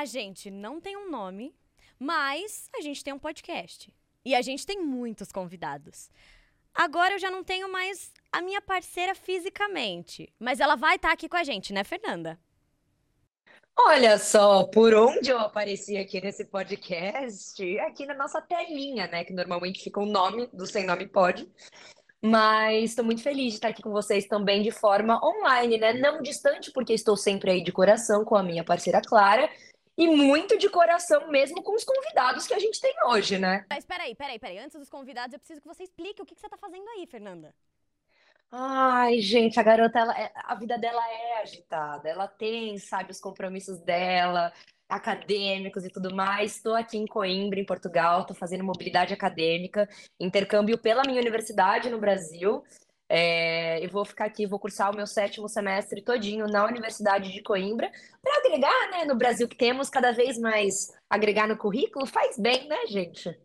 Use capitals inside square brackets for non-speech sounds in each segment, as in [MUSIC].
A gente não tem um nome, mas a gente tem um podcast. E a gente tem muitos convidados. Agora eu já não tenho mais a minha parceira fisicamente, mas ela vai estar aqui com a gente, né, Fernanda? Olha só, por onde eu apareci aqui nesse podcast, aqui na nossa telinha, né? Que normalmente fica o nome do Sem Nome Pode. Mas estou muito feliz de estar aqui com vocês também de forma online, né? Não distante, porque estou sempre aí de coração com a minha parceira Clara. E muito de coração mesmo com os convidados que a gente tem hoje, né? Mas peraí, peraí, peraí. Antes dos convidados, eu preciso que você explique o que, que você está fazendo aí, Fernanda. Ai, gente, a garota, ela, é- a vida dela é agitada. Ela tem, sabe, os compromissos dela, acadêmicos e tudo mais. Estou aqui em Coimbra, em Portugal, estou fazendo mobilidade acadêmica, intercâmbio pela minha universidade no Brasil. É, eu vou ficar aqui, vou cursar o meu sétimo semestre todinho na Universidade de Coimbra, para agregar, né, no Brasil que temos cada vez mais agregar no currículo, faz bem, né, gente?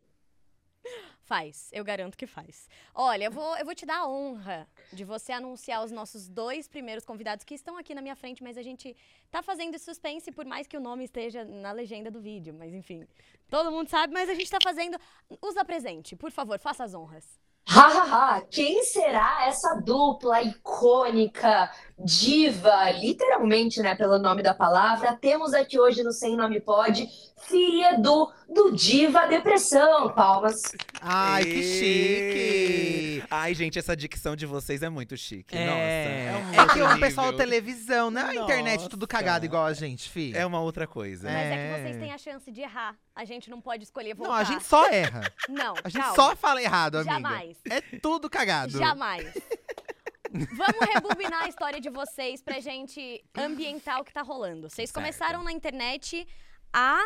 Faz, eu garanto que faz. Olha, eu vou, eu vou te dar a honra de você anunciar os nossos dois primeiros convidados que estão aqui na minha frente, mas a gente tá fazendo suspense por mais que o nome esteja na legenda do vídeo, mas enfim. Todo mundo sabe, mas a gente tá fazendo. Os apresente, por favor, faça as honras. Hahaha, quem será essa dupla icônica, diva, literalmente, né, pelo nome da palavra? Temos aqui hoje no Sem Nome Pode, filha do, do Diva Depressão. Palmas. Ai, que chique! Ai, gente, essa dicção de vocês é muito chique. É, Nossa. é que o pessoal da televisão, não é a internet tudo cagado igual a gente, fi. É uma outra coisa. Mas é. É. que vocês têm a chance de errar. A gente não pode escolher voltar. Não, a gente só erra. Não, A gente calma. só fala errado, amiga. Jamais. É tudo cagado. Jamais. Vamos rebobinar a história de vocês pra gente ambientar o que tá rolando. Vocês Certo. começaram na internet há.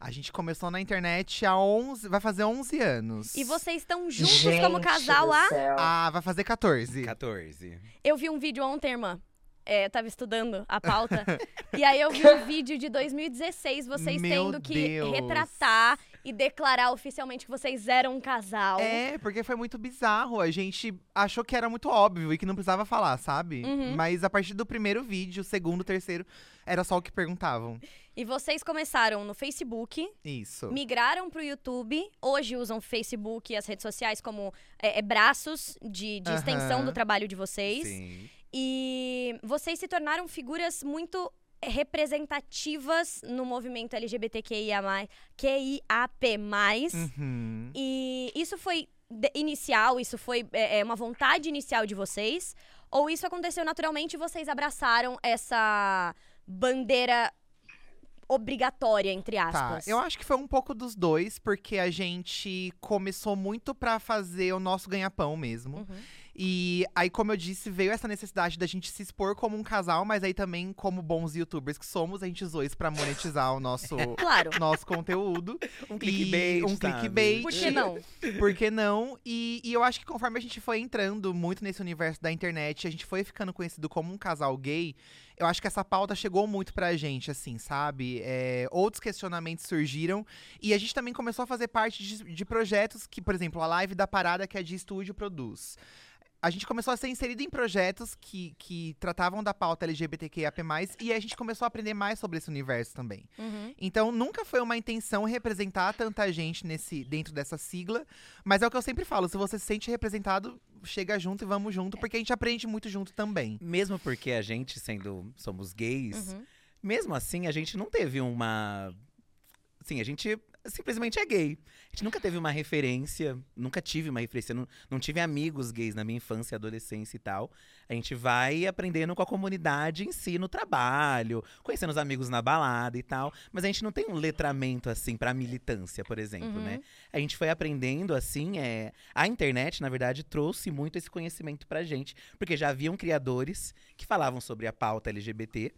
A gente começou na internet há 11, vai fazer 11 anos. E vocês estão juntos Gente como casal do há. céu. Ah, vai fazer 14. 14. Eu vi um vídeo ontem, irmã. É, eu tava estudando a pauta. [LAUGHS] e aí eu vi um vídeo de 2016, vocês Meu tendo que Deus. retratar e declarar oficialmente que vocês eram um casal. É, porque foi muito bizarro. A gente achou que era muito óbvio e que não precisava falar, sabe? Uhum. Mas a partir do primeiro vídeo, segundo, terceiro, era só o que perguntavam. E vocês começaram no Facebook, Isso. migraram pro YouTube, hoje usam o Facebook e as redes sociais como é, é, braços de, de extensão Aham. do trabalho de vocês. Sim. E vocês se tornaram figuras muito representativas no movimento LGBTQIA+, QIAP+. Uhum. E isso foi inicial, isso foi é, é, uma vontade inicial de vocês? Ou isso aconteceu naturalmente e vocês abraçaram essa bandeira obrigatória, entre Tá, aspas? eu acho que foi um pouco dos dois, porque a gente começou muito pra fazer o nosso ganha-pão mesmo. Uhum. E aí, como eu disse, veio essa necessidade da gente se expor como um casal, mas aí também, como bons youtubers que somos, a gente usou isso pra monetizar o nosso, [LAUGHS] Claro. nosso conteúdo. Um E clickbait, um sabe? clickbait. Por que não? Por que não? E, e eu acho que conforme a gente foi entrando muito nesse universo da internet, a gente foi ficando conhecido como um casal gay, eu acho que essa pauta chegou muito pra gente, assim, sabe? É, outros questionamentos surgiram. E a gente também começou a fazer parte de, de projetos que, por exemplo, a live da parada que a de estúdio produz. A gente começou a ser inserido em projetos que, que tratavam da pauta LGBTQIAP+, e a gente começou a aprender mais sobre esse universo também. Uhum. Então, nunca foi uma intenção representar tanta gente nesse dentro dessa sigla, mas é o que eu sempre falo, se você se sente representado, chega junto e vamos junto, porque a gente aprende muito junto também. Mesmo porque a gente, sendo. somos gays, Uhum. mesmo assim, a gente não teve uma. Assim, a gente simplesmente é gay. A gente nunca teve uma referência, nunca tive uma referência, não, não tive amigos gays na minha infância, adolescência e tal. A gente vai aprendendo com a comunidade em si, no trabalho, conhecendo os amigos na balada e tal. Mas a gente não tem um letramento, assim, pra militância, por exemplo, Uhum. né? A gente foi aprendendo, assim, é... a internet, na verdade, trouxe muito esse conhecimento pra gente. Porque já haviam criadores que falavam sobre a pauta LGBT.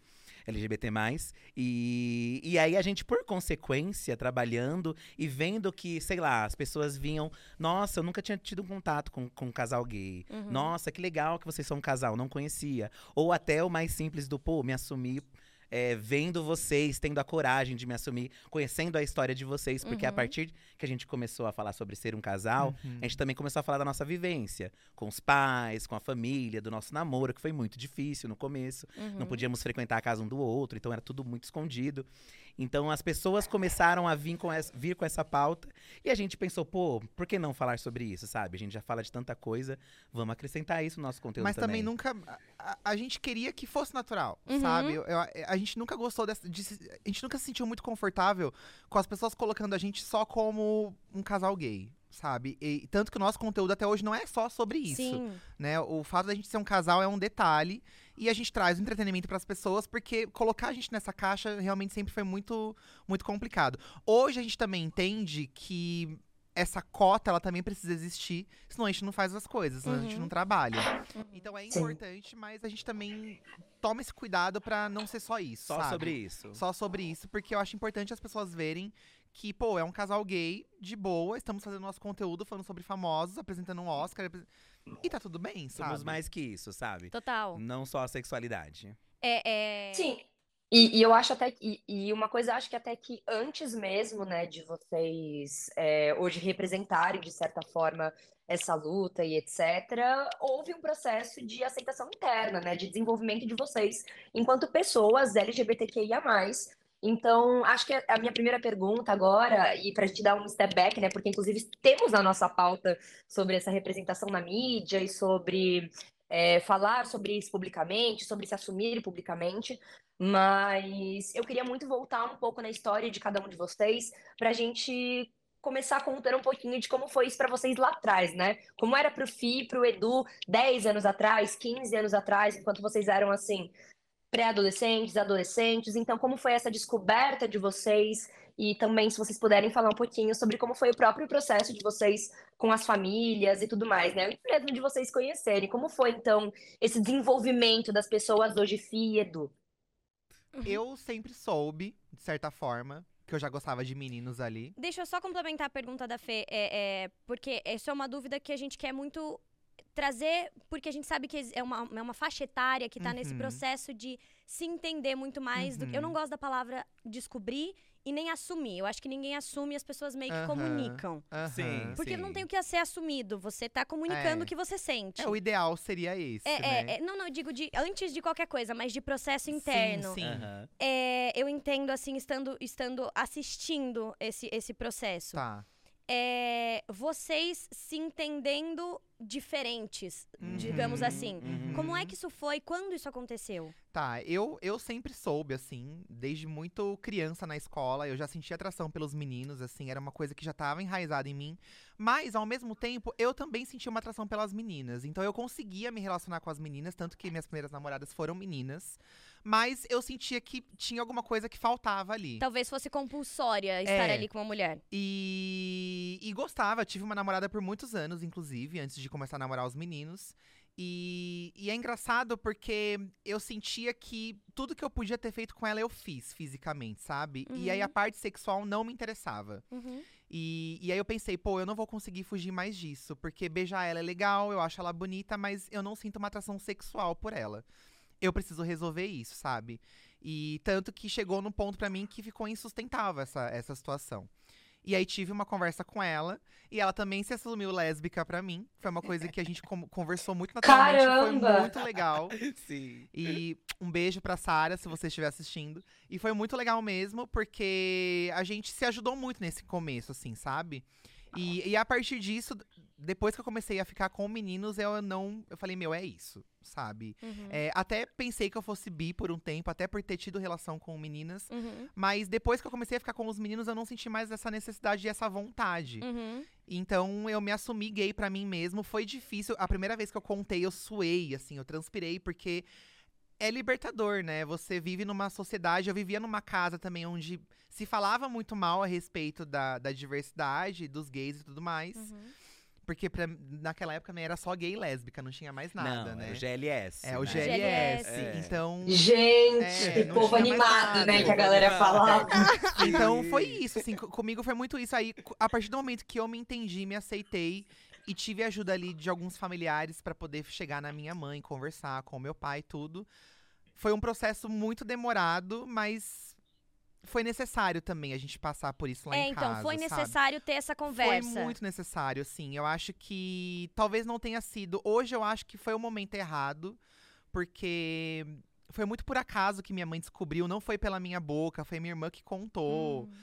LGBT+, e, e aí a gente, por consequência, trabalhando e vendo que, sei lá, as pessoas vinham, nossa, eu nunca tinha tido um contato com, com um casal gay, Uhum. nossa, que legal que vocês são um casal, não conhecia. Ou até o mais simples do, pô, me assumir é, vendo vocês, tendo a coragem de me assumir, conhecendo a história de vocês, porque a Uhum. partir que a gente começou a falar sobre ser um casal, Uhum. a gente também começou a falar da nossa vivência, com os pais, com a família, do nosso namoro, que foi muito difícil no começo. Uhum. Não podíamos frequentar a casa um do outro, então era tudo muito escondido. Então as pessoas começaram a vir com, essa, vir com essa pauta e a gente pensou, pô, por que não falar sobre isso, sabe? A gente já fala de tanta coisa, vamos acrescentar isso no nosso conteúdo Mas também também. nunca. A, a gente queria que fosse natural, Uhum. sabe? Eu- eu- a gente nunca gostou dessa. de a gente nunca se sentiu muito confortável com as pessoas colocando a gente só como um casal gay. Sabe? E tanto que o nosso conteúdo até hoje não é só sobre isso. Sim. né? O fato da gente ser um casal é um detalhe e a gente traz o entretenimento para as pessoas porque colocar a gente nessa caixa realmente sempre foi muito muito complicado. Hoje a gente também entende que essa cota ela também precisa existir, senão a gente não faz as coisas, senão a gente Uhum. não trabalha. Então é Sim. importante, mas a gente também toma esse cuidado para não ser só isso, Só sabe? sobre isso. Só sobre isso, porque eu acho importante as pessoas verem que, pô, é um casal gay, de boa, estamos fazendo nosso conteúdo, falando sobre famosos, apresentando um Oscar. E tá tudo bem, sabe? Somos mais que isso, sabe? Total. Não só a sexualidade. É, é... Sim. E, e eu acho até que, e, e uma coisa acho que até que antes mesmo, né, de vocês é, hoje representarem de certa forma essa luta e etc, houve um processo de aceitação interna, né, de desenvolvimento de vocês enquanto pessoas LGBTQIA+. Então, acho que a minha primeira pergunta agora, e para a gente dar um step back, né, porque inclusive temos na nossa pauta sobre essa representação na mídia e sobre é, falar sobre isso publicamente, sobre se assumir publicamente, mas eu queria muito voltar um pouco na história de cada um de vocês para a gente começar contando um pouquinho de como foi isso para vocês lá atrás, né? Como era para o Fi, para o Edu, 10 anos atrás, 15 anos atrás, enquanto vocês eram assim, pré-adolescentes, adolescentes. Então, como foi essa descoberta de vocês? E também, se vocês puderem falar um pouquinho sobre como foi o próprio processo de vocês com as famílias e tudo mais, né? Mesmo de vocês conhecerem. Como foi, então, esse desenvolvimento das pessoas hoje, Fi e Edu? Eu sempre soube, de certa forma, que eu já gostava de meninos ali. Deixa eu só complementar a pergunta da Fê, é, é, porque essa é uma dúvida que a gente quer muito trazer, porque a gente sabe que é uma, é uma faixa etária que tá nesse Uhum. processo de se entender muito mais do que. Eu não Uhum. gosto da palavra descobrir e nem assumir. Eu acho que ninguém assume, as pessoas meio que Aham. comunicam. Sim. Porque não tem o que ser assumido, você tá comunicando É. o que você sente. É, o ideal seria esse, É, né? é, é, não, não, eu digo de, antes de qualquer coisa, mas de processo Sim, interno. sim. Aham. É, eu entendo, assim, estando, estando assistindo esse, esse processo. Tá. É, vocês se entendendo diferentes, digamos Uhum, assim. uhum. Como é que isso foi? Quando isso aconteceu? Tá, eu, eu sempre soube, assim, desde muito criança na escola, eu já sentia atração pelos meninos, assim, era uma coisa que já tava enraizada em mim. Mas, ao mesmo tempo, eu também sentia uma atração pelas meninas. Então, eu conseguia me relacionar com as meninas, tanto que minhas primeiras namoradas foram meninas. Mas eu sentia que tinha alguma coisa que faltava ali. Talvez fosse compulsória estar É. ali com uma mulher. E, e gostava, tive uma namorada por muitos anos, inclusive, antes de começar a namorar os meninos. E, e é engraçado porque eu sentia que tudo que eu podia ter feito com ela eu fiz fisicamente, sabe? E aí a Uhum. parte sexual não me interessava. Uhum. E, e aí eu pensei, pô, eu não vou conseguir fugir mais disso, porque beijar ela é legal, eu acho ela bonita, mas eu não sinto uma atração sexual por ela. Eu preciso resolver isso, sabe? E tanto que chegou num ponto pra mim que ficou insustentável essa, essa situação. E aí tive uma conversa com ela, e ela também se assumiu lésbica pra mim. Foi uma coisa que a gente conversou muito naturalmente, Caramba! foi muito legal. [LAUGHS] Sim. E um beijo pra Sara, se você estiver assistindo. E foi muito legal mesmo, porque a gente se ajudou muito nesse começo, assim, sabe? E, e a partir disso, depois que eu comecei a ficar com meninos, eu não. Eu falei, meu, é isso, sabe? Uhum. É, até pensei que eu fosse bi por um tempo, até por ter tido relação com meninas. Uhum. Mas depois que eu comecei a ficar com os meninos, eu não senti mais essa necessidade e essa vontade. Uhum. Então eu me assumi gay pra mim mesmo. Foi difícil. A primeira vez que eu contei, eu suei, assim, eu transpirei, porque é libertador, né? Você vive numa sociedade. Eu vivia numa casa também onde se falava muito mal a respeito da, da diversidade, dos gays e tudo mais. Uhum. Porque pra- naquela época não era só gay e lésbica, não tinha mais nada, não, né? é o GLS. É o né? GLS. É. Então. Gente, É, povo animado, né? Que a galera falava. [LAUGHS] Então foi isso, assim, co- comigo foi muito isso. Aí, a partir do momento que eu me entendi, me aceitei e tive ajuda ali de alguns familiares pra poder chegar na minha mãe, conversar com meu pai, tudo. Foi um processo muito demorado, mas foi necessário também a gente passar por isso lá É, em então, casa. foi sabe? necessário ter essa conversa. Foi muito necessário, assim. Eu acho que talvez não tenha sido. Hoje eu acho que foi o momento errado, porque foi muito por acaso que minha mãe descobriu, não foi pela minha boca, foi minha irmã que contou. Hum,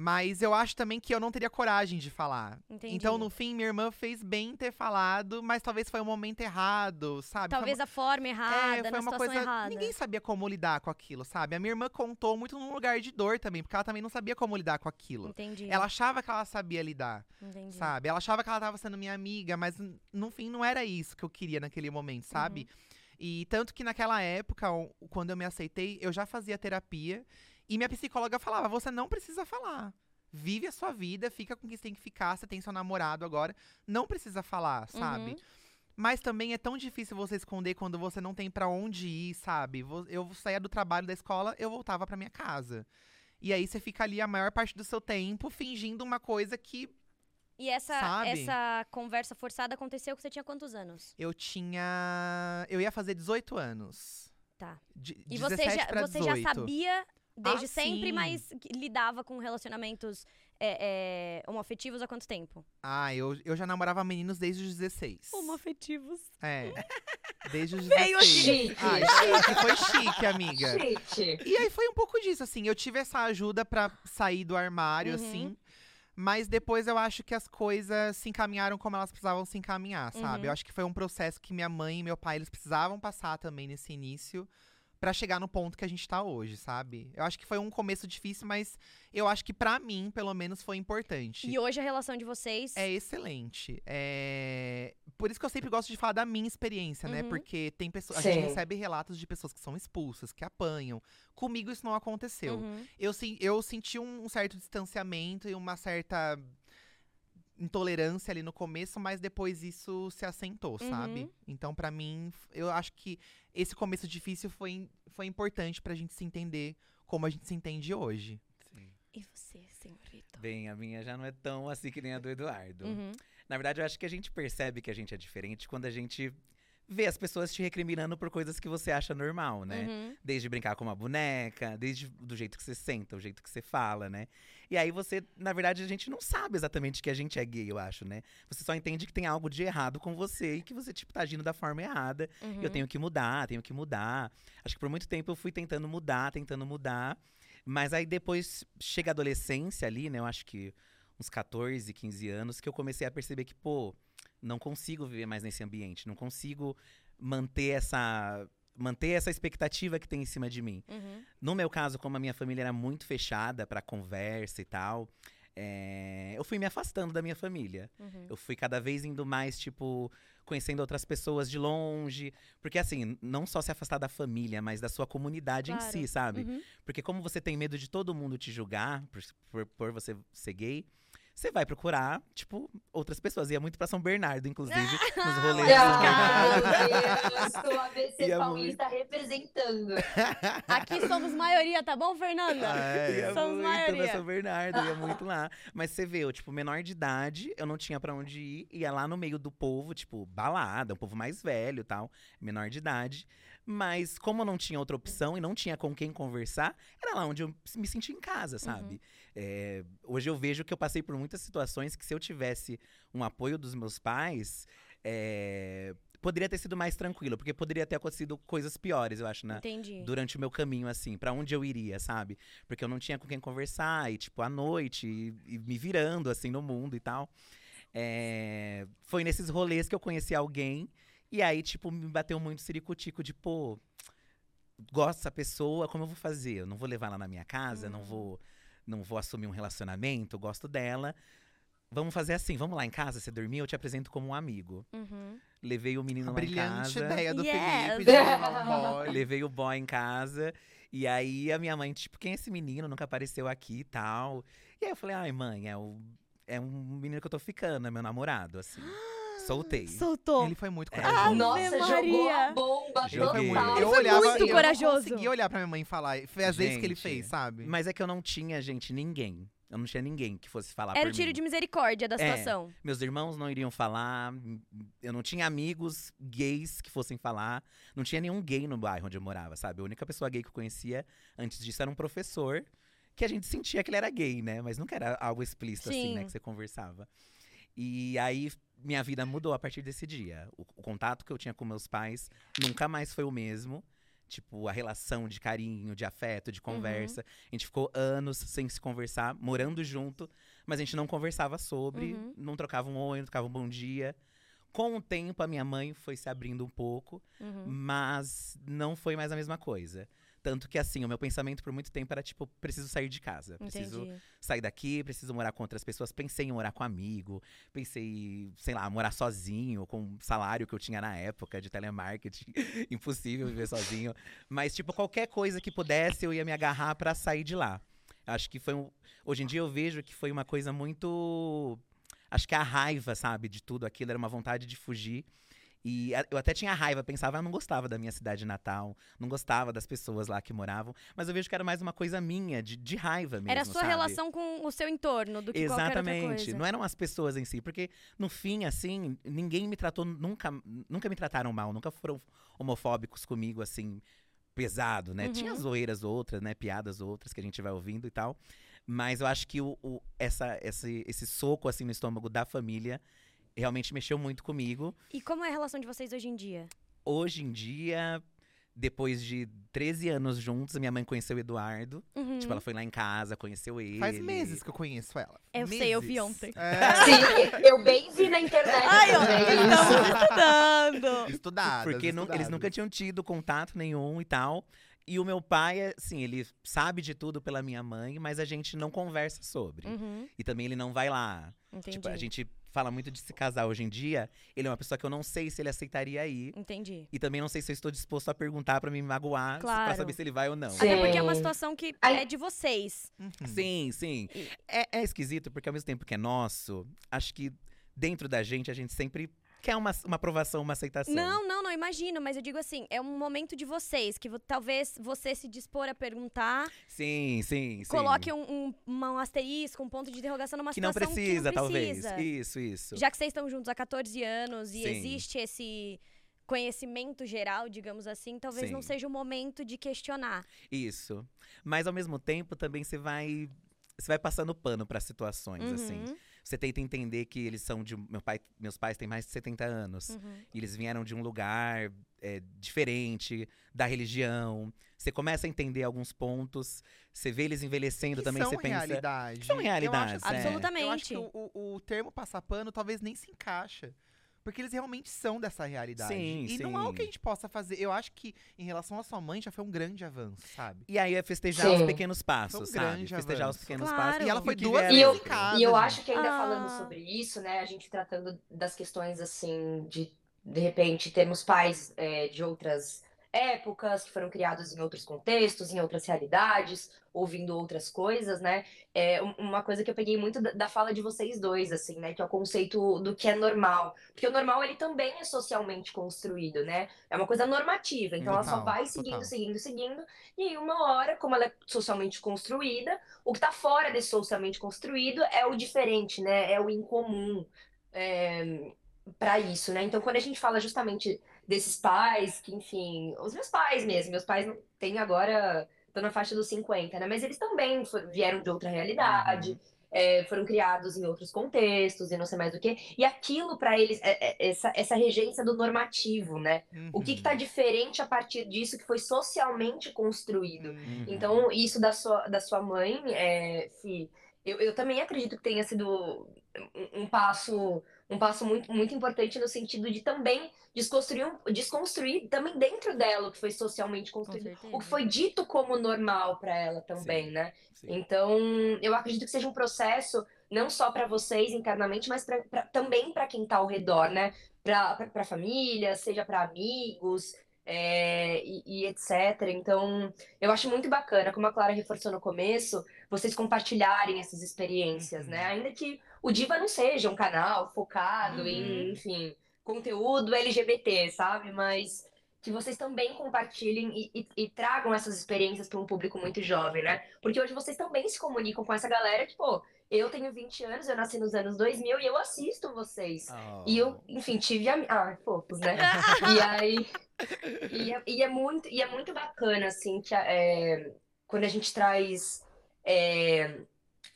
Mas eu acho também que eu não teria coragem de falar. entendi. Então, no fim, minha irmã fez bem ter falado, mas talvez foi o momento errado, sabe? Talvez uma- a forma errada, é, foi uma coisa. errada. Ninguém sabia como lidar com aquilo, sabe? A minha irmã contou muito num lugar de dor também, porque ela também não sabia como lidar com aquilo. Entendi. Ela achava que ela sabia lidar, Entendi. sabe? Ela achava que ela tava sendo minha amiga, mas no fim não era isso que eu queria naquele momento, sabe? Uhum. E tanto que naquela época, quando eu me aceitei, eu já fazia terapia e minha psicóloga falava: você não precisa falar. Vive a sua vida, fica com quem você tem que ficar, você tem seu namorado agora, não precisa falar, sabe? Uhum. Mas também é tão difícil você esconder quando você não tem pra onde ir, sabe? Eu saía do trabalho da escola, eu voltava pra minha casa. E aí você fica ali a maior parte do seu tempo fingindo uma coisa que E essa, Sabe? essa conversa forçada aconteceu que você tinha quantos anos? eu tinha. Eu ia fazer 18 anos. Tá. De, E você 17 já, você já 18. sabia desde Ah, sempre, sim. mas lidava com relacionamentos é, é, homoafetivos há quanto tempo? Ah, eu, eu já namorava meninos desde os 16. Homoafetivos. É. Desde os Veio 16. Chique. Ah, chique, foi chique, amiga. Gente. E aí foi um pouco disso, assim. Eu tive essa ajuda pra sair do armário, Uhum. assim. Mas depois eu acho que as coisas se encaminharam como elas precisavam se encaminhar, sabe? Uhum. Eu acho que foi um processo que minha mãe e meu pai, eles precisavam passar também nesse início. Pra chegar no ponto que a gente tá hoje, sabe? Eu acho que foi um começo difícil, mas eu acho que pra mim, pelo menos, foi importante. E hoje a relação de vocês. É excelente. É... Por isso que eu sempre gosto de falar da minha experiência, né? Uhum. Porque tem pessoas. A gente recebe relatos de pessoas que são expulsas, que apanham. Comigo isso não aconteceu. Uhum. Eu, eu senti um certo distanciamento e uma certa intolerância ali no começo, mas depois isso se assentou, sabe? Uhum. Então, pra mim, eu acho que esse começo difícil foi, foi importante pra gente se entender como a gente se entende hoje. Sim. E você, senhorito? Bem, a minha já não é tão assim que nem a do Eduardo. Uhum. Na verdade, eu acho que a gente percebe que a gente é diferente quando a gente vê as pessoas te recriminando por coisas que você acha normal, né? Uhum. Desde brincar com uma boneca, desde do jeito que você senta, o jeito que você fala, né? E aí você, na verdade, a gente não sabe exatamente que a gente é gay, eu acho, né? Você só entende que tem algo de errado com você e que você, tipo, tá agindo da forma errada. Uhum. E eu tenho que mudar, tenho que mudar. Acho que por muito tempo eu fui tentando mudar, tentando mudar. Mas aí depois chega a adolescência ali, né? Eu acho que uns 14, 15 anos, que eu comecei a perceber que, pô, não consigo viver mais nesse ambiente. Não consigo manter essa. Manter essa expectativa que tem em cima de mim. Uhum. No meu caso, como a minha família era muito fechada pra conversa e tal, é, eu fui me afastando da minha família. Uhum. Eu fui cada vez indo mais, tipo, conhecendo outras pessoas de longe. Porque, assim, não só se afastar da família, mas da sua comunidade em Claro. si, sabe? Uhum. Porque como você tem medo de todo mundo te julgar por, por, por você ser gay, você vai procurar, tipo, outras pessoas. Ia muito pra São Bernardo, inclusive, [LAUGHS] nos rolês. Ah, meu Deus, o ABC E é Paulista representando. [LAUGHS] Aqui somos maioria, tá bom, Fernanda? Ia Somos muito maioria. pra São Bernardo, ia muito lá. Mas você vê, eu, tipo, menor de idade, eu não tinha pra onde ir. Ia lá no meio do povo, tipo, balada, um povo mais velho e tal, menor de idade. Mas como eu não tinha outra opção e não tinha com quem conversar, era lá onde eu me sentia em casa, sabe? É, hoje eu vejo que eu passei por muitas situações que se eu tivesse um apoio dos meus pais, é, poderia ter sido mais tranquilo. Porque poderia ter acontecido coisas piores, eu acho, na, Entendi. durante o meu caminho, assim, pra onde eu iria, sabe? Porque eu não tinha com quem conversar, e, tipo, à noite, e, e me virando, assim, no mundo e tal. É, Foi nesses rolês que eu conheci alguém, e aí, tipo, me bateu muito ciricutico de, pô, gosto dessa pessoa, como eu vou fazer? Eu não vou levar ela na minha casa, não Uhum. vou não vou assumir um relacionamento, gosto dela. Vamos fazer assim, vamos lá em casa, você dormiu, eu te apresento como um amigo. Uhum. Levei o menino A lá em brilhante casa. ideia do Yes. Felipe de [LAUGHS] um. Levei o boy em casa. E aí a minha mãe, tipo, quem é esse menino? Nunca apareceu aqui e tal. E aí eu falei, ai, mãe, é, o, é um menino que eu tô ficando, é meu namorado, assim. [GASPS] Soltei. Soltou. Ele foi muito É. corajoso. Nossa, Ave jogou a bomba total. Ele eu foi olhava muito e eu corajoso. não conseguia olhar pra minha mãe e falar. Foi às vezes que ele fez, sabe? Mas é que eu não tinha, gente, ninguém. Eu não tinha ninguém que fosse falar Era por o tiro mim. de misericórdia da É. situação. Meus irmãos não iriam falar, eu não tinha amigos gays que fossem falar. Não tinha nenhum gay no bairro onde eu morava, sabe? A única pessoa gay que eu conhecia antes disso era um professor, que a gente sentia que ele era gay, né? Mas nunca era algo explícito assim, né? Sim. Que você conversava. E aí minha vida mudou a partir desse dia. O, o contato que eu tinha com meus pais nunca mais foi o mesmo. Tipo, a relação de carinho, de afeto, Uhum. de conversa. A gente ficou anos sem se conversar, morando junto, mas a gente não conversava sobre, Uhum. não trocava um oi, não trocava um bom dia. Com o tempo, a minha mãe foi se abrindo um pouco, Uhum. mas não foi mais a mesma coisa. Tanto que, assim, o meu pensamento por muito tempo era tipo, preciso sair de casa. Preciso Entendi. sair daqui, preciso morar com outras pessoas. Pensei em morar com amigo, pensei, sei lá, morar sozinho, com o salário que eu tinha na época de telemarketing. [LAUGHS] Impossível viver sozinho. Mas, tipo, qualquer coisa que pudesse, eu ia me agarrar pra sair de lá. Acho que foi um. Hoje em dia eu vejo que foi uma coisa muito. Acho que a raiva, sabe, de tudo aquilo, era uma vontade de fugir. E eu até tinha raiva, pensava, eu não gostava da minha cidade natal, não gostava das pessoas lá que moravam, mas eu vejo que era mais uma coisa minha, de, de raiva mesmo. Era a sua sabe? relação com o seu entorno do que Exatamente. Não eram as pessoas em si, porque no fim, assim, ninguém me tratou nunca, nunca me trataram mal, nunca foram homofóbicos comigo assim pesado, né? Uhum. Tinha zoeiras outras, né, piadas outras que a gente vai ouvindo e tal. Mas eu acho que o, o- essa, esse, esse soco assim no estômago da família realmente mexeu muito comigo. E como é a relação de vocês hoje em dia? Hoje em dia, depois de 13 anos juntos, a minha mãe conheceu o Eduardo. Uhum. Tipo, ela foi lá em casa, conheceu ele. Faz meses que eu conheço ela. Eu sei, eu vi Meses. ontem. É, [LAUGHS] Sim, eu bem vi na internet. Ai, também estamos estudando. [LAUGHS] estudadas, Porque nu- eles estudadas. nunca tinham tido contato nenhum e tal. E o meu pai, assim, ele sabe de tudo pela minha mãe, mas a gente não conversa sobre. Uhum, E também ele não vai lá. entendi. Tipo, a gente fala muito de se casar hoje em dia. Ele é uma pessoa que eu não sei se ele aceitaria ir. Entendi. E também não sei se eu estou disposto a perguntar pra me magoar, se- pra Claro. saber se ele vai ou não. Sim. Até porque é uma situação que Ai. é de vocês. Uhum. Sim, sim. E- É, é esquisito, porque ao mesmo tempo que é nosso, acho que dentro da gente, a gente sempre quer uma, uma aprovação, uma aceitação. Não, não, não, imagino, mas eu digo assim, é um momento de vocês, que vo- talvez você se dispor a perguntar, Sim, sim, sim. coloque um, um, uma- um asterisco, um ponto de interrogação numa que não situação precisa, que não precisa. talvez. Isso, isso. Já que vocês estão juntos há 14 anos e Sim. existe esse conhecimento geral, digamos assim, talvez não Sim. seja o momento de questionar. Isso. Mas ao mesmo tempo também você vai você vai passando pano para situações assim. Uhum, Você tenta entender que eles são de meu pai, meus pais têm mais de 70 anos. uhum. E eles vieram de um lugar é, diferente da religião. Você começa a entender alguns pontos. Você vê eles envelhecendo Que também, são você pensa. realidade. são Eu realidades, acho, é. Absolutamente. Eu acho que o, o- o termo passar pano talvez nem se encaixa. Porque eles realmente são dessa realidade. Sim, e não é o sim. que a gente possa fazer. Eu acho que, em relação à sua mãe, já foi um grande avanço, sabe? E aí é festejar Sim. os pequenos passos, um sabe? grande Festejar os avanço. pequenos Claro. passos. E ela foi duas E eu, vezes em casa. e eu gente. acho que ainda Ah. falando sobre isso, né, a gente tratando das questões assim, de de repente termos pais é, de outras épocas, que foram criados em outros contextos, em outras realidades, ouvindo outras coisas, né? É um- uma coisa que eu peguei muito da, fala de vocês dois, assim, né? Que é o conceito do que é normal. Porque o normal, ele também é socialmente construído, né? É uma coisa normativa. Então ela só Total, vai seguindo, total. seguindo, seguindo. E aí, uma hora, como ela é socialmente construída, o que tá fora desse socialmente construído é o diferente, né? É o incomum é, para isso, né? Então, quando a gente fala justamente desses pais, que, enfim, os meus pais mesmo, meus pais têm agora, estão na faixa dos 50, né? Mas eles também fo- vieram de outra realidade. é, foram criados em outros contextos e não sei mais o quê. E aquilo para eles, é- é- essa, essa regência do normativo, né? O que Uhum. está diferente a partir disso que foi socialmente construído. Uhum. Então, isso da sua, da sua mãe, é, Fi, eu, eu também acredito que tenha sido um, um passo um passo muito, muito importante no sentido de também desconstruir, um- desconstruir também dentro dela o que foi socialmente construído, o que foi dito como normal para ela também, Sim. né? Sim. Então, eu acredito que seja um processo não só para vocês internamente, mas pra, pra- também para quem está ao redor, né? Para a família, seja para amigos, é, e, e etc. Então, eu acho muito bacana, como a Clara reforçou no começo, vocês compartilharem essas experiências, Uhum. né? Ainda que o Diva não seja um canal focado Uhum. em, enfim, conteúdo LGBT, sabe? Mas que vocês também compartilhem e, e- e tragam essas experiências para um público muito jovem, né? Porque hoje vocês também se comunicam com essa galera que, pô, eu tenho 20 anos, eu nasci nos anos 2000 e eu assisto vocês. Oh. E eu, enfim, tive a... Ah, fofos, né? [LAUGHS] E aí... E é, e é muito, e é muito bacana, assim, que é, quando a gente traz é,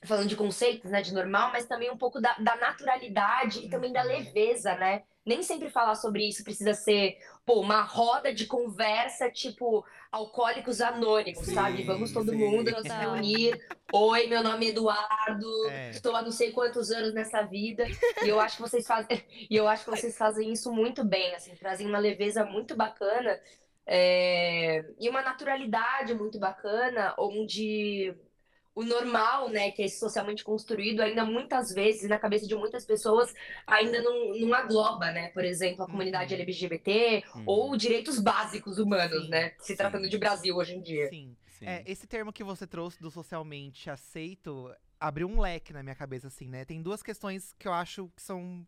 falando de conceitos, né, de normal, mas também um pouco da, da naturalidade e também da leveza, né? Nem sempre falar sobre isso precisa ser, pô, uma roda de conversa, tipo, alcoólicos anônimos, Sim, sabe? Vamos todo sim. mundo se Total. reunir. Oi, meu nome é Eduardo, É. estou há não sei quantos anos nessa vida. E eu acho que vocês fazem, [LAUGHS] e eu acho que vocês fazem isso muito bem, assim, trazem uma leveza muito bacana. é, E uma naturalidade muito bacana, onde o normal, né, que é esse socialmente construído, ainda muitas vezes, na cabeça de muitas pessoas, ainda não, não agloba, né? Por exemplo, a comunidade Uhum. LGBT Uhum. ou direitos básicos humanos, Sim, né? Se sim. tratando de Brasil hoje em dia. Sim. Sim. É, esse termo que você trouxe do socialmente aceito abriu um leque na minha cabeça, assim, né? Tem duas questões que eu acho que são.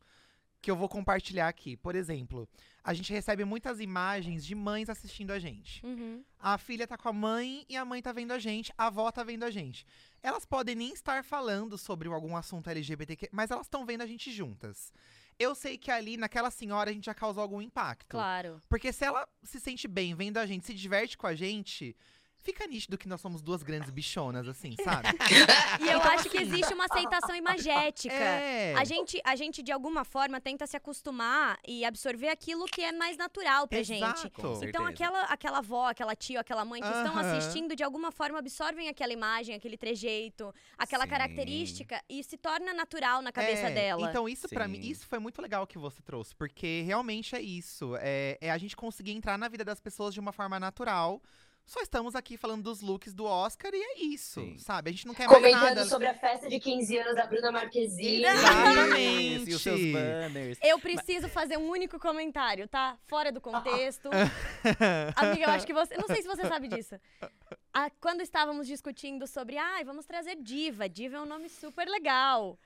que eu vou compartilhar aqui. Por exemplo, a gente recebe muitas imagens de mães assistindo a gente. Uhum. A filha tá com a mãe e a mãe tá vendo a gente, a avó tá vendo a gente. Elas podem nem estar falando sobre algum assunto LGBTQ, mas elas estão vendo a gente juntas. Eu sei que ali, naquela senhora, a gente já causou algum impacto. Claro. Porque se ela se sente bem vendo a gente, se diverte com a gente, fica nítido que nós somos duas grandes bichonas, assim, sabe? [LAUGHS] E eu acho que existe uma aceitação imagética. é. A gente, a gente, de alguma forma, tenta se acostumar e absorver aquilo que é mais natural pra gente. Exato. Certeza. Então, aquela, aquela avó, aquela tia, aquela mãe que estão assistindo, de alguma forma absorvem aquela imagem, aquele trejeito, aquela Sim. característica e se torna natural na cabeça É, dela. Então, isso pra mim, isso foi muito legal que você trouxe, porque realmente é isso. É, é a gente conseguir entrar na vida das pessoas de uma forma natural. Só estamos aqui falando dos looks do Oscar e é isso, Sim. sabe? A gente não quer mais Comentando nada. sobre a festa de 15 anos da Bruna Marquezine. Exatamente. [LAUGHS] E os seus banners. Eu preciso fazer um único comentário, tá? Fora do contexto. [LAUGHS] Amiga, eu acho que você. Não sei se você sabe [LAUGHS] disso. Ah, quando estávamos discutindo sobre, ai, vamos trazer Diva. Diva é um nome super legal.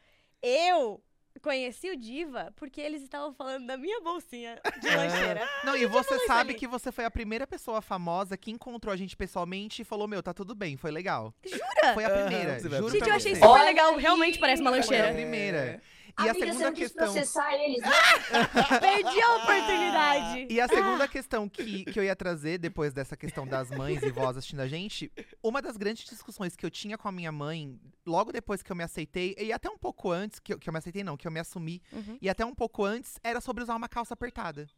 Eu conheci o Diva porque eles estavam falando da minha bolsinha de lancheira. Não, e você sabe que você foi a primeira pessoa famosa que encontrou a gente pessoalmente e falou: Meu, tá tudo bem, foi legal. Jura? Foi a primeira. vai juro Gente, eu achei super legal. Realmente parece uma Foi a lancheira. primeira. E a você segunda questão. processar eles, né? [LAUGHS] Perdi a oportunidade. E a segunda questão que, que eu ia trazer, depois dessa questão das mães e vós assistindo a gente, uma das grandes discussões que eu tinha com a minha mãe, logo depois que eu me aceitei, e até um pouco antes, que eu, que eu me aceitei, não, que eu me assumi, Uhum. e até um pouco antes, era sobre usar uma calça apertada.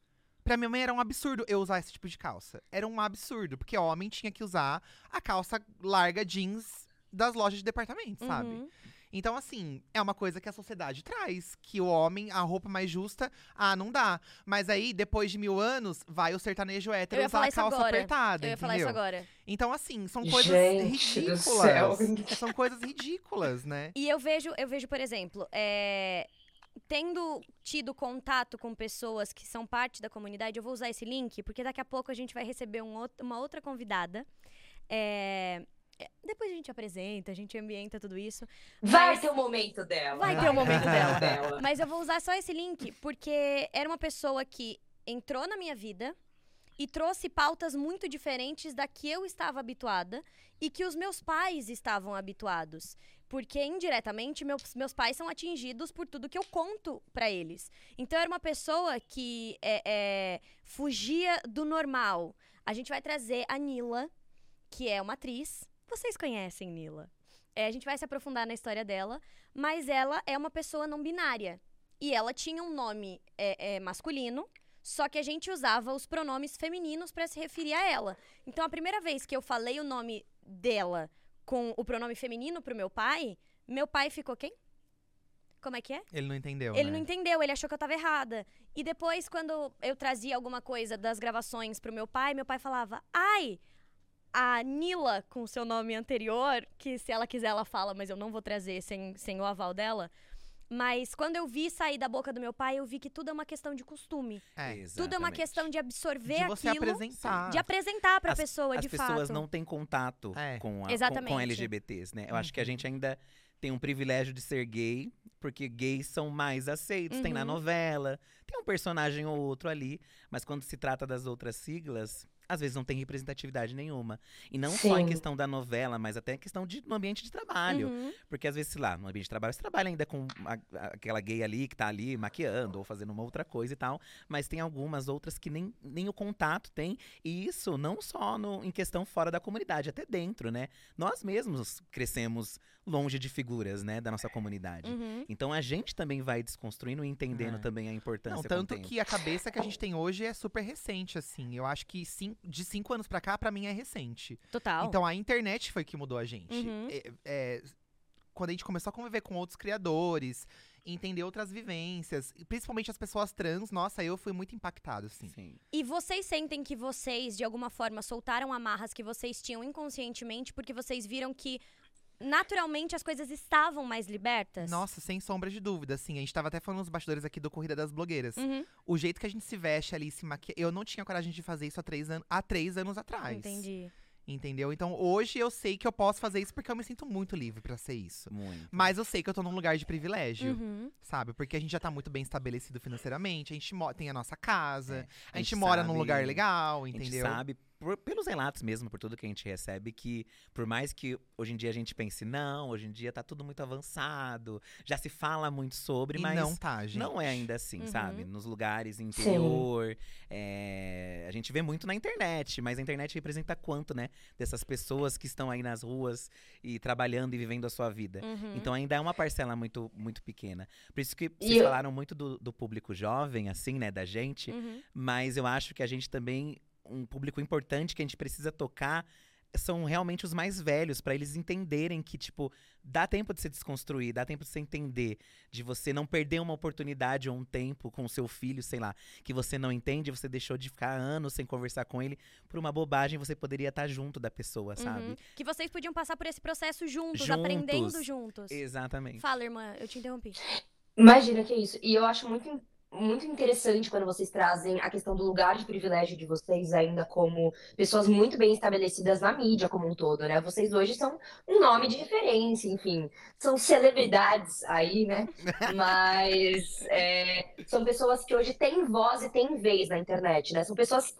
Pra minha mãe era um absurdo eu usar esse tipo de calça. Era um absurdo, porque homem tinha que usar a calça larga jeans das lojas de departamento, sabe? Então, assim, é uma coisa que a sociedade traz. Que o homem, a roupa mais justa, ah, não dá. Mas aí, depois de mil anos, vai o sertanejo hétero usar falar a calça agora. apertada, Eu ia falar entendeu? isso agora. Então, assim, são coisas Gente do céu. ridículas. São coisas ridículas, né? E eu vejo, eu vejo, por exemplo, é, tendo tido contato com pessoas que são parte da comunidade, eu vou usar esse link, porque daqui a pouco a gente vai receber um outro- uma outra convidada. É, depois a gente apresenta, a gente ambienta tudo isso. Vai Mas- ter o momento dela. Vai ter o momento [LAUGHS] dela. dela. Mas eu vou usar só esse link porque era uma pessoa que entrou na minha vida e trouxe pautas muito diferentes da que eu estava habituada e que os meus pais estavam habituados. Porque indiretamente meus, meus pais são atingidos por tudo que eu conto pra eles. Então era uma pessoa que é, é, fugia do normal. A gente vai trazer a Nila, que é uma atriz. Vocês conhecem Nila. É, a gente vai se aprofundar na história dela, mas ela é uma pessoa não binária. E ela tinha um nome é, é, masculino, só que a gente usava os pronomes femininos para se referir a ela. Então, a primeira vez que eu falei o nome dela com o pronome feminino pro meu pai, meu pai ficou quem? Como é que é? Ele não entendeu, Ele né? não entendeu, ele achou que eu tava errada. E depois, quando eu trazia alguma coisa das gravações pro meu pai, meu pai falava: Ai, a Nila, com o seu nome anterior, que se ela quiser ela fala, mas eu não vou trazer sem, sem o aval dela. Mas quando eu vi sair da boca do meu pai, eu vi que tudo é uma questão de costume. É. Tudo é uma Exatamente. questão de absorver De você aquilo, apresentar. de apresentar pra As- pessoa, As de pessoas fato. não têm contato É. com, a, com- Exatamente. com, LGBTs, né? Eu acho Uhum. que a gente ainda tem um privilégio de ser gay, porque gays são mais aceitos. Tem na Uhum. novela, tem um personagem ou outro ali, mas quando se trata das outras siglas, às vezes não tem representatividade nenhuma. E não só em Sim. questão da novela, mas até em questão de, no ambiente de trabalho. Uhum. Porque às vezes, sei lá, no ambiente de trabalho, você trabalha ainda com a- a- aquela gay ali que tá ali maquiando ou fazendo uma outra coisa e tal. Mas tem algumas outras que nem, nem o contato tem. E isso não só no, em questão fora da comunidade, até dentro, né? Nós mesmos crescemos longe de figuras, né, da nossa comunidade. Uhum. Então a gente também vai desconstruindo e entendendo É. também a importância Não, tanto que a cabeça que a gente tem hoje é super recente, assim. Eu acho que cin- de cinco anos pra cá, pra mim, é recente. Total. Então a internet foi que mudou a gente. Uhum. É- é, quando a gente começou a conviver com outros criadores, entender outras vivências, e principalmente as pessoas trans, nossa, eu fui muito impactado, assim. Sim. E vocês sentem que vocês, de alguma forma, soltaram amarras que vocês tinham inconscientemente porque vocês viram que naturalmente as coisas estavam mais libertas? Nossa, sem sombra de dúvida, assim. A gente tava até falando nos bastidores aqui do Corrida das Blogueiras. Uhum, O jeito que a gente se veste ali, se maquia. Eu não tinha coragem de fazer isso há três, an há três anos atrás. entendi. Entendeu? Então hoje eu sei que eu posso fazer isso porque eu me sinto muito livre pra ser isso. Muito. Mas eu sei que eu tô num lugar de privilégio, Uhum. sabe? Porque a gente já tá muito bem estabelecido financeiramente, a gente tem a nossa casa, É, a, gente mora num sabe- lugar legal, A gente entendeu? sabe, por- pelos relatos mesmo, por tudo que a gente recebe, que por mais que hoje em dia a gente pense, não, hoje em dia tá tudo muito avançado, já se fala muito sobre, E mas não tá, gente. não é ainda assim, Uhum. sabe? Nos lugares interior, é, a gente vê muito na internet, mas a internet representa quanto, né? Dessas pessoas que estão aí nas ruas e trabalhando e vivendo a sua vida. Uhum. Então ainda é uma parcela muito, muito pequena. Por isso que E vocês eu- falaram muito do, do público jovem, assim, né, da gente. Uhum. Mas eu acho que a gente também, um público importante que a gente precisa tocar são realmente os mais velhos, pra eles entenderem que, tipo, dá tempo de se desconstruir, dá tempo de você entender, de você não perder uma oportunidade ou um tempo com o seu filho, sei lá, que você não entende, você deixou de ficar anos sem conversar com ele, por uma bobagem você poderia estar junto da pessoa, sabe? Uhum. Que vocês podiam passar por esse processo juntos, Juntos. aprendendo juntos. Exatamente. Fala, irmã, eu te interrompi. Imagina que é isso. E eu acho muito, muito interessante quando vocês trazem a questão do lugar de privilégio de vocês ainda como pessoas muito bem estabelecidas na mídia como um todo, né? Vocês hoje são um nome de referência, enfim, são celebridades aí, né? [LAUGHS] Mas é, são pessoas que hoje têm voz e têm vez na internet, né? São pessoas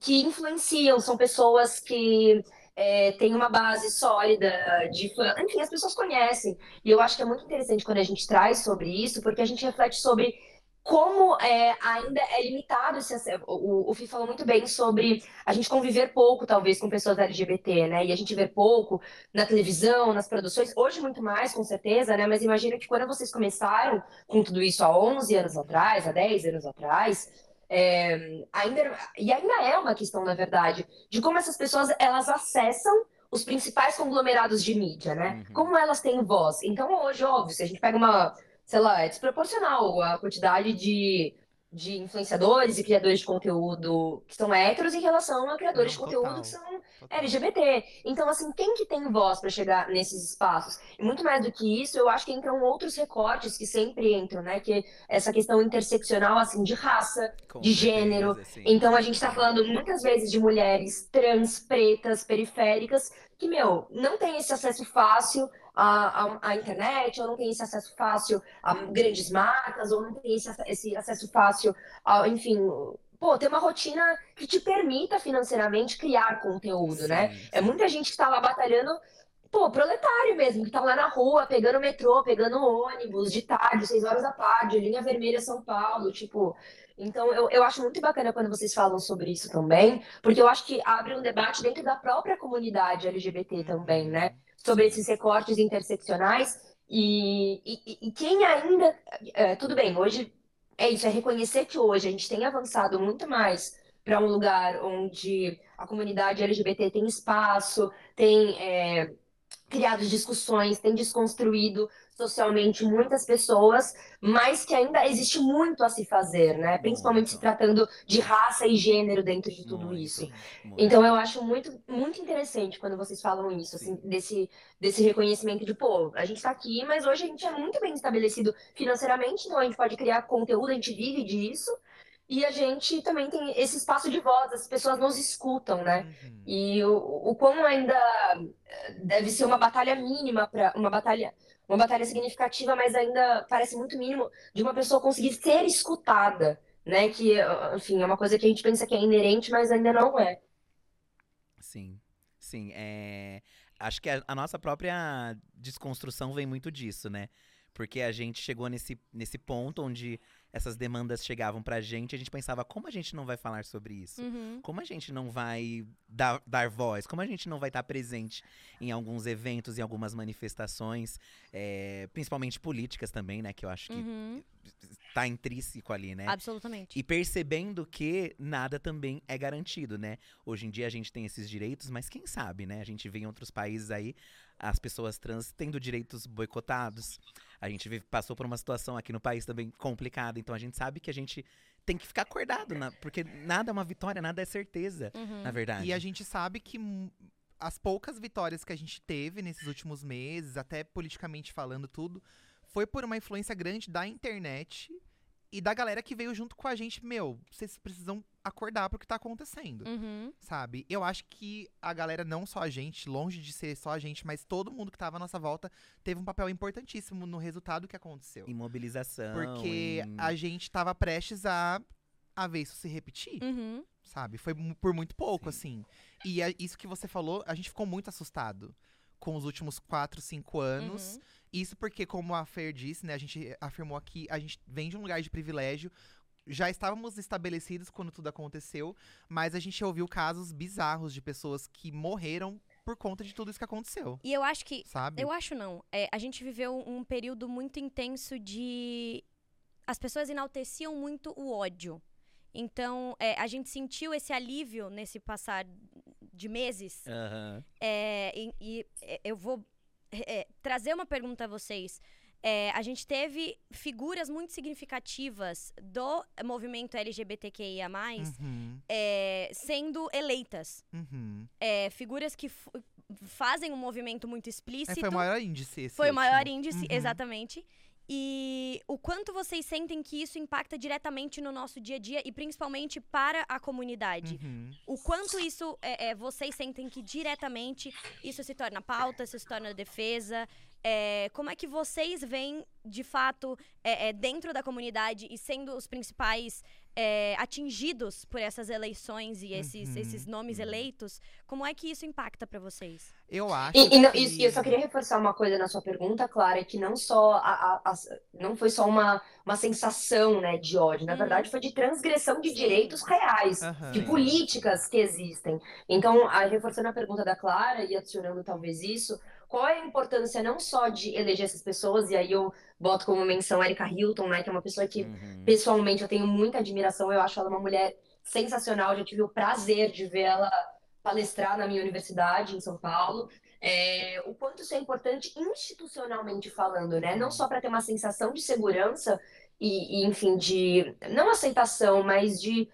que influenciam, são pessoas que é, têm uma base sólida de fã. Enfim, as pessoas conhecem. E eu acho que é muito interessante quando a gente traz sobre isso, porque a gente reflete sobre como é, ainda é limitado esse acesso. O, o Fih falou muito bem sobre a gente conviver pouco, talvez, com pessoas LGBT, né? E a gente ver pouco na televisão, nas produções, hoje muito mais, com certeza, né? Mas imagino que quando vocês começaram com tudo isso há 11 anos atrás, há 10 anos atrás, é, ainda, e ainda é uma questão, na verdade, de como essas pessoas elas acessam os principais conglomerados de mídia, né? Uhum. Como elas têm voz. Então, hoje, óbvio, se a gente pega uma, sei lá, é desproporcional a quantidade de, de influenciadores e criadores de conteúdo que são héteros em relação a criadores de Não, conteúdo total. que são Total. LGBT. Então, assim, quem que tem voz para chegar nesses espaços? E muito mais do que isso, eu acho que entram outros recortes que sempre entram, né? Que é essa questão interseccional, assim, de raça, Com de certeza, gênero. sim. então a gente tá falando muitas vezes de mulheres trans, pretas, periféricas, que, meu, não tem esse acesso fácil à, à, internet, ou não tem esse acesso fácil a grandes marcas, ou não tem esse, esse acesso fácil a, enfim, pô, ter uma rotina que te permita financeiramente criar conteúdo, né? Sim, É muita gente que tá lá batalhando, pô, proletário mesmo, que tá lá na rua, pegando metrô, pegando ônibus de tarde, seis horas da tarde, linha vermelha São Paulo, tipo. Então, eu, eu acho muito bacana quando vocês falam sobre isso também, porque eu acho que abre um debate dentro da própria comunidade LGBT também, né? Sobre esses recortes interseccionais e, e, e quem ainda. é, tudo bem, hoje é isso, é reconhecer que hoje a gente tem avançado muito mais para um lugar onde a comunidade LGBT tem espaço, tem é, criado discussões, tem desconstruído socialmente muitas pessoas, mas que ainda existe muito a se fazer, né? Principalmente se tratando de raça e gênero dentro de tudo Muito, isso. muito. Então eu acho muito, muito interessante quando vocês falam isso, assim, desse, desse reconhecimento de, pô, a gente tá aqui, mas hoje a gente é muito bem estabelecido financeiramente, então a gente pode criar conteúdo, a gente vive disso, e a gente também tem esse espaço de voz, as pessoas nos escutam, né? Uhum. E o, o quão ainda eh, deve ser uma batalha mínima para uma batalha, uma batalha significativa, mas ainda parece muito mínimo de uma pessoa conseguir ser escutada, né? Que, enfim, é uma coisa que a gente pensa que é inerente, mas ainda não é. Sim, sim. É... Acho que a, a nossa própria desconstrução vem muito disso, né? Porque a gente chegou nesse, nesse ponto onde essas demandas chegavam pra gente a gente pensava, como a gente não vai falar sobre isso? Uhum. Como a gente não vai dar, dar voz? Como a gente não vai estar presente em alguns eventos, em algumas manifestações, é, principalmente políticas também, né? Que eu acho que Uhum. tá intrínseco ali, né? Absolutamente. E percebendo que nada também é garantido, né? Hoje em dia a gente tem esses direitos, mas quem sabe, né? A gente vê em outros países aí as pessoas trans tendo direitos boicotados. A gente vive- passou por uma situação aqui no país também complicada, então a gente sabe que a gente tem que ficar acordado, na- porque nada é uma vitória, nada é certeza, Uhum. na verdade. E a gente sabe que as poucas vitórias que a gente teve nesses últimos meses, até politicamente falando tudo, foi por uma influência grande da internet e da galera que veio junto com a gente. Meu, vocês precisam acordar pro que tá acontecendo, Uhum. sabe? Eu acho que a galera, não só a gente, longe de ser só a gente, mas todo mundo que tava à nossa volta, teve um papel importantíssimo no resultado que aconteceu. Em mobilização. Porque em- a gente tava prestes a, a ver isso se repetir Uhum. sabe? Foi por muito pouco, Sim. assim. E é isso que você falou, a gente ficou muito assustado com os últimos quatro, cinco anos. Uhum. Isso porque, como a Fer disse, né? A gente afirmou aqui, a gente vem de um lugar de privilégio. Já estávamos estabelecidos quando tudo aconteceu, mas a gente ouviu casos bizarros de pessoas que morreram por conta de tudo isso que aconteceu, E eu acho que sabe? Eu acho não. É, a gente viveu um período muito intenso de. As pessoas enalteciam muito o ódio. Então, é, a gente sentiu esse alívio nesse passar de meses. Aham. É, e, e, é, eu vou é, trazer uma pergunta a vocês. É, a gente teve figuras muito significativas do movimento LGBTQIA, Uhum, é, sendo eleitas. uhum. É, figuras que fazem um movimento muito É, explícito. foi o maior índice esse Foi o maior índice, Uhum. exatamente. E o quanto vocês sentem que isso impacta diretamente no nosso dia a dia e principalmente para a comunidade? Uhum. O quanto isso é, é, vocês sentem que diretamente isso se torna pauta, isso se torna defesa? É, como é que vocês veem, de fato, é, é, dentro da comunidade e sendo os principais é, atingidos por essas eleições e esses, Uhum. esses nomes eleitos? Como é que isso impacta para vocês? Eu acho E, e não- que... e- eu só queria reforçar uma coisa na sua pergunta, Clara, que não só a, a- as- não foi só uma, uma sensação, né, de ódio, na Uhum. verdade foi de transgressão de Sim. direitos reais, Aham. de políticas que existem. Então, a- reforçando a pergunta da Clara e adicionando talvez isso, qual é a importância não só de eleger essas pessoas, e aí eu boto como menção a Erika Hilton, né, que é uma pessoa que Uhum. pessoalmente eu tenho muita admiração, eu acho ela uma mulher sensacional, já tive o prazer de ver ela palestrar na minha universidade em São Paulo. É, o quanto isso é importante institucionalmente falando, né? Não só para ter uma sensação de segurança e, e, enfim, de não aceitação, mas de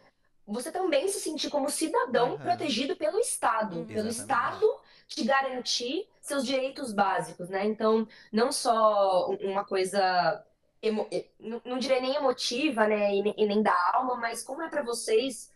você também se sentir como cidadão Aham. protegido pelo Estado, Uhum. pelo Exatamente. Estado te garantir seus direitos básicos, né? Então, não só um- uma coisa emo- não, direi nem emotiva, né, e, nem- da alma, mas como é para vocês,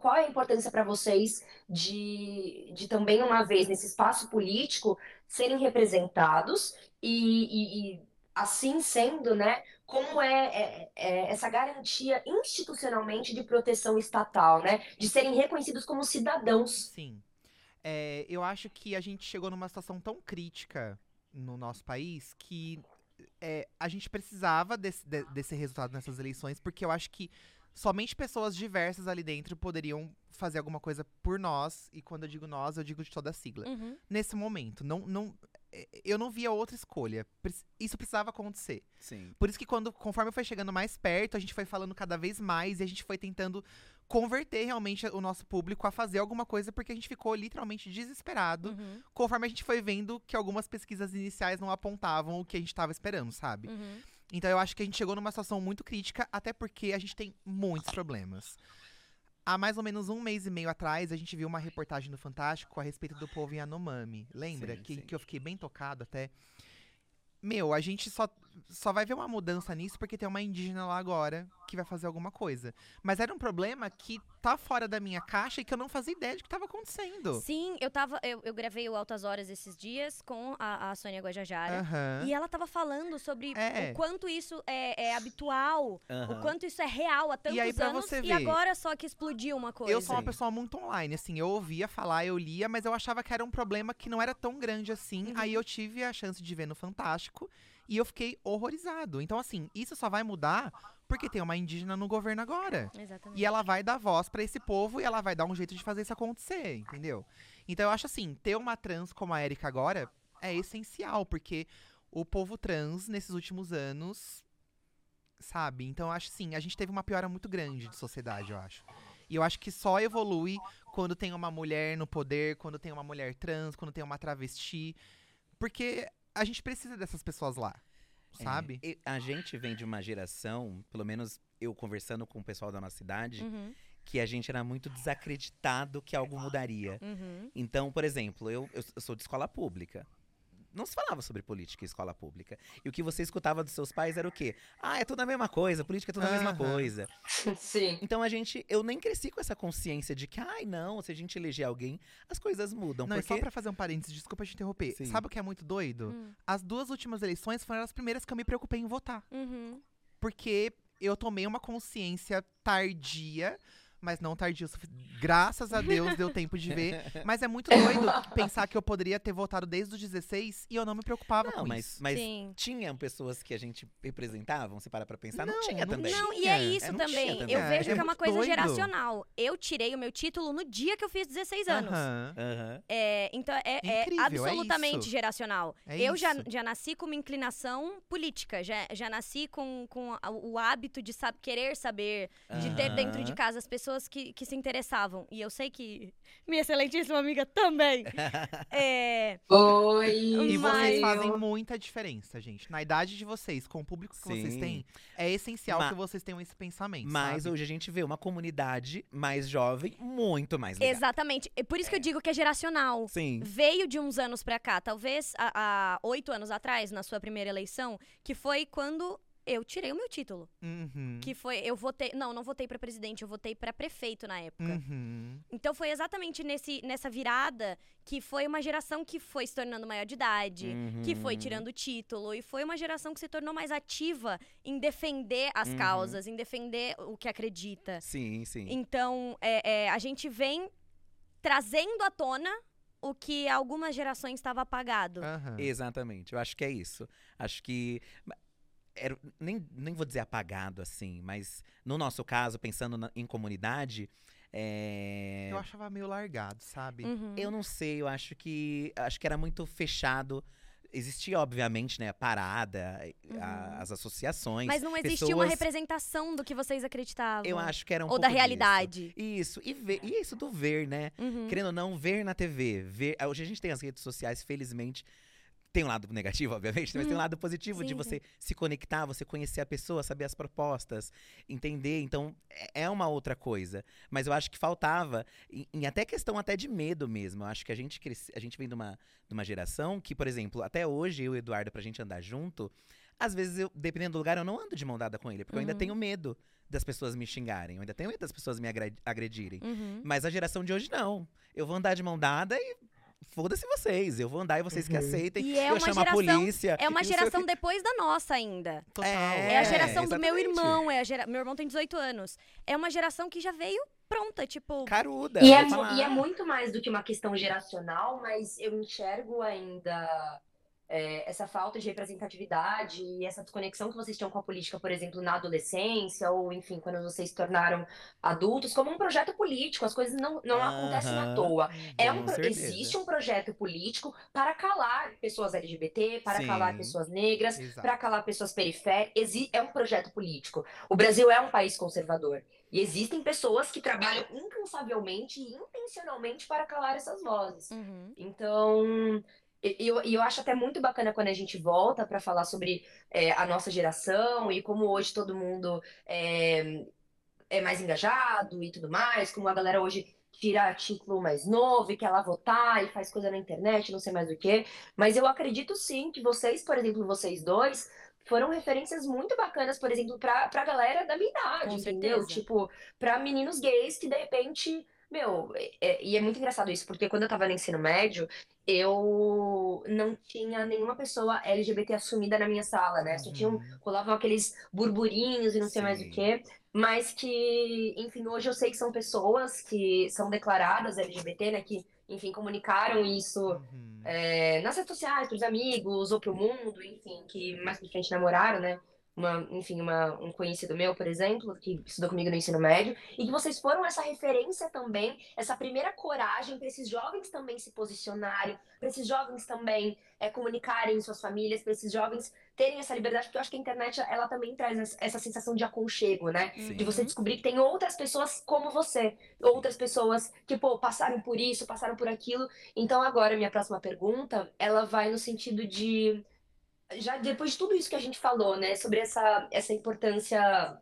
qual é a importância para vocês de, de também, uma vez, nesse espaço político, serem representados e, e- e, assim sendo, né, como é, é- é essa garantia institucionalmente de proteção estatal, né, de serem reconhecidos como cidadãos. Sim. É, eu acho que a gente chegou numa situação tão crítica no nosso país que é, a gente precisava desse, de- desse resultado nessas eleições, porque eu acho que somente pessoas diversas ali dentro poderiam fazer alguma coisa por nós, e quando eu digo nós, eu digo de toda a sigla. Uhum. Nesse momento, não, não, é, eu não via outra escolha. Isso precisava acontecer. Sim. Por isso que quando, conforme foi chegando mais perto, a gente foi falando cada vez mais e a gente foi tentando converter realmente o nosso público a fazer alguma coisa, porque a gente ficou literalmente desesperado, Uhum. conforme a gente foi vendo que algumas pesquisas iniciais não apontavam o que a gente estava esperando, sabe? Uhum. Então eu acho que a gente chegou numa situação muito crítica, até porque a gente tem muitos problemas. Há mais ou menos um mês e meio atrás, a gente viu uma reportagem no Fantástico a respeito do povo Yanomami. Lembra? Sim, que, sim. que eu fiquei bem tocado até. Meu, a gente só só vai ver uma mudança nisso porque tem uma indígena lá agora que vai fazer alguma coisa. Mas era um problema que tá fora da minha caixa e que eu não fazia ideia de que tava acontecendo. Sim, eu tava. Eu, eu gravei o Altas Horas esses dias com a, a Sônia Guajajara. E ela tava falando sobre É. o quanto isso é, é habitual, o quanto isso é real há tantos aí, pra anos. você E ver, agora só que explodiu uma coisa. Eu sou uma Sim. pessoa muito online, assim, eu ouvia falar, eu lia, mas eu achava que era um problema que não era tão grande assim. Uhum. Aí eu tive a chance de ver no Fantástico e eu fiquei horrorizado. Então, assim, isso só vai mudar porque tem uma indígena no governo agora. Exatamente. E ela vai dar voz pra esse povo e ela vai dar um jeito de fazer isso acontecer, entendeu? Então eu acho assim, ter uma trans como a Erika agora é essencial, porque o povo trans nesses últimos anos, sabe? Então eu acho assim, a gente teve uma piora muito grande de sociedade, eu acho. E eu acho que só evolui quando tem uma mulher no poder, quando tem uma mulher trans, quando tem uma travesti, porque a gente precisa dessas pessoas lá, É, sabe? e a gente vem de uma geração, pelo menos eu conversando com o pessoal da nossa cidade, Uhum, que a gente era muito desacreditado que algo mudaria. uhum. Então, por exemplo, eu eu sou de escola pública. Não se falava sobre política em escola pública. E o que você escutava dos seus pais era o quê? Ah, é tudo a mesma coisa, política é tudo a mesma Aham. coisa. [LAUGHS] Sim. Então a gente, eu nem cresci com essa consciência de que, ai, não, se a gente eleger alguém, as coisas mudam. Não, e porque só pra fazer um parênteses, desculpa te interromper. Sim. Sabe o que é muito doido? Hum. As duas últimas eleições foram as primeiras que eu me preocupei em votar. Uhum. Porque eu tomei uma consciência tardia, mas não tardia o sufi- Graças a Deus deu tempo de ver. [LAUGHS] Mas é muito doido pensar que eu poderia ter votado desde os 16 e eu não me preocupava não, com mas, isso. mas Sim. tinham pessoas que a gente representavam, se para pra pensar, não, Não, tinha não também. tinha. Não, e é É, isso tinha também. também. Eu É, vejo é que é uma muito coisa doido. geracional. Eu tirei o meu título no dia que eu fiz 16 anos. Aham. Aham. É, então é, é Incrível, é absolutamente geracional. É eu já, isso. já nasci com uma inclinação política, já, já nasci com, com o hábito de sab- querer saber, de ter dentro de casa as pessoas que, que se interessavam. E eu sei que [LAUGHS] minha excelentíssima amiga também. [LAUGHS] é, Oi. E Mas- vocês fazem muita diferença, gente. Na idade de vocês, com o público que vocês Sim. têm, é essencial Ma- que vocês tenham esse pensamento. Mas sabe? hoje a gente vê uma comunidade mais jovem, muito mais legal. exatamente. É por isso que eu digo que é geracional. Sim. Veio de uns anos pra cá, talvez há oito anos atrás, na sua primeira eleição, que foi quando eu tirei o meu título. Uhum. Que foi, eu votei, não, não votei pra presidente, eu votei pra prefeito na época. Uhum. Então foi exatamente nesse, nessa virada que foi uma geração que foi se tornando maior de idade, que foi Uhum. tirando o título, e foi uma geração que se tornou mais ativa em defender as Uhum. causas, em defender o que acredita. Sim, sim. Então, é, é, a gente vem trazendo à tona o que algumas gerações estava apagado. Aham. Exatamente, eu acho que é isso. Acho que. Era, nem, nem vou dizer apagado assim, mas no nosso caso, pensando na- em comunidade, é, Eu achava meio largado, sabe? Uhum. eu não sei, eu acho que acho que era muito fechado. Existia, obviamente, né, a parada, a- Uhum. as associações. Mas não existia uma pessoas- representação do que vocês acreditavam. Eu acho que era um Ou pouco da disso. realidade. Isso, e, ver, e isso do ver, né? Uhum. Querendo ou não, ver na TV. Ver, hoje a gente tem as redes sociais, felizmente. Tem um lado negativo, obviamente, mas tem um Uhum. lado positivo de Sim, você se conectar, você conhecer a pessoa, saber as propostas, entender. Então, é- é uma outra coisa. Mas eu acho que faltava, em, em até questão até de medo mesmo. Eu acho que a gente cresce, a gente vem de uma, de uma geração que, por exemplo, até hoje, eu e o Eduardo, pra gente andar junto, às vezes, eu, dependendo do lugar, eu não ando de mão dada com ele, porque eu ainda Uhum. tenho medo das pessoas me xingarem, eu ainda tenho medo das pessoas me agredirem. Uhum. Mas a geração de hoje não. Eu vou andar de mão dada e foda-se vocês. Eu vou andar e vocês que Uhum. aceitem. E é eu uma chamo a geração- polícia. É uma geração quê. depois da nossa ainda. Total. É, a É, geração do meu irmão, é a gera... meu irmão tem 18 anos. É uma geração que já veio pronta, tipo, Caruda. E é, e é muito mais do que uma questão geracional, mas eu enxergo ainda é, essa falta de representatividade e essa desconexão que vocês tinham com a política, por exemplo, na adolescência, ou enfim, quando vocês se tornaram adultos, como um projeto político. As coisas não, não acontecem à toa. É um, existe um projeto político para calar pessoas LGBT, para Sim. calar pessoas negras, Exato. para calar pessoas periféricas. Exi- É um projeto político. O Brasil é um país conservador. E existem pessoas que trabalham incansavelmente e intencionalmente para calar essas vozes. uhum. Então, e eu, eu acho até muito bacana quando a gente volta para falar sobre é, a nossa geração e como hoje todo mundo é, é mais engajado e tudo mais, como a galera hoje tira título mais novo e quer lá votar e faz coisa na internet, não sei mais o quê. Mas eu acredito sim que vocês, por exemplo, vocês dois, foram referências muito bacanas, por exemplo, pra, pra galera da minha idade, Com entendeu? certeza. Tipo, pra meninos gays que de repente. Meu, é- e é muito engraçado isso, porque quando eu tava no ensino médio, eu não tinha nenhuma pessoa LGBT assumida na minha sala, né? Só tinham, Uhum. rolavam aqueles burburinhos e não sei mais o quê. Mas que, enfim, hoje eu sei que são pessoas que são declaradas LGBT, né? Que, enfim, comunicaram isso Uhum. é, nas redes sociais, pros amigos ou pro mundo, enfim, que mais pra frente namoraram, né? Uma, enfim, uma, um conhecido meu, por exemplo, que estudou comigo no ensino médio, e que vocês foram essa referência também, essa primeira coragem para esses jovens também se posicionarem, para esses jovens também é, comunicarem em suas famílias, para esses jovens terem essa liberdade, porque eu acho que a internet ela também traz essa- essa sensação de aconchego, né? Sim. De você descobrir que tem outras pessoas como você, outras pessoas que, pô, passaram por isso, passaram por aquilo. Então, agora, minha próxima pergunta, ela vai no sentido de, já depois de tudo isso que a gente falou, né, sobre essa, essa importância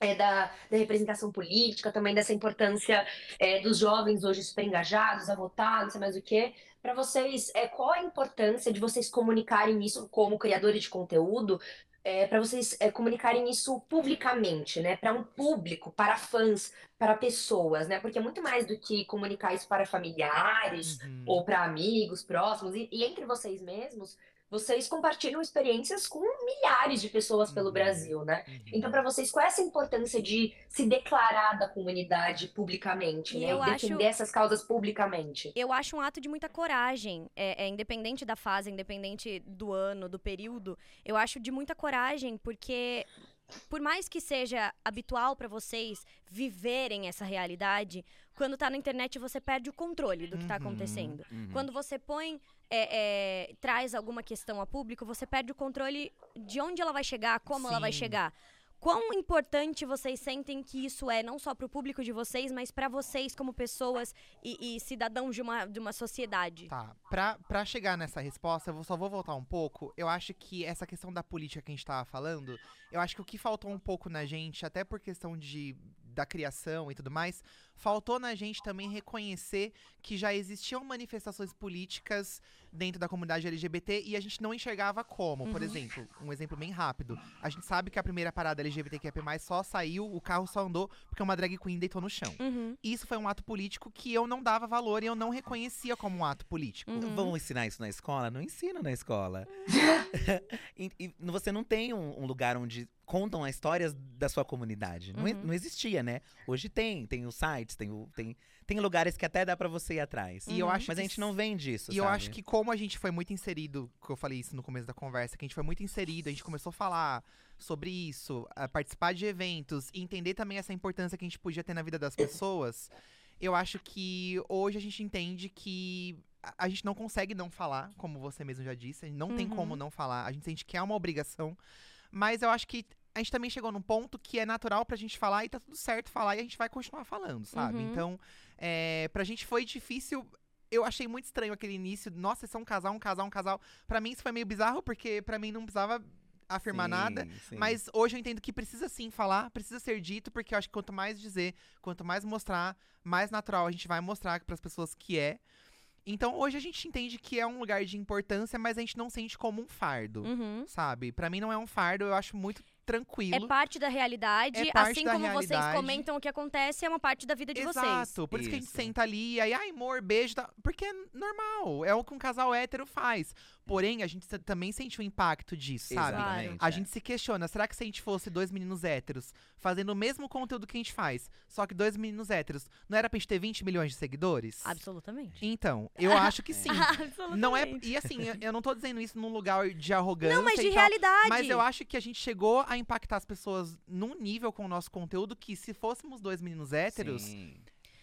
é, da, da representação política, também dessa importância é, dos jovens hoje super engajados a votar, não sei mais o quê. Para vocês, é, qual a importância de vocês comunicarem isso como criadores de conteúdo, para vocês é, comunicarem isso publicamente, né? Para um público, para fãs, para pessoas, né? Porque é muito mais do que comunicar isso para familiares Uhum. ou para amigos próximos, e, e entre vocês mesmos, vocês compartilham experiências com milhares de pessoas pelo Uhum. Brasil, né? Uhum. Então, para vocês, qual é essa importância de se declarar da comunidade publicamente, E né? eu E defender acho- essas causas publicamente? Eu acho um ato de muita coragem, é, é, independente da fase, independente do ano, do período. Eu acho de muita coragem, porque por mais que seja habitual pra vocês viverem essa realidade, quando tá na internet você perde o controle do que tá Uhum. acontecendo. Uhum. Quando você põe, é, é, traz alguma questão a público, você perde o controle de onde ela vai chegar, como ela vai Sim. chegar. Quão importante vocês sentem que isso é, não só pro público de vocês, mas pra vocês como pessoas e, e cidadãos de uma, de uma sociedade? Tá, pra chegar nessa resposta, eu só vou voltar um pouco. Eu acho que essa questão da política que a gente tava falando, eu acho que o que faltou um pouco na gente, até por questão de, da criação e tudo mais, faltou na gente também reconhecer que já existiam manifestações políticas dentro da comunidade LGBT e a gente não enxergava como. Por Uhum. exemplo, um exemplo bem rápido. A gente sabe que a primeira parada LGBTQIA+, só saiu, o carro só andou porque uma drag queen deitou no chão. Uhum. Isso foi um ato político que eu não dava valor e eu não reconhecia como um ato político. Uhum. Vão ensinar isso na escola? Não ensino na escola. [LAUGHS] e, e você não tem um, um lugar onde contam as histórias da sua comunidade. Não, Uhum. não existia, né? Hoje tem, tem os sites, tem, o- tem, tem lugares que até dá pra você ir atrás. E eu Uhum. acho Mas que a gente não vende isso, E eu sabe? acho que como a gente foi muito inserido, que eu falei isso no começo da conversa, que a gente foi muito inserido, a gente começou a falar sobre isso, a participar de eventos e entender também essa importância que a gente podia ter na vida das pessoas. Eu acho que hoje a gente entende que a- a gente não consegue não falar, como você mesmo já disse, a gente não tem Uhum. como não falar, a gente sente que é uma obrigação, mas eu acho que a gente também chegou num ponto que é natural pra gente falar e tá tudo certo falar e a gente vai continuar falando, sabe? Uhum. Então, é, pra gente foi difícil eu achei muito estranho aquele início. Nossa, vocês são um casal, um casal, um casal. Pra mim isso foi meio bizarro, porque pra mim não precisava afirmar Sim, nada. sim. Mas hoje eu entendo que precisa sim falar, precisa ser dito, porque eu acho que quanto mais dizer, quanto mais mostrar, mais natural a gente vai mostrar pras pessoas que é. Então hoje a gente entende que é um lugar de importância, mas a gente não sente como um fardo, Uhum. sabe? Pra mim não é um fardo, eu acho muito É tranquilo. parte da realidade, É parte assim da como vocês realidade. comentam o que acontece, é uma parte da vida de vocês. Exato, por isso, que a gente senta ali, e aí, ai, amor, beijo, tá? porque é normal, é o que um casal hétero faz. Porém, a gente também sente o impacto disso, sabe? Exatamente. A é. gente se questiona, será que se a gente fosse dois meninos héteros fazendo o mesmo conteúdo que a gente faz, só que dois meninos héteros, não era pra gente ter 20 milhões de seguidores? Absolutamente. Então, eu acho que sim. [LAUGHS] Absolutamente. Não é. E assim, eu, eu não tô dizendo isso num lugar de arrogância. Não, mas de tal, realidade. Mas eu acho que a gente chegou a impactar as pessoas num nível com o nosso conteúdo que, se fôssemos dois meninos héteros, Sim.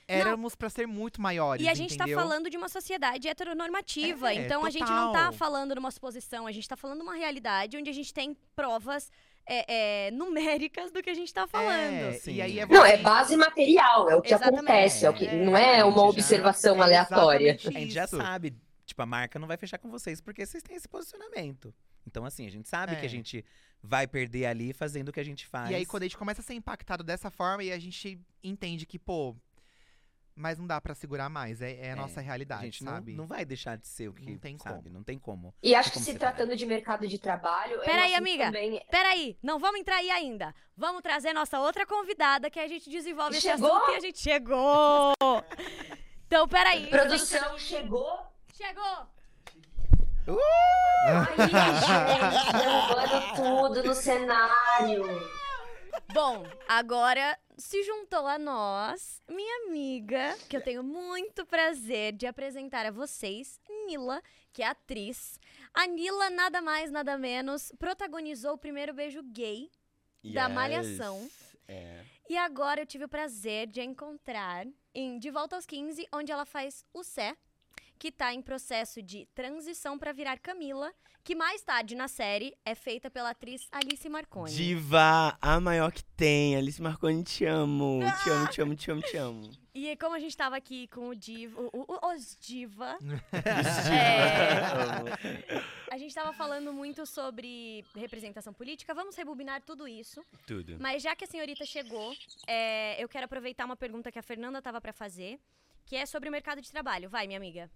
Éramos pra ser muito maiores. E a gente tá entendeu? falando de uma sociedade heteronormativa. É, então a gente não tá falando numa suposição, a gente tá falando uma realidade onde a gente tem provas é, é, numéricas do que a gente tá falando. É, e aí é Não, é base material, é o que Exatamente. acontece, é o que, É, não é uma observação é aleatória. A gente já sabe. Tipo, a marca não vai fechar com vocês porque vocês têm esse posicionamento. Então, assim, a gente sabe É. que a gente vai perder ali fazendo o que a gente faz. E aí, quando a gente começa a ser impactado dessa forma, e a gente entende que, pô. Mas não dá pra segurar mais, é, é a É, nossa A realidade, gente não, sabe? não vai deixar de ser o que Não tem sabe? como. Não tem como. E acho que se tratando de mercado de trabalho. é Peraí, amiga. Também... Peraí, não vamos entrar aí ainda. Vamos trazer nossa outra convidada que a gente desenvolve esse Chegou? assunto e a gente chegou. [LAUGHS] Então, peraí. Produção chegou. Chegou! Ai, gente, [LAUGHS] derrubando tudo no cenário. Bom, agora se juntou a nós minha amiga, que eu tenho muito prazer de apresentar a vocês, Nila, que é atriz. A Nila, nada mais, nada menos, protagonizou o primeiro beijo gay da Malhação. É. E agora eu tive o prazer de a encontrar em De Volta aos 15, onde ela faz o Sé, que tá em processo de transição pra virar Camila, que mais tarde na série é feita pela atriz Alice Marconi. Diva, a maior que tem. Alice Marconi, te amo. Te amo, te amo, te amo, te amo. E como a gente tava aqui com o Diva, o- o- os Diva, [LAUGHS] Amo. a gente tava falando muito sobre representação política. Vamos rebobinar tudo isso. Tudo. Mas já que a senhorita chegou, é, eu quero aproveitar uma pergunta que a Fernanda tava pra fazer, que é sobre o mercado de trabalho. Vai, minha amiga.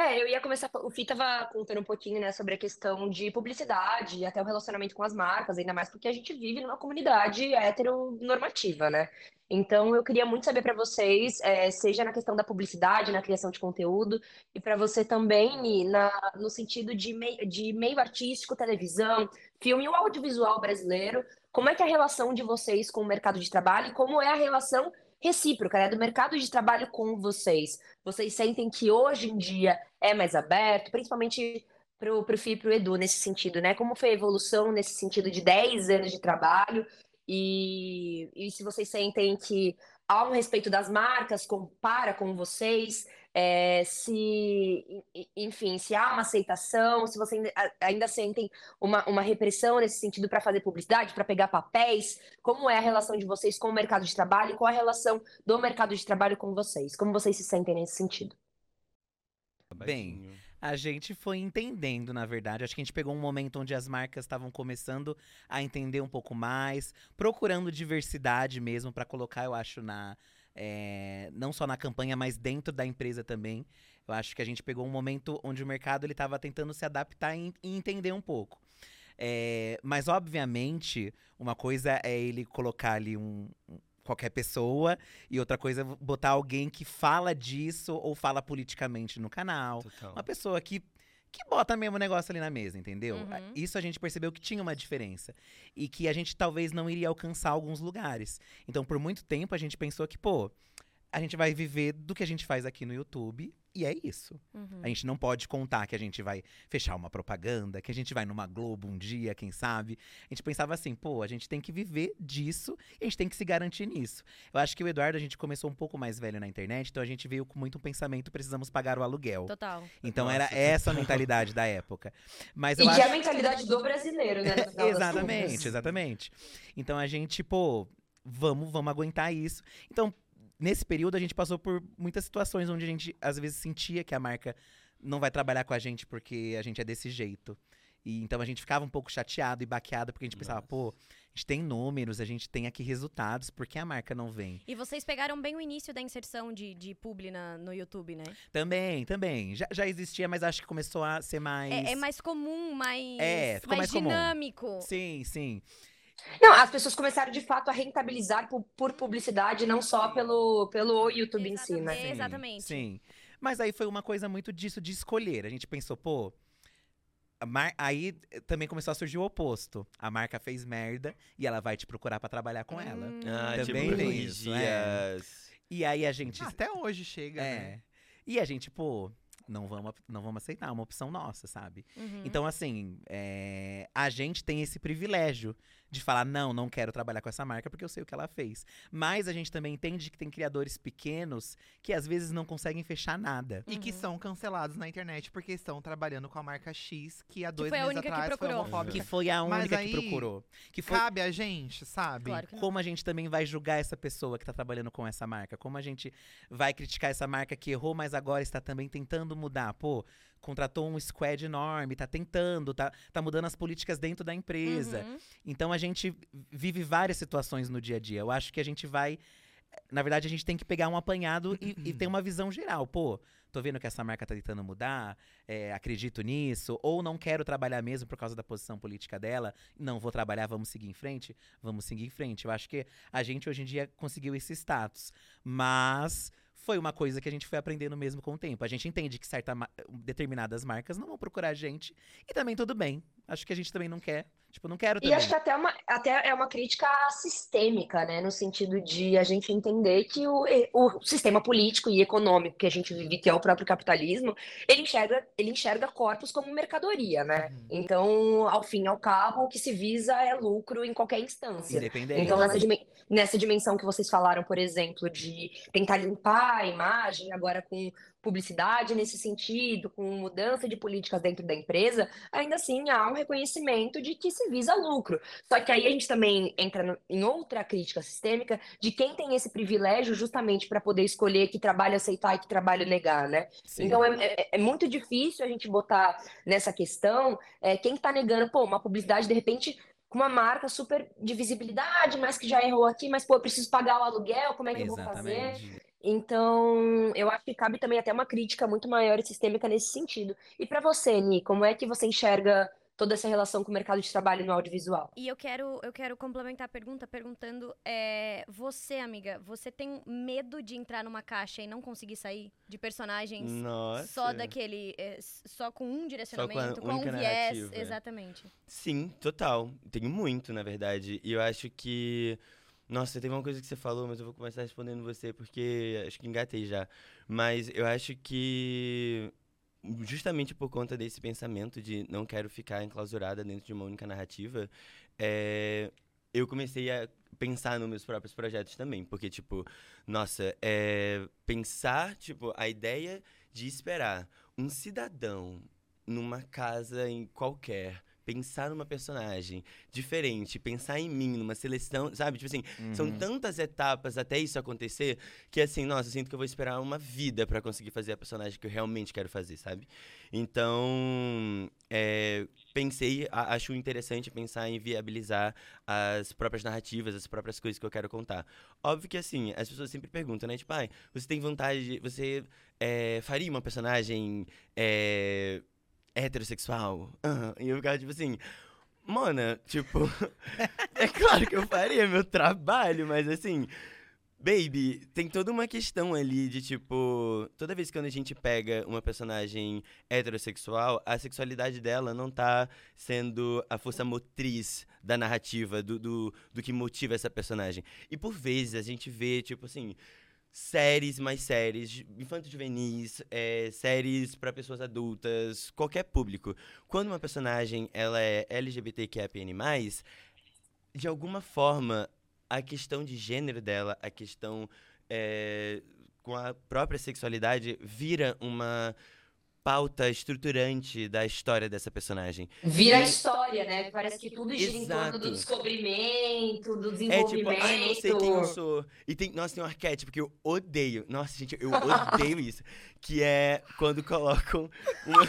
É, eu ia começar. O Fih tava contando um pouquinho, né, sobre a questão de publicidade e até o relacionamento com as marcas, ainda mais porque a gente vive numa comunidade heteronormativa, né? Então, eu queria muito saber para vocês, é, seja na questão da publicidade, na criação de conteúdo, e para você também, na, no sentido de, mei, de meio artístico, televisão, filme e o audiovisual brasileiro, como é que é a relação de vocês com o mercado de trabalho e como é a relação recíproca, né, do mercado de trabalho com vocês? Vocês sentem que hoje em dia é mais aberto, principalmente pro, pro Fih e pro Edu nesse sentido, né? Como foi a evolução nesse sentido de 10 anos de trabalho e, e se vocês sentem que há um respeito das marcas com, para com vocês, é, se, enfim, se há uma aceitação, se vocês ainda, ainda sentem uma, uma repressão nesse sentido para fazer publicidade, para pegar papéis, como é a relação de vocês com o mercado de trabalho e qual a relação do mercado de trabalho com vocês? Como vocês se sentem nesse sentido? Bem, A gente foi entendendo, na verdade. Acho que a gente pegou um momento onde as marcas estavam começando a entender um pouco mais, procurando diversidade mesmo para colocar, eu acho, na é, não só na campanha, mas dentro da empresa também. Eu acho que a gente pegou um momento onde o mercado ele estava tentando se adaptar e, e entender um pouco. É, mas obviamente, uma coisa é ele colocar ali um um- qualquer pessoa e outra coisa é botar alguém que fala disso ou fala politicamente no canal. Total. Uma pessoa que, que bota mesmo o negócio ali na mesa, entendeu? Uhum. Isso a gente percebeu que tinha uma diferença. E que a gente talvez não iria alcançar alguns lugares. Então, por muito tempo, a gente pensou que, pô, a gente vai viver do que a gente faz aqui no YouTube. E é isso. Uhum. A gente não pode contar que a gente vai fechar uma propaganda, que a gente vai numa Globo um dia, quem sabe. A gente pensava assim, pô, a gente tem que viver disso e a gente tem que se garantir nisso. Eu acho que o Eduardo, a gente começou um pouco mais velho na internet, então a gente veio com muito pensamento, precisamos pagar o aluguel. Total. Então Nossa, era essa a mentalidade da época. Mas eu E acho que é a mentalidade do brasileiro, né? exatamente, exatamente. Então a gente, pô, vamos, vamos aguentar isso. Então, nesse período a gente passou por muitas situações onde a gente às vezes sentia que a marca não vai trabalhar com a gente porque a gente é desse jeito. E então a gente ficava um pouco chateado e baqueado porque a gente pensava, Nossa. pô, a gente tem números, a gente tem aqui resultados, por que a marca não vem? E vocês pegaram bem o início da inserção de, de publi na- no YouTube, né? Também, também. Já, já existia, mas acho que começou a ser mais. É, é mais comum, mais, É, mais comum. dinâmico. Sim, sim. Não, as pessoas começaram de fato a rentabilizar por, por publicidade, não só pelo, pelo YouTube em si, né? Exatamente. Exatamente. Sim. Mas aí foi uma coisa muito disso de escolher. A gente pensou, pô. Aí eh, também começou a surgir o oposto. A marca fez merda e ela vai te procurar pra trabalhar com ela. Hum. Ah, Também tipo, tem isso, é. E aí a gente. Até hoje chega, é. né? E a gente, pô, não vamos, não vamos aceitar, é uma opção nossa, sabe? Uhum. Então, assim, é, a gente tem esse privilégio de falar, não, não quero trabalhar com essa marca porque eu sei o que ela fez. Mas a gente também entende que tem criadores pequenos que às vezes não conseguem fechar nada. E que Uhum. são cancelados na internet porque estão trabalhando com a marca X, que há dois foi a meses única que atrás foi procurou. homofóbica. Que foi a Mas única aí, que procurou. Que foi Cabe a gente, sabe? Claro que não. como a gente também vai julgar essa pessoa que tá trabalhando com essa marca? Como a gente vai criticar essa marca que errou, mas agora está também tentando mudar? Pô, contratou um squad enorme, tá tentando, tá, tá mudando as políticas dentro da empresa. Uhum. Então a gente vive várias situações no dia a dia. Eu acho que a gente vai na verdade, a gente tem que pegar um apanhado e, e ter uma visão geral. Pô, tô vendo que essa marca tá tentando mudar, é, acredito nisso, ou não quero trabalhar mesmo por causa da posição política dela, não vou trabalhar, vamos seguir em frente? Vamos seguir em frente. Eu acho que a gente hoje em dia conseguiu esse status. Mas foi uma coisa que a gente foi aprendendo mesmo com o tempo. A gente entende que certa, determinadas marcas não vão procurar a gente. E também tudo bem. Acho que a gente também não quer. Tipo, não quero E também. acho que até, uma, até é uma crítica sistêmica, né? No sentido de a gente entender que o, o sistema político e econômico que a gente vive, que é o próprio capitalismo, ele enxerga, ele enxerga corpos como mercadoria, né? Uhum. Então, ao fim e ao cabo, o que se visa é lucro em qualquer instância. Independente. Então, nessa, dimen- nessa dimensão que vocês falaram, por exemplo, de tentar limpar a imagem agora com publicidade nesse sentido, com mudança de políticas dentro da empresa, ainda assim há um reconhecimento de que se visa lucro. Só que aí a gente também entra no- em outra crítica sistêmica de quem tem esse privilégio justamente para poder escolher que trabalho aceitar e que trabalho negar, né? Sim. Então é, é- é muito difícil a gente botar nessa questão é, quem está negando, pô, uma publicidade de repente com uma marca super de visibilidade, mas que já errou aqui, mas pô, eu preciso pagar o aluguel, como é que eu vou fazer? Então, eu acho que cabe também até uma crítica muito maior e sistêmica nesse sentido. E para você, Ni, como é que você enxerga toda essa relação com o mercado de trabalho no audiovisual? E eu quero, eu quero complementar a pergunta perguntando: é, você, amiga, você tem medo de entrar numa caixa e não conseguir sair? De personagens Nossa. só daquele. é, só com um direcionamento, com, única um viés. narrativa. Exatamente. Sim, total. Tenho muito, na verdade. E eu acho que. Nossa, teve uma coisa que você falou, mas eu vou começar respondendo você, porque acho que engatei já. Mas eu acho que. Justamente por conta desse pensamento de não quero ficar enclausurada dentro de uma única narrativa, é, eu comecei a pensar nos meus próprios projetos também. Porque, tipo, nossa, é, pensar, tipo, a ideia de esperar um cidadão numa casa em qualquer, pensar numa personagem diferente, pensar em mim, numa seleção, sabe? Tipo assim, são Uhum. tantas etapas até isso acontecer que assim, nossa, eu sinto que eu vou esperar uma vida pra conseguir fazer a personagem que eu realmente quero fazer, sabe? Então, é, pensei, a- acho interessante pensar em viabilizar as próprias narrativas, as próprias coisas que eu quero contar. Óbvio que assim, as pessoas sempre perguntam, né? Tipo, ai, você tem vontade, de- você é, faria uma personagem é, heterossexual? Ah, E eu ficava tipo assim, Mona, tipo, [LAUGHS] [LAUGHS] é claro que eu faria meu trabalho, mas assim, baby, tem toda uma questão ali de tipo, toda vez que quando a gente pega uma personagem heterossexual, a sexualidade dela não tá sendo a força motriz da narrativa, do, do, do que motiva essa personagem. E por vezes a gente vê, tipo assim, séries mais séries, infanto juvenis, é, séries para pessoas adultas, qualquer público. Quando uma personagem ela é LGBTQIAPN+, de alguma forma, a questão de gênero dela, a questão é, com a própria sexualidade, vira uma pauta estruturante da história dessa personagem. Vira a E- história, né? Parece que tudo gira em torno do Exato. descobrimento, do É desenvolvimento. tipo, ai, não sei quem eu sou. E tem, nossa, tem um arquétipo que eu odeio. Nossa, gente, eu odeio [LAUGHS] isso. Que é quando colocam uma...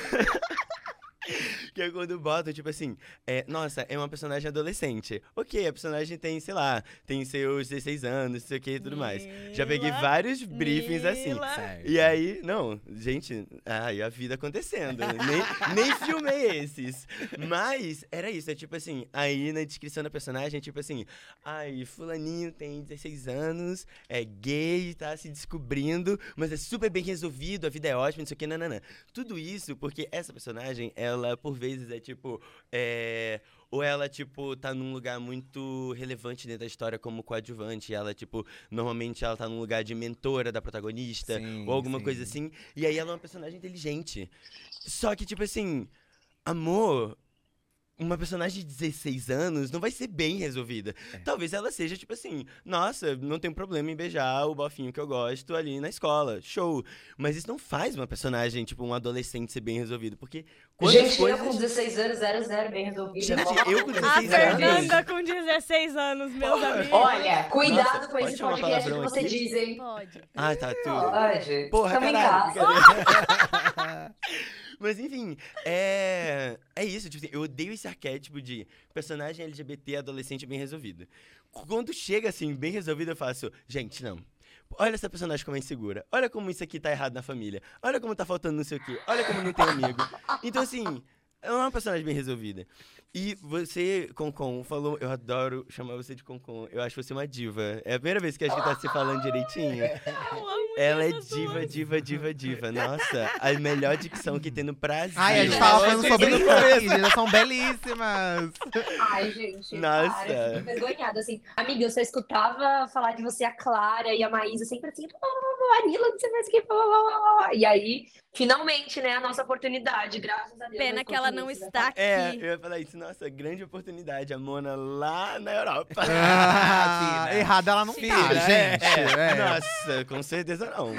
[LAUGHS] Que é quando botam, tipo assim, é, nossa, é uma personagem adolescente. Ok, a personagem tem, sei lá, tem seus 16 anos, não sei o que e tudo mais. Já peguei Mila, vários briefings assim. Mila. Certo. E aí, não, gente, ai, a vida acontecendo. nem, [LAUGHS] nem filmei esses. Mas era isso, é tipo assim, aí na descrição da personagem é tipo assim, ai, fulaninho tem 16 anos, é gay, tá se descobrindo, mas é super bem resolvido, a vida é ótima, não sei o que, nananã. Tudo isso porque essa personagem, ela, por vezes, é tipo, é... Ou ela, tipo, tá num lugar muito relevante dentro da história como coadjuvante. Ela, tipo, normalmente ela tá num lugar de mentora da protagonista Sim, ou alguma sim. coisa assim. E aí ela é uma personagem inteligente. Só que, tipo assim, amor, uma personagem de 16 anos não vai ser bem resolvida. É. Talvez ela seja, tipo assim, nossa, não tem problema em beijar o bofinho que eu gosto ali na escola. Show. Mas isso não faz uma personagem, tipo, um adolescente ser bem resolvido. Porque Gente, coisas. eu com 16 anos, zero, zero, bem resolvido. Gente, eu com A 16 anos. Fernanda com 16 anos, meus Porra. amigos. Olha, cuidado Nossa, com esse podcast que você aqui? diz, hein? Pode. Ah, tá, tudo. Pode. Porra, Tamo em caralho. casa. [LAUGHS] Mas enfim, é. É isso, tipo assim, eu odeio esse arquétipo de personagem LGBT adolescente bem resolvido. Quando chega assim, bem resolvido, eu faço, gente, não. olha essa personagem como é insegura. Olha como isso aqui tá errado na família. Olha como tá faltando não sei o quê. Olha como não tem amigo. Então, assim, é uma personagem bem resolvida. E você, Concon, falou. Eu adoro chamar você de Concon. Eu acho você uma diva. É a primeira vez que a gente tá se falando direitinho. Ela é diva, diva, diva, diva. Nossa, a melhor dicção que tem no Brasil. Ai, a gente tava falando que sobre isso elas são belíssimas. Ai, gente. Nossa. Para, eu fico envergonhada, assim. Amiga, eu só escutava falar de você a Clara e a Maísa sempre assim, "Pô, a Nila, você faz o pô." E aí, finalmente, né, a nossa oportunidade, graças a Deus. Pena que ela não está aqui. É, eu ia falar isso. Nossa, grande oportunidade. A Mona lá na Europa. [LAUGHS] Ah, Fina. errada ela não tá, Fina, gente. é. é. Nossa, com certeza não.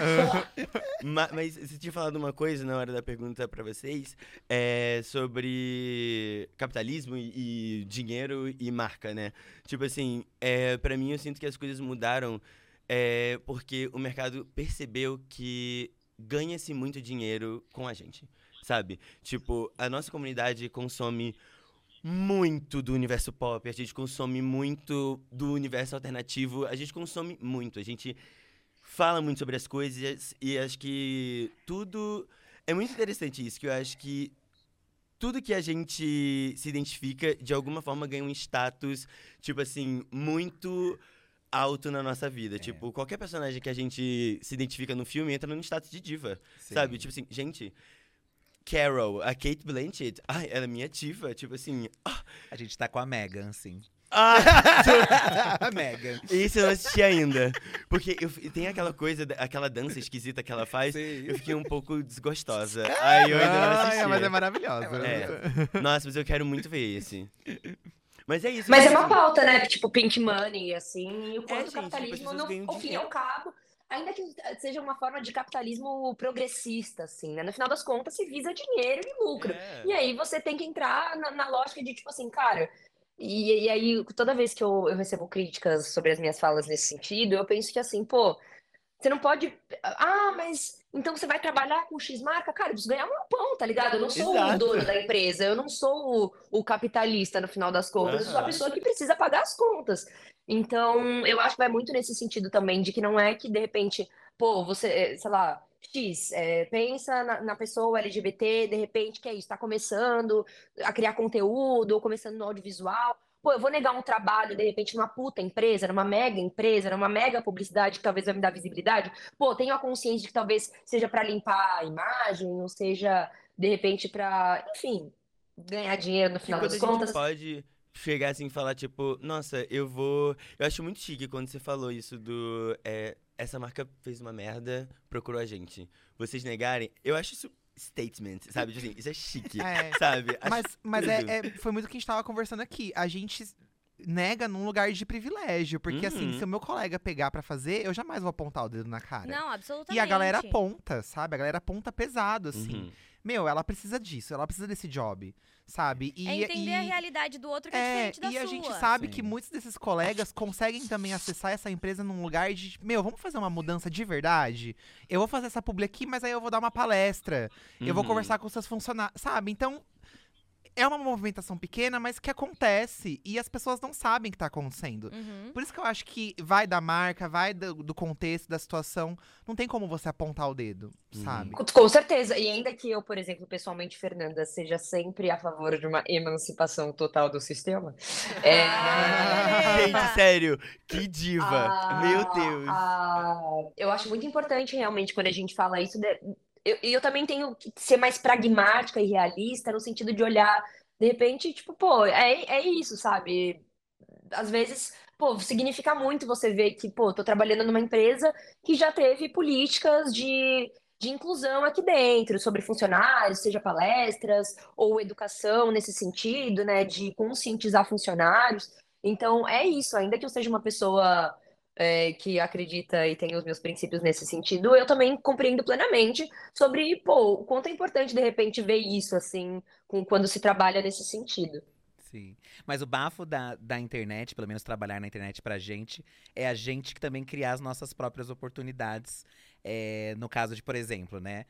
[LAUGHS] Ma- mas você tinha falado uma coisa na hora da pergunta pra vocês é, sobre capitalismo e, e dinheiro e marca, né? Tipo assim, é, para mim eu sinto que as coisas mudaram é, porque o mercado percebeu que ganha-se muito dinheiro com a gente, sabe? Tipo, a nossa comunidade consome muito do universo pop, a gente consome muito do universo alternativo, a gente consome muito, a gente fala muito sobre as coisas e acho que tudo é muito interessante isso, que eu acho que tudo que a gente se identifica de alguma forma ganha um status, tipo assim, muito alto na nossa vida. Tipo, qualquer personagem que a gente se identifica no filme entra no status de diva, Sim. sabe? Tipo assim, gente, Carol, a Kate Blanchett, ai, ela é minha diva, tipo assim, A gente tá com a Megan, sim. ah, [LAUGHS] a Megan. Isso eu não assisti ainda. Porque eu, tem aquela coisa, aquela dança esquisita que ela faz. Sim. Eu fiquei um pouco desgostosa. Aí eu ainda não assisti. mas é maravilhosa. É. Nossa, mas eu quero muito ver esse. Mas é isso. Mas é tipo uma assim, pauta, né? Tipo, pink money, assim, e o quanto É, o gente, capitalismo, tipo, no, ao fim e ao cabo, ainda que seja uma forma de capitalismo progressista, assim, né? No final das contas, se visa dinheiro e lucro. é. E aí você tem que entrar na, na lógica de, tipo assim, cara. E, e aí, toda vez que eu, eu recebo críticas sobre as minhas falas nesse sentido, eu penso que assim, pô, você não pode. Ah, mas então você vai trabalhar com X marca? Cara, eu preciso ganhar um pão, tá ligado? Eu não sou o Exato. dono da empresa, eu não sou o, o capitalista no final das contas, eu sou a pessoa que precisa pagar as contas. Então, eu acho que vai muito nesse sentido também, de que não é que de repente, pô, você, eh, sei lá, X, eh, pensa na, na pessoa LGBT, de repente, que é isso, tá começando a criar conteúdo, ou começando no audiovisual. Pô, eu vou negar um trabalho, de repente, numa puta empresa, numa mega empresa, numa mega publicidade que talvez vai me dar visibilidade. Pô, tenho a consciência de que talvez seja pra limpar a imagem, ou seja, de repente, pra, enfim, ganhar dinheiro no final das a gente contas. pode chegar assim e falar, tipo, nossa, eu vou. Eu acho muito chique quando você falou isso do. é, essa marca fez uma merda, procurou a gente. Vocês negarem, eu acho isso statement, sabe? Tipo assim, isso é chique, [LAUGHS] É. sabe? Acho Mas, mas é, é- foi muito o que a gente tava conversando aqui. A gente nega num lugar de privilégio. Porque, assim, Uhum. se o meu colega pegar pra fazer, eu jamais vou apontar o dedo na cara. Não, absolutamente. E a galera aponta, sabe? A galera aponta pesado, assim. Uhum. Meu, ela precisa disso, ela precisa desse job, sabe? E, É entender e- a realidade do outro que é, É, diferente da e a sua. gente sabe Sim. que muitos desses colegas conseguem também acessar essa empresa num lugar de, meu, vamos fazer uma mudança de verdade? Eu vou fazer essa publi aqui, mas aí eu vou dar uma palestra. Eu vou Uhum. conversar com seus funcionários, sabe? Então, é uma movimentação pequena, mas que acontece e as pessoas não sabem que tá acontecendo. Uhum. Por isso que eu acho que vai da marca, vai do, do contexto, da situação. Não tem como você apontar o dedo, Uhum. sabe? Com com certeza. E ainda que eu, por exemplo, pessoalmente, Fernanda, seja sempre a favor de uma emancipação total do sistema. [LAUGHS] É... Ah, Gente, sério, que diva. Ah, Meu Deus. ah, eu acho muito importante realmente quando a gente fala isso. de- eu, eu também tenho que ser mais pragmática e realista no sentido de olhar, de repente, tipo, pô, é, é isso, sabe? Às vezes, pô, significa muito você ver que, pô, tô trabalhando numa empresa que já teve políticas de, de inclusão aqui dentro, sobre funcionários, seja palestras ou educação nesse sentido, né, de conscientizar funcionários. Então, é isso, ainda que eu seja uma pessoa é, que acredita e tem os meus princípios nesse sentido, eu também compreendo plenamente sobre, pô, o quanto é importante, de repente, ver isso, assim, com, quando se trabalha nesse sentido. Sim. Mas o bafo da, da internet, pelo menos trabalhar na internet pra gente, é a gente que também criar as nossas próprias oportunidades. É, no caso de, por exemplo, né?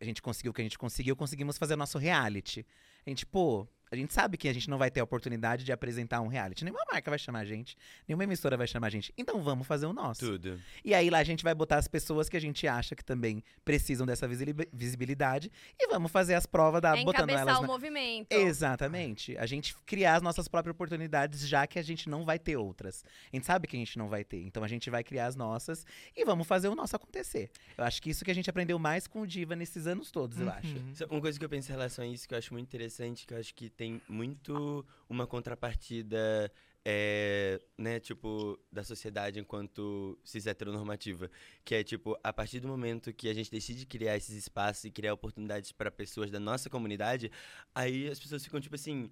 A gente conseguiu o que a gente conseguiu, conseguimos fazer nosso reality. A gente, pô, a gente sabe que a gente não vai ter a oportunidade de apresentar um reality. Nenhuma marca vai chamar a gente, nenhuma emissora vai chamar a gente. Então vamos fazer o nosso. Tudo. E aí lá a gente vai botar as pessoas que a gente acha que também precisam dessa visibilidade e vamos fazer as provas da é botando elas o na... movimento. Exatamente. A gente criar as nossas próprias oportunidades, já que a gente não vai ter outras. A gente sabe que a gente não vai ter. Então a gente vai criar as nossas e vamos fazer o nosso acontecer. Eu acho que isso que a gente aprendeu mais com o Diva nesses anos todos, eu acho. Uhum. Só Uma coisa que eu penso em relação a isso que eu acho muito interessante, que eu acho que tem muito uma contrapartida, é, né, tipo, da sociedade enquanto cis heteronormativa. Que é, tipo, a partir do momento que a gente decide criar esses espaços e criar oportunidades para pessoas da nossa comunidade, aí as pessoas ficam, tipo assim,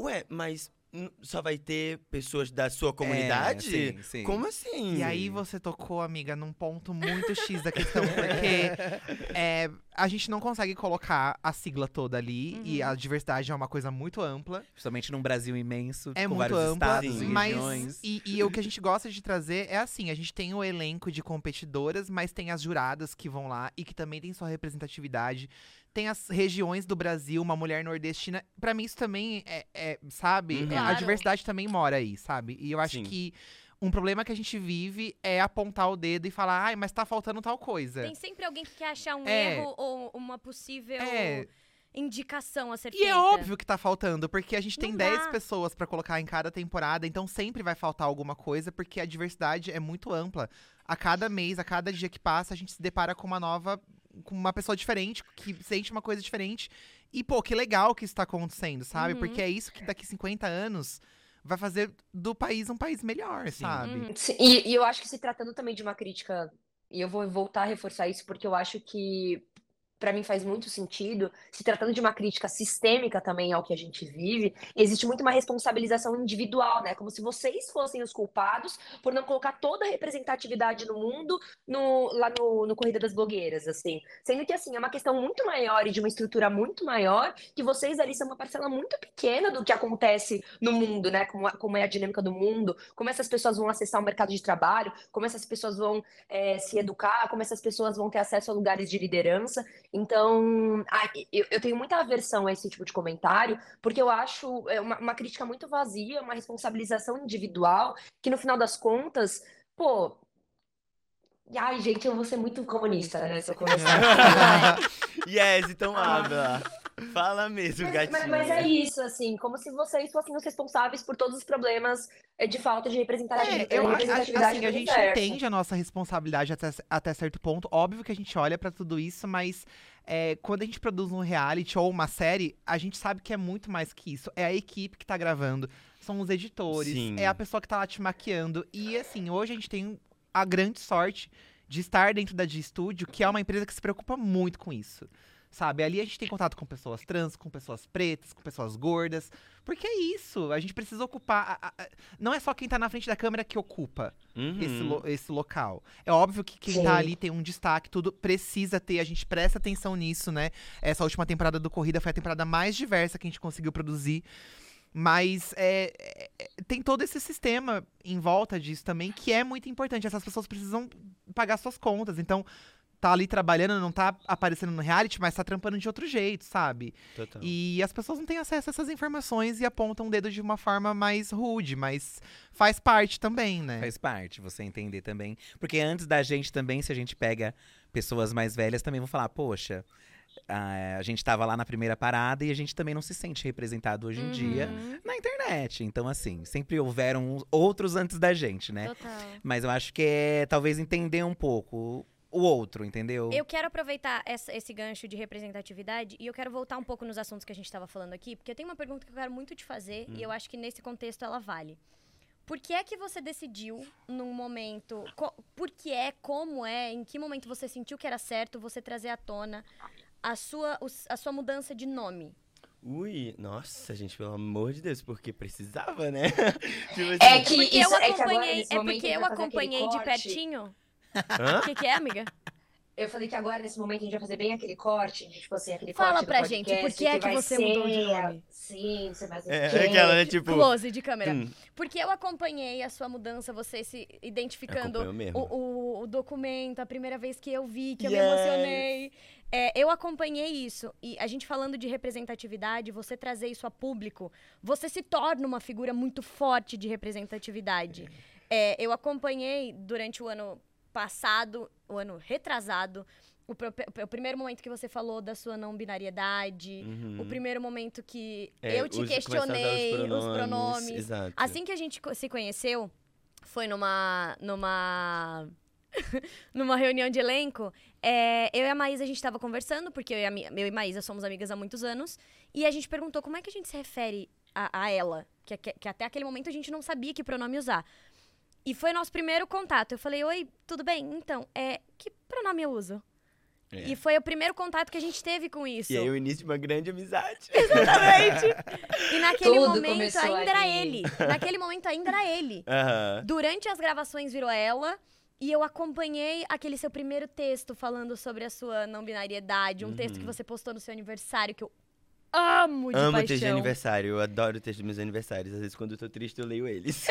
ué, mas só vai ter pessoas da sua comunidade? É, sim, sim. Como assim? E aí você tocou, amiga, num ponto muito X da questão, porque é, [LAUGHS] a gente não consegue colocar a sigla toda ali, e Uhum. a diversidade é uma coisa muito ampla. Principalmente num Brasil imenso, É com muito vários ampla, estados e mas regiões. e, e o que a gente gosta de trazer é assim, a gente tem o elenco de competidoras, mas tem as juradas que vão lá e que também tem sua representatividade. Tem as regiões do Brasil, uma mulher nordestina. Pra mim isso também é, é, sabe, Uhum. É, a Claro. diversidade também mora aí, sabe? E eu acho Sim. que um problema que a gente vive é apontar o dedo e falar, ai, mas tá faltando tal coisa. Tem sempre alguém que quer achar um É. erro ou uma possível É. indicação a ser E feita. é óbvio que tá faltando, porque a gente tem Não 10 dá. pessoas pra colocar em cada temporada, então sempre vai faltar alguma coisa, porque a diversidade é muito ampla. A cada mês, a cada dia que passa, a gente se depara com uma nova. com uma pessoa diferente, que sente uma coisa diferente. E, pô, que legal que isso tá acontecendo, sabe? Uhum. Porque é isso que daqui 50 anos vai fazer do país um país melhor, Sim. sabe? Uhum. Sim, E, e eu acho que se tratando também de uma crítica, e eu vou voltar a reforçar isso porque eu acho que para mim faz muito sentido, se tratando de uma crítica sistêmica também ao que a gente vive, existe muito uma responsabilização individual, né? Como se vocês fossem os culpados por não colocar toda a representatividade no mundo no, lá no, no Corrida das Blogueiras, assim. Sendo que, assim, é uma questão muito maior e de uma estrutura muito maior, que vocês ali são uma parcela muito pequena do que acontece no mundo, né? Como, como é a dinâmica do mundo, como essas pessoas vão acessar o mercado de trabalho, como essas pessoas vão é, se educar, como essas pessoas vão ter acesso a lugares de liderança. Então, eu, tenho muita aversão a esse tipo de comentário, porque eu acho é, uma, crítica muito vazia, uma responsabilização individual, que no final das contas, pô. Ai, gente, eu vou ser muito comunista, né? Se eu começar. [LAUGHS] yes, então habla. Fala mesmo, Mas, gatinho. mas- mas é isso, assim, como se vocês fossem os responsáveis por todos os problemas é, de falta de representatividade. É, eu, a- a- representatividade assim, a gente universo. entende a nossa responsabilidade até, até certo ponto. Óbvio que a gente olha pra tudo isso, mas é, quando a gente produz um reality ou uma série, a gente sabe que é muito mais que isso. É a equipe que tá gravando, são os editores, Sim. é a pessoa que tá lá te maquiando. E assim, hoje a gente tem a grande sorte de estar dentro da G Studio, que é uma empresa que se preocupa muito com isso. Sabe, ali a gente tem contato com pessoas trans, com pessoas pretas, com pessoas gordas. Porque é isso, a gente precisa ocupar. a- a- a- não é só quem tá na frente da câmera que ocupa Uhum. esse, lo- esse local. É óbvio que quem Sim. tá ali tem um destaque, tudo precisa ter, a gente presta atenção nisso, né? Essa última temporada do Corrida foi a temporada mais diversa que a gente conseguiu produzir. Mas é, é- é- tem todo esse sistema em volta disso também, que é muito importante. Essas pessoas precisam pagar suas contas. Então, tá ali trabalhando, não tá aparecendo no reality, mas tá trampando de outro jeito, sabe? Total. E as pessoas não têm acesso a essas informações e apontam o dedo de uma forma mais rude, mas faz parte também, né? Faz parte, você entender também. Porque antes da gente também, se a gente pega pessoas mais velhas, também vão falar, poxa, a, a gente tava lá na primeira parada e a gente também não se sente representado hoje em dia Uhum, na internet. Então, assim, sempre houveram outros antes da gente, né? Total. Mas eu acho que é talvez entender um pouco o outro, entendeu? Eu quero aproveitar essa- esse gancho de representatividade e eu quero voltar um pouco nos assuntos que a gente estava falando aqui, porque eu tenho uma pergunta que eu quero muito te fazer e eu acho que nesse contexto ela vale. Por que é que você decidiu num momento, por que é, como é, em que momento você sentiu que era certo você trazer à tona a sua, a sua mudança de nome? Ui, nossa, gente, pelo amor de Deus, porque precisava, né? [LAUGHS] tipo É assim, que Porque isso eu é que agora, acompanhei, é porque eu acompanhei de corte. pertinho. O que, que é, amiga? Eu falei que agora, nesse momento, a gente vai fazer bem aquele corte, tipo assim, aquele Fala corte pra gente, por que é que você ser, mudou de nome? Sim, você vai É, ser aquela, né? Tipo. Close de câmera. hum, Porque eu acompanhei a sua mudança, você se identificando o, o- o documento, a primeira vez que eu vi, que eu me Yes. emocionei. É, eu acompanhei isso. E a gente falando de representatividade, você trazer isso a público, você se torna uma figura muito forte de representatividade. É, eu acompanhei durante o ano passado, o ano retrasado, o, o primeiro momento que você falou da sua não binariedade, uhum. o primeiro momento que É, eu te usar questionei os pronomes, pronomes. Exato. Assim que a gente se conheceu, foi numa. numa. [LAUGHS] numa reunião de elenco. é, eu e a Maísa, a gente tava conversando, porque eu e, a, eu e Maísa somos amigas há muitos anos. E a gente perguntou como é que a gente se refere a, a ela. Que, que- que até aquele momento a gente não sabia que pronome usar. E foi nosso primeiro contato. Eu falei, oi, tudo bem? Então, é, que pronome eu uso? É. E foi o primeiro contato que a gente teve com isso. E aí o início de uma grande amizade. Exatamente. [LAUGHS] E naquele Tudo momento ainda era ali. ele. Naquele momento ainda era ele. Durante as gravações virou ela. E eu acompanhei aquele seu primeiro texto falando sobre a sua não binariedade. Um texto que você postou no seu aniversário, que eu amo de Amo paixão. texto de aniversário. Eu adoro texto dos meus aniversários. Às vezes, quando eu tô triste, eu leio eles.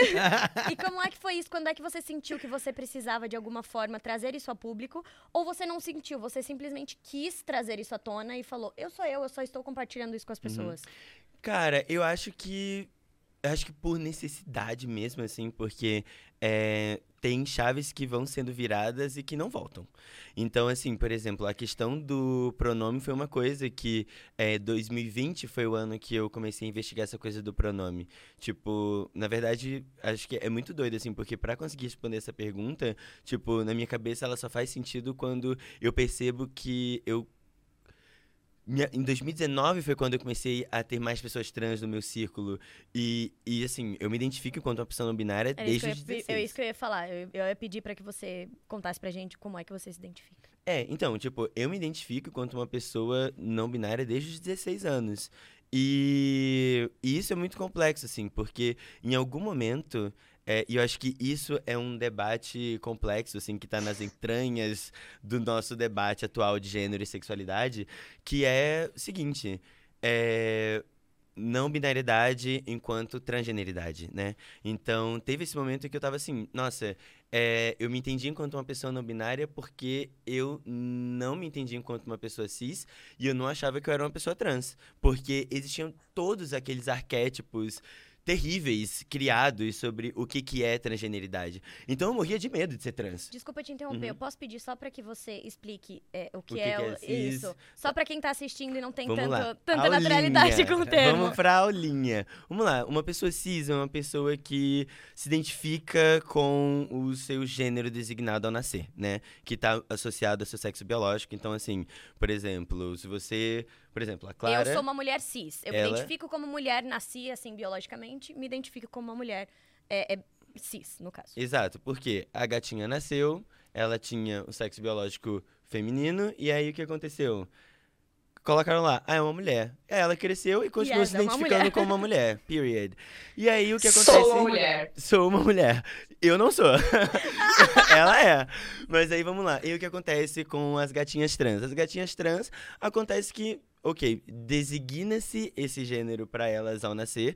E como é que foi isso? Quando é que você sentiu que você precisava, de alguma forma, trazer isso a público? Ou você não sentiu? Você simplesmente quis trazer isso à tona e falou, eu sou eu, eu só estou compartilhando isso com as pessoas. Cara, eu acho que. Eu acho que por necessidade mesmo, assim, porque é, tem chaves que vão sendo viradas e que não voltam. Então, assim, por exemplo, a questão do pronome foi uma coisa que é, 2020 foi o ano que eu comecei a investigar essa coisa do pronome. Tipo, na verdade, acho que é muito doido, assim, porque pra conseguir responder essa pergunta, tipo, na minha cabeça ela só faz sentido quando eu percebo que eu minha- em 2019 foi quando eu comecei a ter mais pessoas trans no meu círculo. E, e assim, eu me identifico enquanto uma pessoa não binária desde os ia, pe- 16. é isso que eu ia falar. Eu, eu ia pedir pra que você contasse pra gente como é que você se identifica. É, então, tipo, eu me identifico enquanto uma pessoa não binária desde os 16 anos. E, e isso é muito complexo, assim, porque em algum momento, é, e eu acho que isso é um debate complexo, assim, que tá nas entranhas do nosso debate atual de gênero e sexualidade, que é o seguinte, é, não binariedade enquanto transgeneridade, né? Então, teve esse momento que eu tava assim, nossa, é, eu me entendi enquanto uma pessoa não binária porque eu não me entendi enquanto uma pessoa cis e eu não achava que eu era uma pessoa trans. Porque existiam todos aqueles arquétipos terríveis criados sobre o que, que é transgeneridade. Então eu morria de medo de ser trans. Desculpa te interromper, Uhum. eu posso pedir só pra que você explique é, o que, que é, que é o- cis? isso? Só pra quem tá assistindo e não tem Vamos tanto, lá. tanta Aulinha. naturalidade com o termo. Vamos pra aulinha. Vamos lá. Uma pessoa cis é uma pessoa que se identifica com o seu gênero designado ao nascer, né? Que tá associado ao seu sexo biológico. Então, assim, por exemplo, se você. Por exemplo, a Clara. Eu sou uma mulher cis. Eu me ela- identifico como mulher, nasci assim biologicamente, me identifico como uma mulher é, é cis, no caso. Exato, porque a gatinha nasceu, ela tinha o sexo biológico feminino, e aí o que aconteceu? Colocaram lá, ah, é uma mulher. Ela cresceu e continuou Yes, se é uma identificando como uma mulher. Period. E aí o que acontece? Sou uma mulher. Sou uma mulher. Eu não sou. [LAUGHS] Ela é. Mas aí vamos lá. E o que acontece com as gatinhas trans? As gatinhas trans acontece que, ok, designa-se esse gênero pra elas ao nascer.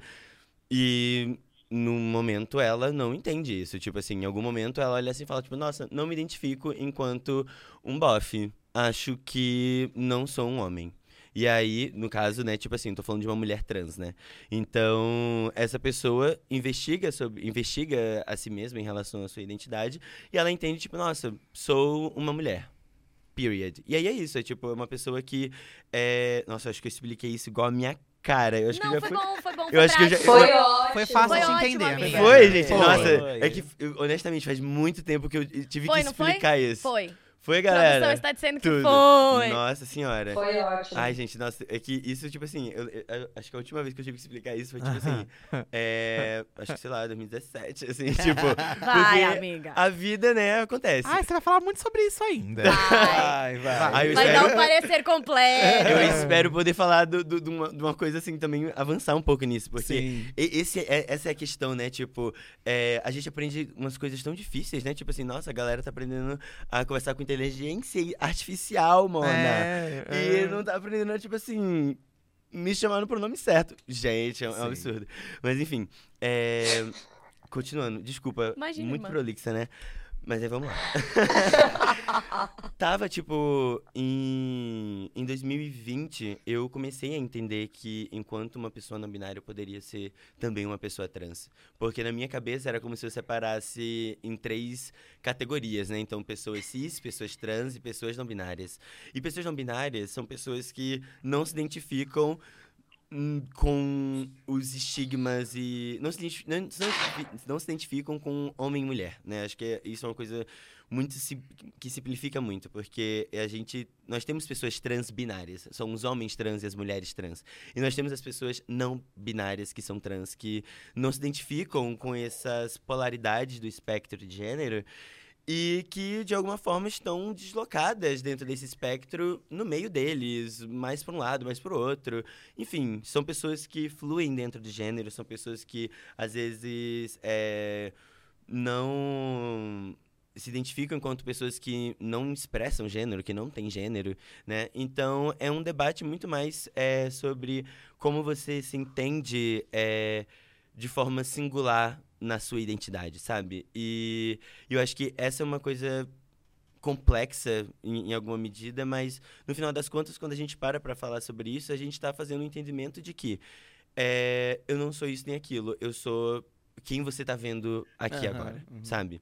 E no momento ela não entende isso. Tipo assim, em algum momento ela olha assim e fala, tipo, nossa, não me identifico enquanto um bofe. Acho que não sou um homem. E aí, no caso, né, tipo assim, tô falando de uma mulher trans, né? Então, essa pessoa investiga sobre investiga a si mesma em relação à sua identidade e ela entende tipo, nossa, sou uma mulher. Period. E aí é isso, é tipo, é uma pessoa que é, nossa, eu acho que eu expliquei isso igual a minha cara. Eu acho que Não, já foi fui bom, foi bom, foi Eu acho que eu já- prático. Foi ótimo. Foi fácil Foi de ótimo, entender. amiga. amiga. Foi, gente. Foi. Nossa, Foi. é que honestamente faz muito tempo que eu tive Foi, que não foi? explicar isso. Foi. Foi, Produção galera. está dizendo que Tudo. foi. Nossa senhora. Foi ótimo. Ai, gente, nossa, é que isso, tipo assim, eu, eu- eu- acho que a última vez que eu tive que explicar isso foi, tipo assim, [LAUGHS] é, acho que, sei lá, 2017, assim, [LAUGHS] tipo, Vai, amiga. a vida, né, acontece. Ai, você vai falar muito sobre isso ainda. Vai. Vai, vai. Ai, eu Vai espero- dar um parecer completo. Eu espero poder falar do- do- de uma, de uma coisa assim também, avançar um pouco nisso, porque Sim. esse é, essa é a questão, né? Tipo, é, a gente aprende umas coisas tão difíceis, né? Tipo assim, nossa, a galera tá aprendendo a conversar com inteligência artificial, mona. É, E é. não tá aprendendo, tipo assim, me chamando pro nome certo. Gente, é um, é um absurdo. Mas enfim, é, continuando, desculpa, Imagina, muito prolixa, né? Mas aí vamos lá. [LAUGHS] Tava, tipo, em, em 2020, eu comecei a entender que enquanto uma pessoa não binária eu poderia ser também uma pessoa trans. Porque na minha cabeça era como se eu separasse em três categorias, né? Então, pessoas cis, pessoas trans e pessoas não binárias. E pessoas não binárias são pessoas que não se identificam com os estigmas e não se, não, não se identificam com homem e mulher, né? Acho que isso é uma coisa muito que simplifica muito, porque a gente nós temos pessoas trans binárias, são os homens trans e as mulheres trans. E nós temos as pessoas não binárias que são trans que não se identificam com essas polaridades do espectro de gênero e que de alguma forma estão deslocadas dentro desse espectro no meio deles, mais para um lado, mais para o outro. Enfim, são pessoas que fluem dentro de gênero, são pessoas que às vezes é, não se identificam enquanto pessoas que não expressam gênero, que não têm gênero, né? Então é um debate muito mais é, sobre como você se entende é, de forma singular na sua identidade, sabe? E eu acho que essa é uma coisa complexa em, em alguma medida, mas no final das contas, quando a gente para para falar sobre isso, a gente está fazendo um entendimento de que é, eu não sou isso nem aquilo, eu sou quem você tá vendo aqui Aham, agora, uhum. sabe?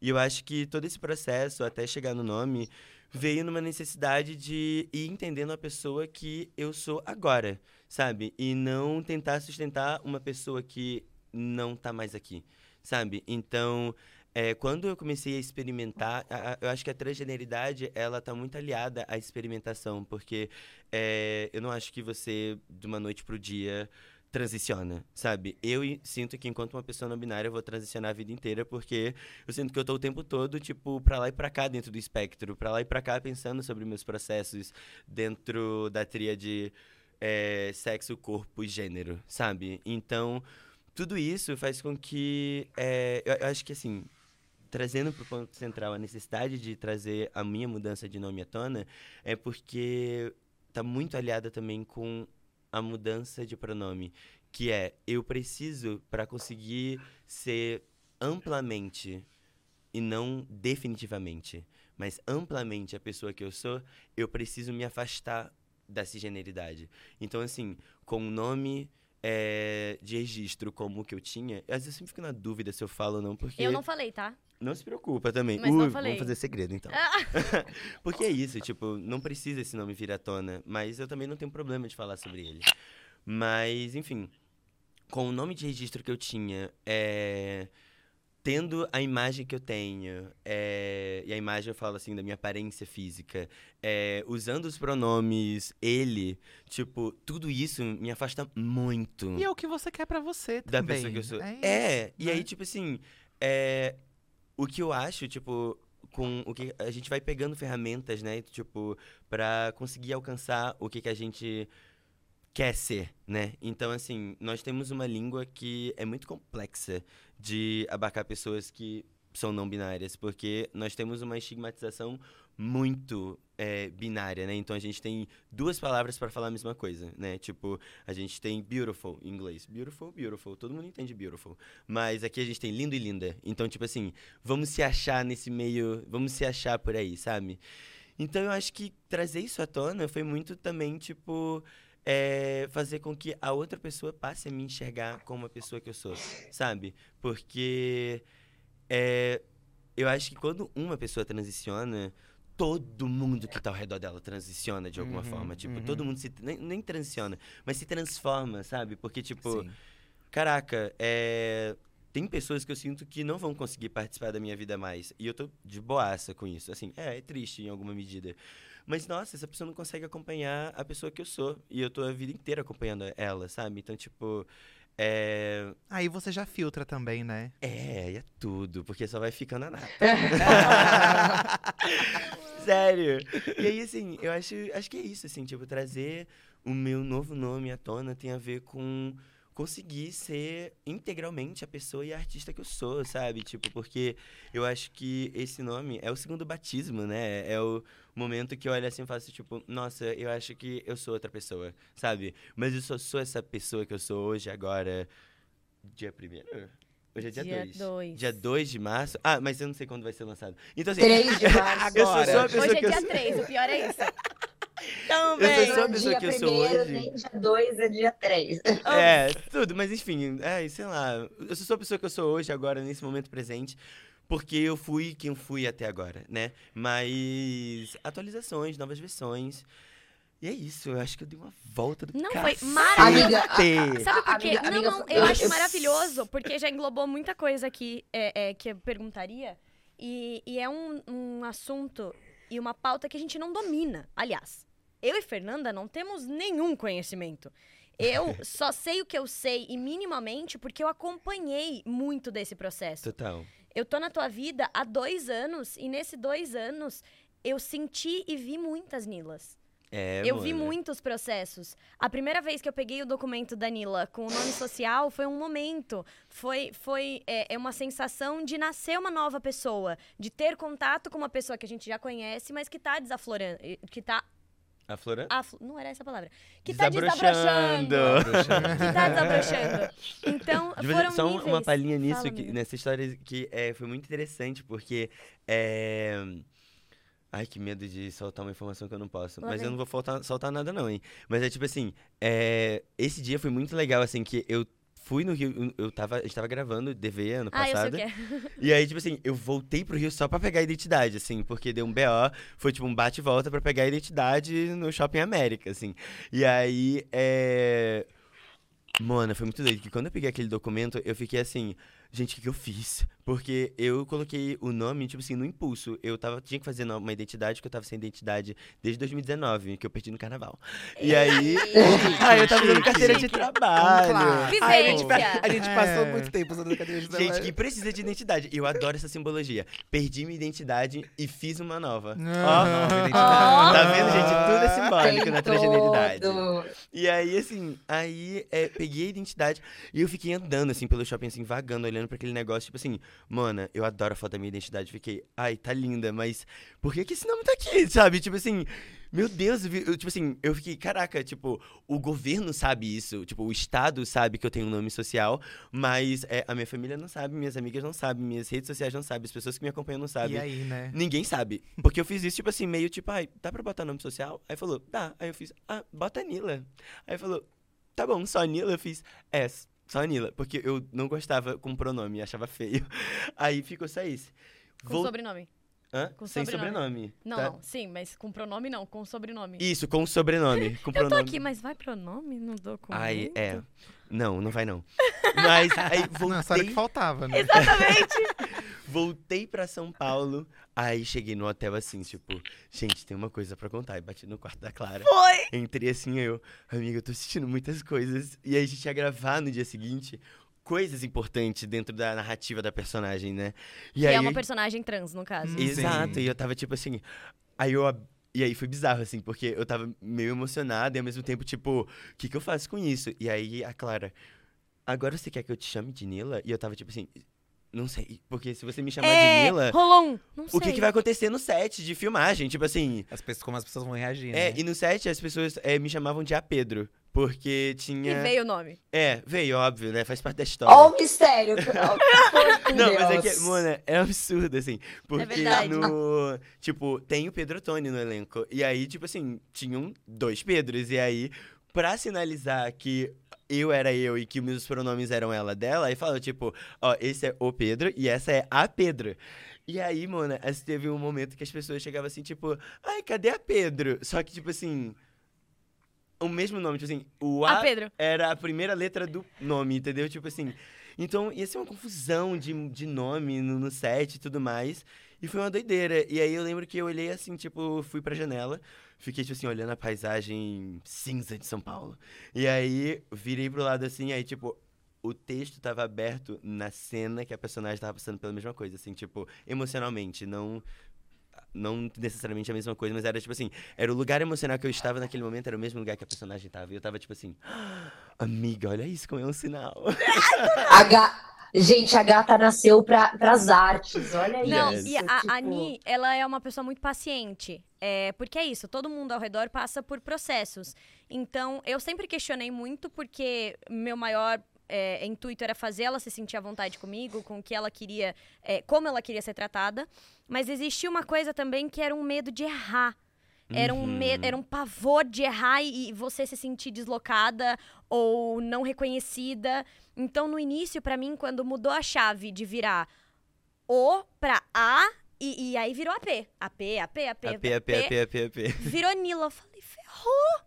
E eu acho que todo esse processo, até chegar no nome, veio numa necessidade de ir entendendo a pessoa que eu sou agora, sabe? E não tentar sustentar uma pessoa que não tá mais aqui, sabe? Então, é, quando eu comecei a experimentar, a- a- eu acho que a transgeneridade, ela tá muito aliada à experimentação, porque é, eu não acho que você, de uma noite pro dia, transiciona, sabe? Eu sinto que enquanto uma pessoa não binária, eu vou transicionar a vida inteira, porque eu sinto que eu tô o tempo todo, tipo, pra lá e pra cá dentro do espectro, pra lá e pra cá pensando sobre meus processos dentro da tríade é, sexo, corpo e gênero, sabe? Então, tudo isso faz com que. é, eu, eu acho que, assim, trazendo para o ponto central a necessidade de trazer a minha mudança de nome à tona, é porque tá muito aliada também com a mudança de pronome, que é eu preciso para conseguir ser amplamente e não definitivamente, mas amplamente a pessoa que eu sou, eu preciso me afastar da cisgeneridade. Então assim, com o nome é, de registro como o que eu tinha, às vezes eu sempre fico na dúvida se eu falo ou não, porque Eu não falei, tá? não se preocupa também. Mas não falei. Vamos fazer segredo, então. [LAUGHS] Porque é isso, tipo, não precisa esse nome vir à tona. Mas eu também não tenho problema de falar sobre ele. Mas, enfim, com o nome de registro que eu tinha, é, tendo a imagem que eu tenho, é, e a imagem eu falo assim da minha aparência física, é, usando os pronomes ele, tipo, tudo isso me afasta muito E é o que você quer pra você da também. pessoa que eu sou. É, É, isso, e né? aí, tipo assim, é, o que eu acho, tipo, com o que a gente vai pegando ferramentas, né, tipo, pra conseguir alcançar o que, que a gente quer ser, né? Então, assim, nós temos uma língua que é muito complexa de abarcar pessoas que são não binárias, porque nós temos uma estigmatização muito é, binária, né? Então a gente tem duas palavras para falar a mesma coisa, né? Tipo, a gente tem beautiful em inglês. Beautiful, beautiful. Todo mundo entende beautiful. Mas aqui a gente tem lindo e linda. Então, tipo assim, vamos se achar nesse meio. Vamos se achar por aí, sabe? Então eu acho que trazer isso à tona foi muito também, tipo. É, fazer com que a outra pessoa passe a me enxergar como a pessoa que eu sou, sabe? Porque é, eu acho que quando uma pessoa transiciona, todo mundo que tá ao redor dela transiciona de alguma Uhum, forma. Tipo, uhum. todo mundo se. Nem, nem transiciona, mas se transforma, sabe? Porque, tipo, Sim. caraca, é. Tem pessoas que eu sinto que não vão conseguir participar da minha vida mais. E eu tô de boaça com isso. Assim, é, é triste em alguma medida. Mas, nossa, essa pessoa não consegue acompanhar a pessoa que eu sou. E eu tô a vida inteira acompanhando ela, sabe? Então, tipo. É. Aí você já filtra também, né? É, e é tudo, porque só vai ficando a nata. [LAUGHS] Sério. E aí, assim, eu acho, acho que é isso, assim, tipo, trazer o meu novo nome à tona tem a ver com, conseguir ser integralmente a pessoa e a artista que eu sou, sabe? Tipo, porque eu acho que esse nome é o segundo batismo, né? É o momento que eu olho assim e faço, tipo, nossa, eu acho que eu sou outra pessoa, sabe? Mas eu só sou essa pessoa que eu sou hoje, agora. Dia primeiro? Hoje é dia 2. Dia dois. Dia 2 de março. Ah, mas eu não sei quando vai ser lançado. Então, assim, 3 de [LAUGHS] março. [LAUGHS] eu sou só a pessoa Hoje é que eu dia sou. 3, o pior é isso. Eu Também. sou só a pessoa dia que eu sou primeiro, hoje. nem dia 2 é dia 3. [LAUGHS] É, tudo, mas enfim, é, sei lá. Eu sou só a pessoa que eu sou hoje, agora, nesse momento presente, porque eu fui quem eu fui até agora, né? Mas atualizações, novas versões. E é isso, eu acho que eu dei uma volta do Não, foi cacete. maravilhoso. Sabe por quê? Amiga, não, amiga, não, eu- eu acho eu- maravilhoso, porque já englobou muita coisa aqui é, é, que eu perguntaria. E, e é um, um assunto e uma pauta que a gente não domina. Aliás, eu e Fernanda não temos nenhum conhecimento. Eu [LAUGHS] só sei o que eu sei, e minimamente, porque eu acompanhei muito desse processo. Total. Eu tô na tua vida há dois anos, e nesses dois anos eu senti e vi muitas Nilas. É, Eu vi muitos processos. A primeira vez que eu peguei o documento da Nila com o nome social foi um momento. Foi, foi é, é uma sensação de nascer uma nova pessoa. De ter contato com uma pessoa que a gente já conhece, mas que tá desaflorando. Que tá. Aflorando? aflo- não era essa a palavra. Que tá Desabrochando. desabrochando. Que tá desabrochando. Então, De [LAUGHS] vez- foram só um- níveis. uma palhinha nisso, Fala, que, nessa história que é, foi muito interessante, porque. É... Ai, que medo de soltar uma informação que eu não posso. Lá Mas eu não vou faltar- soltar nada, não, hein? Mas é tipo assim: é, esse dia foi muito legal, assim, que eu fui no Rio. Eu tava, a gente tava gravando DV ano Ah, eu sei o passado. que é. E aí, tipo assim, eu voltei pro Rio só pra pegar a identidade, assim, porque deu um BO, foi tipo um bate e volta pra pegar a identidade no Shopping América, assim. E aí, é. Mano, foi muito doido, que quando eu peguei aquele documento, eu fiquei assim, gente, o que, que eu fiz? Porque eu coloquei o nome, tipo assim, no impulso. Eu tava, tinha que fazer uma identidade, que eu tava sem identidade desde 2019, que eu perdi no carnaval. E aí. [LAUGHS] aí eu tava dando carteira de trabalho. Claro. Ai, a gente, [LAUGHS] a gente É. passou muito tempo usando cadeira de Gente, trabalho. que precisa de identidade. Eu adoro essa simbologia. Perdi minha identidade e fiz uma nova. Aham. Nova Ó. identidade. Tá vendo, gente? Tudo é simbólico Tem na trageneridade. todo. E aí, assim, aí é, peguei a identidade e eu fiquei andando, assim, pelo shopping, assim, vagando, olhando pra aquele negócio, tipo assim, mana, eu adoro a foto da minha identidade. Fiquei, ai, tá linda, mas por que que esse nome tá aqui, [LAUGHS] sabe? Tipo assim, meu Deus, eu, tipo assim, eu fiquei, caraca, tipo, o governo sabe isso, tipo, o Estado sabe que eu tenho um nome social, mas é, a minha família não sabe, minhas amigas não sabem, minhas redes sociais não sabem, as pessoas que me acompanham não sabem. E aí, né? Ninguém sabe. Porque eu fiz isso, tipo assim, meio tipo, ai, dá pra botar nome social? Aí falou, dá. Aí eu fiz, ah, bota Nila. Aí falou, tá bom, só Nila. Eu fiz, é, só Nila. Porque eu não gostava com pronome, achava feio. [LAUGHS] Aí ficou só isso. Com Vou- sobrenome. Hã? com Sem sobrenome. sobrenome. Não, tá? não, sim, mas com pronome não, com sobrenome. Isso, com sobrenome. [LAUGHS] Com Eu pronome. tô aqui, mas vai pronome no documento? Ai, é. Não, não vai não. Mas aí [LAUGHS] voltei, que faltava, né? Voltei pra São Paulo. Aí cheguei no hotel assim, tipo, gente, tem uma coisa pra contar. E bati no quarto da Clara. Foi! Entrei assim, eu, amiga, eu tô assistindo muitas coisas. E aí a gente ia gravar no dia seguinte coisas importantes dentro da narrativa da personagem, né? E Que aí, é uma personagem trans, no caso. Hum. Exato, Sim. e eu tava tipo assim. Aí eu. E aí foi bizarro, assim, porque eu tava meio emocionado e ao mesmo tempo, tipo, o que, que eu faço com isso? E aí a Clara, agora você quer que eu te chame de Nila? E eu tava tipo assim, não sei, porque se você me chamar de É, Nila, rolou um. Não sei. o que, que vai acontecer no set de filmagem? Tipo assim, As pessoas, como as pessoas vão reagir, é, né? e no set as pessoas é, me chamavam de A Pedro. Porque tinha. E veio o nome. É, veio, óbvio, né? Faz parte da história. Ó o mistério. [LAUGHS] Não, mas é que, mano, é absurdo, assim. Porque verdade. no. Tipo, tem o Pedro Tony no elenco. E aí, tipo assim, tinham dois Pedros. E aí, pra sinalizar que eu era eu e que meus pronomes eram ela dela, aí falou, tipo, ó, esse é o Pedro e essa é a Pedro. E aí, mano, assim, teve um momento que as pessoas chegavam assim, tipo, ai, cadê a Pedro? Só que, tipo assim. O mesmo nome, tipo assim, o A Pedro. era a primeira letra do nome, entendeu? Tipo assim. Então ia ser uma confusão de, de nome no, no set e tudo mais. E foi uma doideira. E aí eu lembro que eu olhei assim, tipo, fui pra janela, fiquei, tipo assim, olhando a paisagem cinza de São Paulo. E aí virei pro lado assim, aí, tipo. O texto tava aberto na cena que a personagem tava passando pela mesma coisa, assim, tipo, emocionalmente, não não necessariamente a mesma coisa, mas era tipo assim, era o lugar emocional que eu estava naquele momento, era o mesmo lugar que a personagem tava. E eu tava tipo assim, Amiga, olha isso como é um sinal. Ga- Gente, a gata nasceu para as artes, olha Não, isso. e a, a tipo, Ani, ela é uma pessoa muito paciente. É, porque é isso, todo mundo ao redor passa por processos. Então, eu sempre questionei muito, porque meu maior é, intuito era fazer ela se sentir à vontade comigo, com o que ela queria, é, como ela queria ser tratada. Mas existia uma coisa também que era um medo de errar. Era um, Uhum. me- era um pavor de errar e, você se sentir deslocada ou não reconhecida. Então, no início, pra mim, quando mudou a chave de virar O pra A, e, e aí virou AP. AP, AP, AP, AP, AP, AP, AP, AP. Virou Nila. Eu falei, ferrou.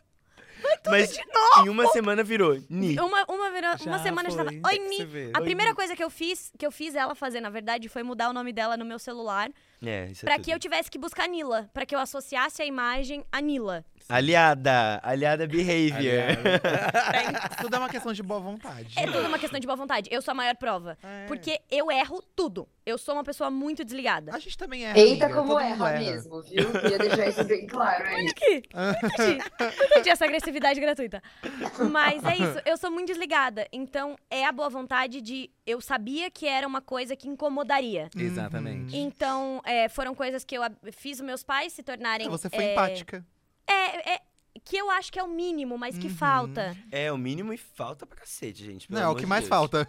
Mas em uma semana virou Ni. Uma, uma, virou, uma semana já tava. foi. Oi, Ni. A Oi, primeira Ni. coisa que eu fiz, que eu fiz ela fazer, na verdade, foi mudar o nome dela no meu celular. É, isso é Pra tudo. que eu tivesse que buscar Nila. Pra que eu associasse a imagem a Nila. Aliada, aliada behavior. [LAUGHS] Tudo é uma questão de boa vontade. É tudo uma questão de boa vontade. Eu sou a maior prova. É. Porque eu erro tudo. Eu sou uma pessoa muito desligada. A gente também é. Eita, amiga, como todo mundo erra mesmo, viu? Queria deixar isso bem claro aí. aqui. Entendi. Entendi essa agressividade gratuita. Mas é isso, eu sou muito desligada. Então, é a boa vontade de. Eu sabia que era uma coisa que incomodaria. Exatamente. Então, é, foram coisas que eu fiz os meus pais se tornarem. Você foi é, empática. É, é, que eu acho que é o mínimo, mas que Uhum. falta. É o mínimo e falta pra cacete, gente. Não, é o que de mais Deus. falta.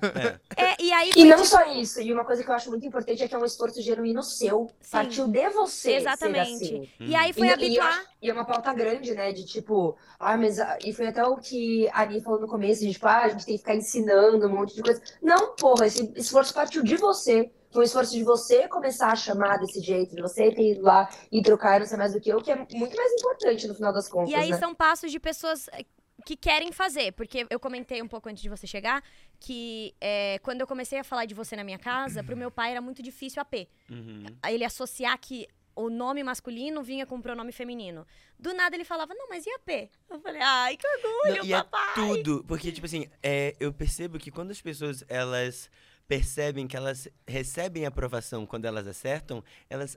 É. É, e aí. E não só isso, e uma coisa que eu acho muito importante é que é um esforço genuíno seu. Sim. Partiu de você. Exatamente. Ser assim. E aí foi e, e, habituar. acho- e é uma pauta grande, né? De tipo, ah, mas. ah, E foi até o que a Ani falou no começo, de tipo, ah, a gente tem que ficar ensinando um monte de coisa. Não, porra, esse esforço partiu de você. Um esforço de você começar a chamar desse jeito, de você ter ido lá e trocar, não sei mais do que eu, que é muito mais importante no final das contas. E aí né? são passos de pessoas eh, que querem fazer. Porque eu comentei um pouco antes de você chegar que eh, quando eu comecei a falar de você na minha casa, pro meu pai era muito difícil AP. Uhum. Aí ele associar que o nome masculino vinha com o pronome feminino. Do nada ele falava, não, mas e AP? Eu falei, ai, que orgulho, Não, e é papai. tudo, porque, tipo assim, é, eu percebo que quando as pessoas, elas percebem que elas recebem aprovação quando elas acertam, elas...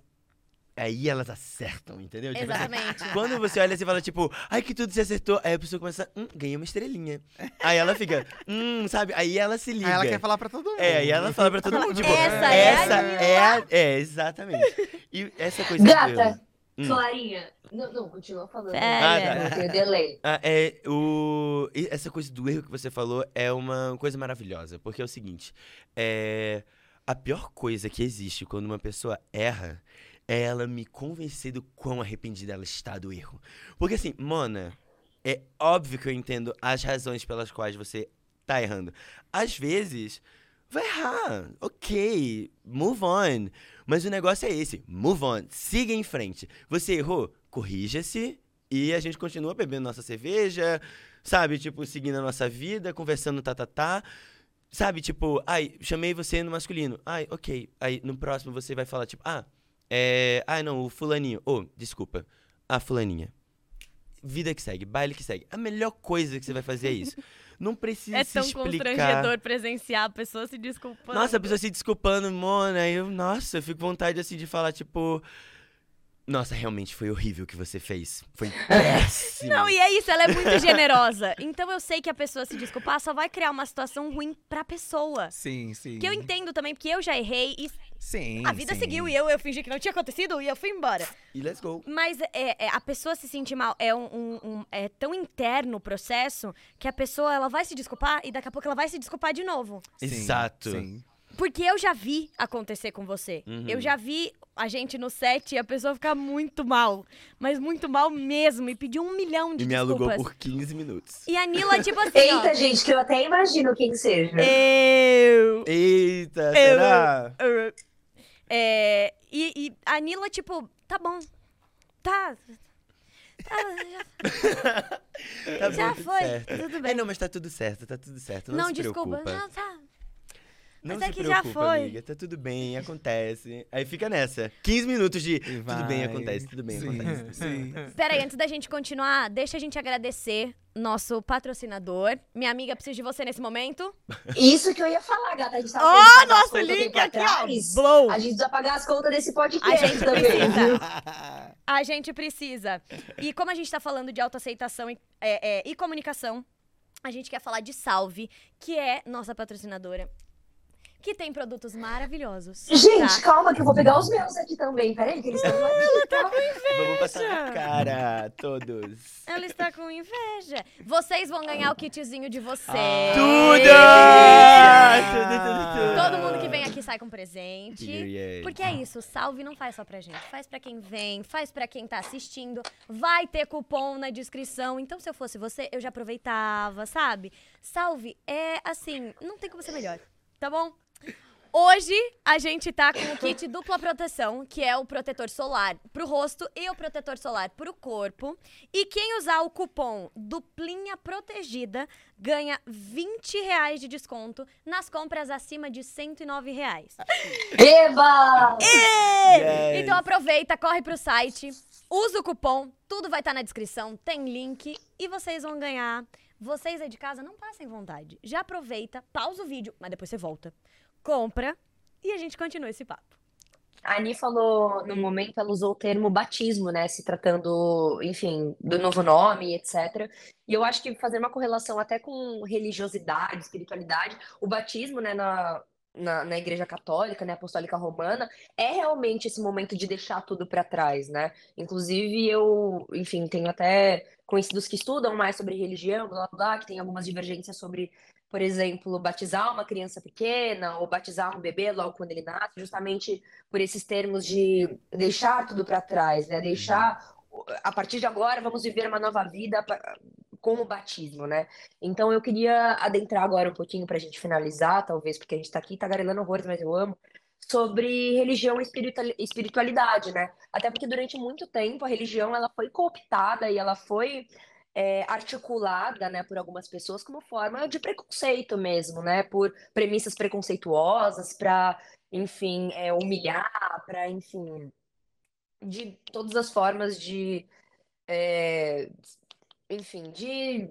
Aí elas acertam, entendeu? Tipo assim, Exatamente. Quando você olha assim e fala, tipo, ai, que tudo você acertou. Aí a pessoa começa, hum, ganhei uma estrelinha. Aí ela fica, hum, sabe? Aí ela se liga. Aí ela quer falar pra todo mundo. É, aí ela fala pra todo mundo, tipo, Essa é a essa Nila. é a... É, exatamente. E essa coisa... Gata, Hum. Clarinha. Não, não, continua falando. Pera. Eu tenho delay. Ah, é, o... Essa coisa do erro que você falou é uma coisa maravilhosa. Porque é o seguinte: é... a pior coisa que existe quando uma pessoa erra é ela me convencer do quão arrependida ela está do erro. Porque assim, Mona, é óbvio que eu entendo as razões pelas quais você tá errando. Às vezes, vai errar, ok, move on. Mas o negócio é esse, move on, siga em frente. Você errou, corrija-se e a gente continua bebendo nossa cerveja, sabe? Tipo, seguindo a nossa vida, conversando tá, tá, tá. Sabe, tipo, ai, chamei você no masculino. Ai, ok. Aí no próximo você vai falar, tipo, ah, é. Ai, não, o fulaninho. Oh, desculpa. A fulaninha. Vida que segue, baile que segue. A melhor coisa que você vai fazer é isso. [LAUGHS] Não precisa É se tão explicar. constrangedor presenciar a pessoa se desculpando. Nossa, a pessoa se desculpando, Mona. Eu, nossa, eu fico com vontade assim de falar, tipo. Nossa, realmente foi horrível o que você fez. Foi [LAUGHS] péssimo. Não, e é isso, ela é muito generosa. Então eu sei que a pessoa se desculpar só vai criar uma situação ruim pra pessoa. Sim, sim. Que eu entendo também, porque eu já errei e Sim. a vida sim. seguiu e eu, eu fingi que não tinha acontecido e eu fui embora. E let's go. Mas é, é, a pessoa se sentir mal é, um, um- um- é tão interno o processo que a pessoa ela vai se desculpar e daqui a pouco ela vai se desculpar de novo. Sim, Exato. Sim. Porque eu já vi acontecer com você. Uhum. Eu já vi a gente no set e a pessoa ficar muito mal. Mas muito mal mesmo. E pedir um milhão de E me desculpas. alugou por 15 minutos. E a Nila, tipo [LAUGHS] assim, Eita, ó. gente, que eu até imagino quem seja. Eu. Eita, será? É, e, e a Nila, tipo, tá bom. Tá. tá, já [LAUGHS] Tá já bom, tudo foi. certo. Tudo É, bem. não, mas tá tudo certo, tá tudo certo. Não, não, se desculpa. preocupa. Não, tá. Não Mas é se que já preocupa, foi. amiga. Tá tudo bem, acontece. Aí fica nessa. 15 minutos de tudo bem, acontece, tudo bem, sim, acontece. [LAUGHS] Sim. Pera aí, antes da gente continuar, deixa a gente agradecer nosso patrocinador. Minha amiga precisa de você nesse momento. Isso que eu ia falar, gata. A gente tava Ó, falando de pagar as nosso link aqui, ó. Blow. A gente precisa pagar as contas desse A podcast gente também. precisa. [LAUGHS] A gente precisa. E como a gente tá falando de autoaceitação e, é, é, e comunicação, a gente quer falar de Salve, que é nossa patrocinadora. Que tem produtos maravilhosos. Gente, tá? calma que eu vou pegar os meus aqui também. Peraí, que eles estão aqui, tá? Vamos passar na cara, todos. Ela está com inveja. Vocês vão ganhar o kitzinho de vocês. Ah, Tudo! Tudo, tudo, tudo. Todo mundo que vem aqui sai com presente. Porque é isso, salve não faz só pra gente, faz pra quem vem, faz pra quem tá assistindo. Vai ter cupom na descrição. Então, se eu fosse você, eu já aproveitava, sabe? Salve é assim, não tem como ser melhor, tá bom? Hoje a gente tá com o kit dupla proteção, que é o protetor solar pro rosto e o protetor solar pro corpo. E quem usar o cupom duplinha protegida ganha 20 reais de desconto nas compras acima de 109 reais. Eba! Yes. Então aproveita, corre pro site, usa o cupom, tudo vai estar na descrição, tem link e vocês vão ganhar. Vocês aí de casa não passem vontade. Já aproveita, pausa o vídeo, mas depois você volta. Compra e a gente continua esse papo. A Ani falou, no momento, ela usou o termo batismo, né? Se tratando, enfim, do novo nome, etc. E eu acho que fazer uma correlação até com religiosidade, espiritualidade, o batismo, né, na, na, na Igreja Católica, né, Apostólica Romana, é realmente esse momento de deixar tudo para trás, né? Inclusive, eu, enfim, tenho até conhecidos que estudam mais sobre religião, blá, blá, blá, que tem algumas divergências sobre por exemplo, batizar uma criança pequena ou batizar um bebê logo quando ele nasce, justamente por esses termos de deixar tudo para trás, né? Deixar a partir de agora vamos viver uma nova vida com o batismo, né? Então eu queria adentrar agora um pouquinho para a gente finalizar, talvez, porque a gente está aqui tagarelando horrores, mas eu amo, sobre religião e espiritual- espiritualidade, né? Até porque durante muito tempo a religião ela foi cooptada e ela foi é, articulada, né, por algumas pessoas como forma de preconceito mesmo, né, por premissas preconceituosas para, enfim, é, humilhar, para, enfim, de todas as formas de, é, enfim, de,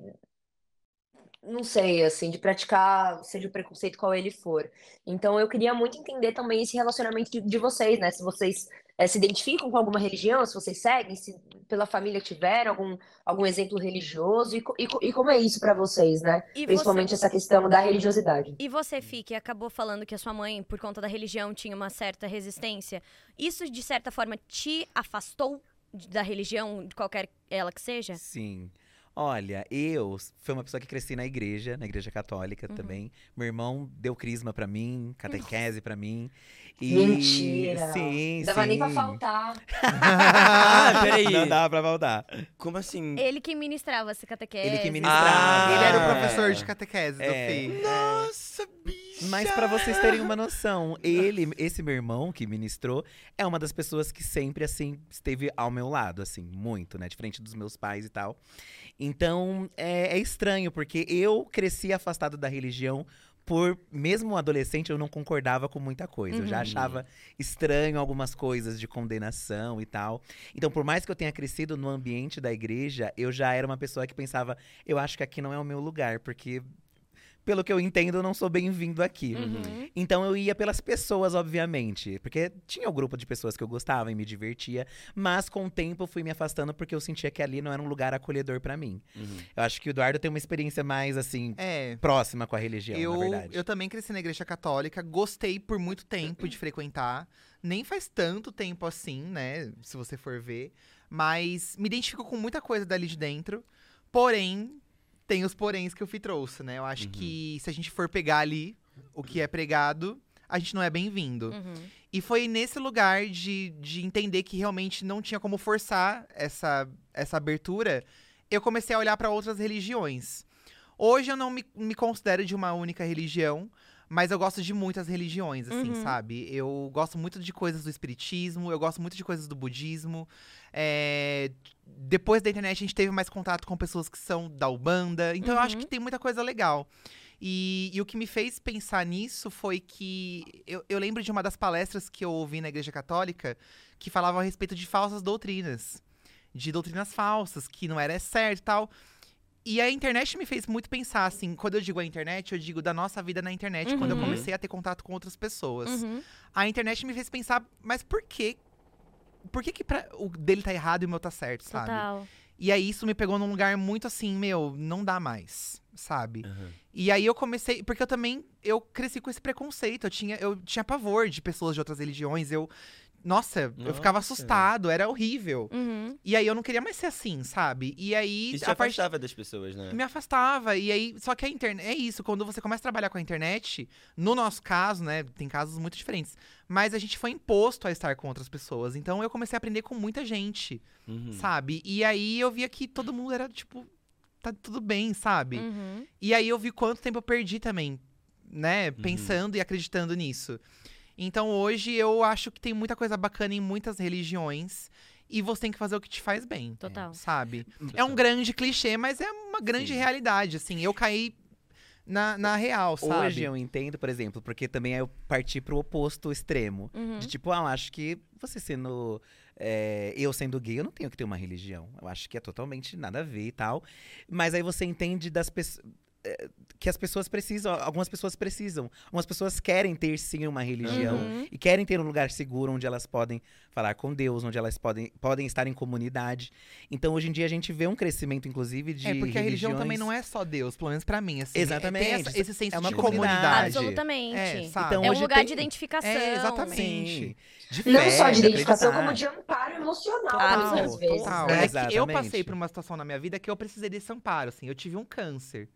não sei, assim, de praticar, seja o preconceito qual ele for. Então, eu queria muito entender também esse relacionamento de, de vocês, né, se vocês é, se identificam com alguma religião, se vocês seguem, se pela família tiveram algum, algum exemplo religioso, e, e, e como é isso para vocês, né? E Principalmente você, essa questão da religiosidade. e você, Fih, que acabou falando que a sua mãe, por conta da religião, tinha uma certa resistência. Isso, de certa forma, te afastou da religião, de qualquer ela que seja? Sim. Olha, eu fui uma pessoa que cresci na igreja, na igreja católica Uhum. também. Meu irmão deu crisma pra mim, catequese pra mim. E Mentira! sim, Dava nem pra sim. faltar. [LAUGHS] Ah, peraí. Não dava pra faltar. Como assim? Ele que ministrava essa catequese. Ele que ministrava. Ah, Ele era o É. professor de catequese do É. Fih. Nossa, bicha! Mas pra vocês terem uma noção, ele, esse meu irmão que ministrou, é uma das pessoas que sempre, assim, esteve ao meu lado, assim, muito, né? Diferente dos meus pais e tal. Então, é, é estranho, porque eu cresci afastado da religião por, mesmo adolescente, eu não concordava com muita coisa. Eu já Uhum. achava estranho algumas coisas de condenação e tal. Então, por mais que eu tenha crescido no ambiente da igreja, eu já era uma pessoa que pensava, eu acho que aqui não é o meu lugar, porque pelo que eu entendo, eu não sou bem-vindo aqui. Uhum. Então eu ia pelas pessoas, obviamente. Porque tinha o grupo de pessoas que eu gostava e me divertia. Mas com o tempo eu fui me afastando porque eu sentia que ali não era um lugar acolhedor pra mim. Uhum. Eu acho que o Eduardo tem uma experiência mais, assim, É. próxima com a religião, Eu, na verdade. eu também cresci na igreja católica, gostei por muito tempo de frequentar. Nem faz tanto tempo assim, né? Se você for ver. Mas me identifico com muita coisa dali de dentro. Porém, tem os poréns que o Fih trouxe, né? Eu acho Uhum. que se a gente for pegar ali o que é pregado, a gente não é bem-vindo. Uhum. E foi nesse lugar de, de entender que realmente não tinha como forçar essa, essa abertura, eu comecei a olhar para outras religiões. Hoje eu não me, me considero de uma única religião, mas eu gosto de muitas religiões, assim, Uhum. sabe? Eu gosto muito de coisas do espiritismo, eu gosto muito de coisas do budismo. É, Depois da internet a gente teve mais contato com pessoas que são da Ubanda, então eu acho Uhum. que tem muita coisa legal. E, e o que me fez pensar nisso foi que eu, eu lembro de uma das palestras que eu ouvi na Igreja Católica que falava a respeito de falsas doutrinas. De doutrinas falsas, que não era certo e tal. E a internet me fez muito pensar, assim, quando eu digo a internet, eu digo da nossa vida na internet, quando eu Uhum. comecei a ter contato com outras pessoas. Uhum. A internet me fez pensar, mas por quê? Por que, que pra- o dele tá errado e o meu tá certo, sabe? Total. E aí isso me pegou num lugar muito assim, meu, não dá mais. sabe? Aham. E aí eu comecei, porque eu também eu cresci com esse preconceito, eu tinha eu tinha pavor de pessoas de outras religiões, eu nossa, eu ficava Nossa. assustado, era horrível. Uhum. E aí eu não queria mais ser assim, sabe? E aí Isso te afastava das pessoas, né? me afastava. E aí, só que a internet. É isso, quando você começa a trabalhar com a internet, no nosso caso, né? Tem casos muito diferentes. Mas a gente foi imposto a estar com outras pessoas. Então eu comecei a aprender com muita gente, Uhum. sabe? E aí eu via que todo mundo era, tipo, tá tudo bem, sabe? Uhum. E aí eu vi quanto tempo eu perdi também, né? Pensando e acreditando nisso. Então hoje eu acho que tem muita coisa bacana em muitas religiões. E você tem que fazer o que te faz bem. Total. Sabe? É um grande clichê, mas é uma grande Sim. realidade, assim. Eu caí na, na real, sabe? Hoje eu entendo, por exemplo, porque também eu parti pro oposto extremo. Uhum. De tipo, ah, eu acho que você sendo. é, eu sendo gay, eu não tenho que ter uma religião. Eu acho que é totalmente nada a ver e tal. Mas aí você entende das pessoas. Que as pessoas precisam, algumas pessoas precisam. Algumas pessoas querem ter sim uma religião Uhum. e querem ter um lugar seguro onde elas podem falar com Deus, onde elas podem, podem estar em comunidade. Então hoje em dia a gente vê um crescimento, inclusive, de É, porque a religião religiões- também não é só Deus, pelo menos pra mim, assim. Exatamente. É, tem essa- esse senso É uma de comunidade. comunidade. Absolutamente. É? Então, É um lugar tem- de identificação. É, exatamente. De Não fé, só de identificação, como de amparo emocional, Total, muitas vezes. Total. É que eu Exatamente. passei por uma situação na minha vida que eu precisei desse amparo, assim. Eu tive um câncer.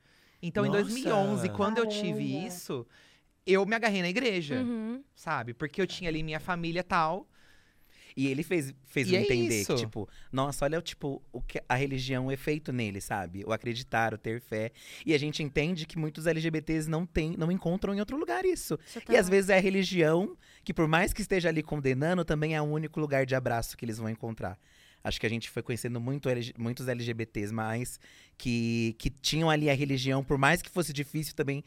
Então, em Nossa! 2011, quando eu tive Caramba. isso, eu me agarrei na igreja, Uhum. sabe? Porque eu tinha ali minha família tal. E ele fez, fez E eu é entender isso. que, tipo, nossa, olha, tipo, o que a religião é feito nele, sabe? O acreditar, o ter fé. E a gente entende que muitos LGBTs não tem, não encontram em outro lugar isso. Total. E às vezes é a religião que, por mais que esteja ali condenando, também é o único lugar de abraço que eles vão encontrar. Acho que a gente foi conhecendo muito muitos LGBTs mais que, que tinham ali a religião, por mais que fosse difícil também,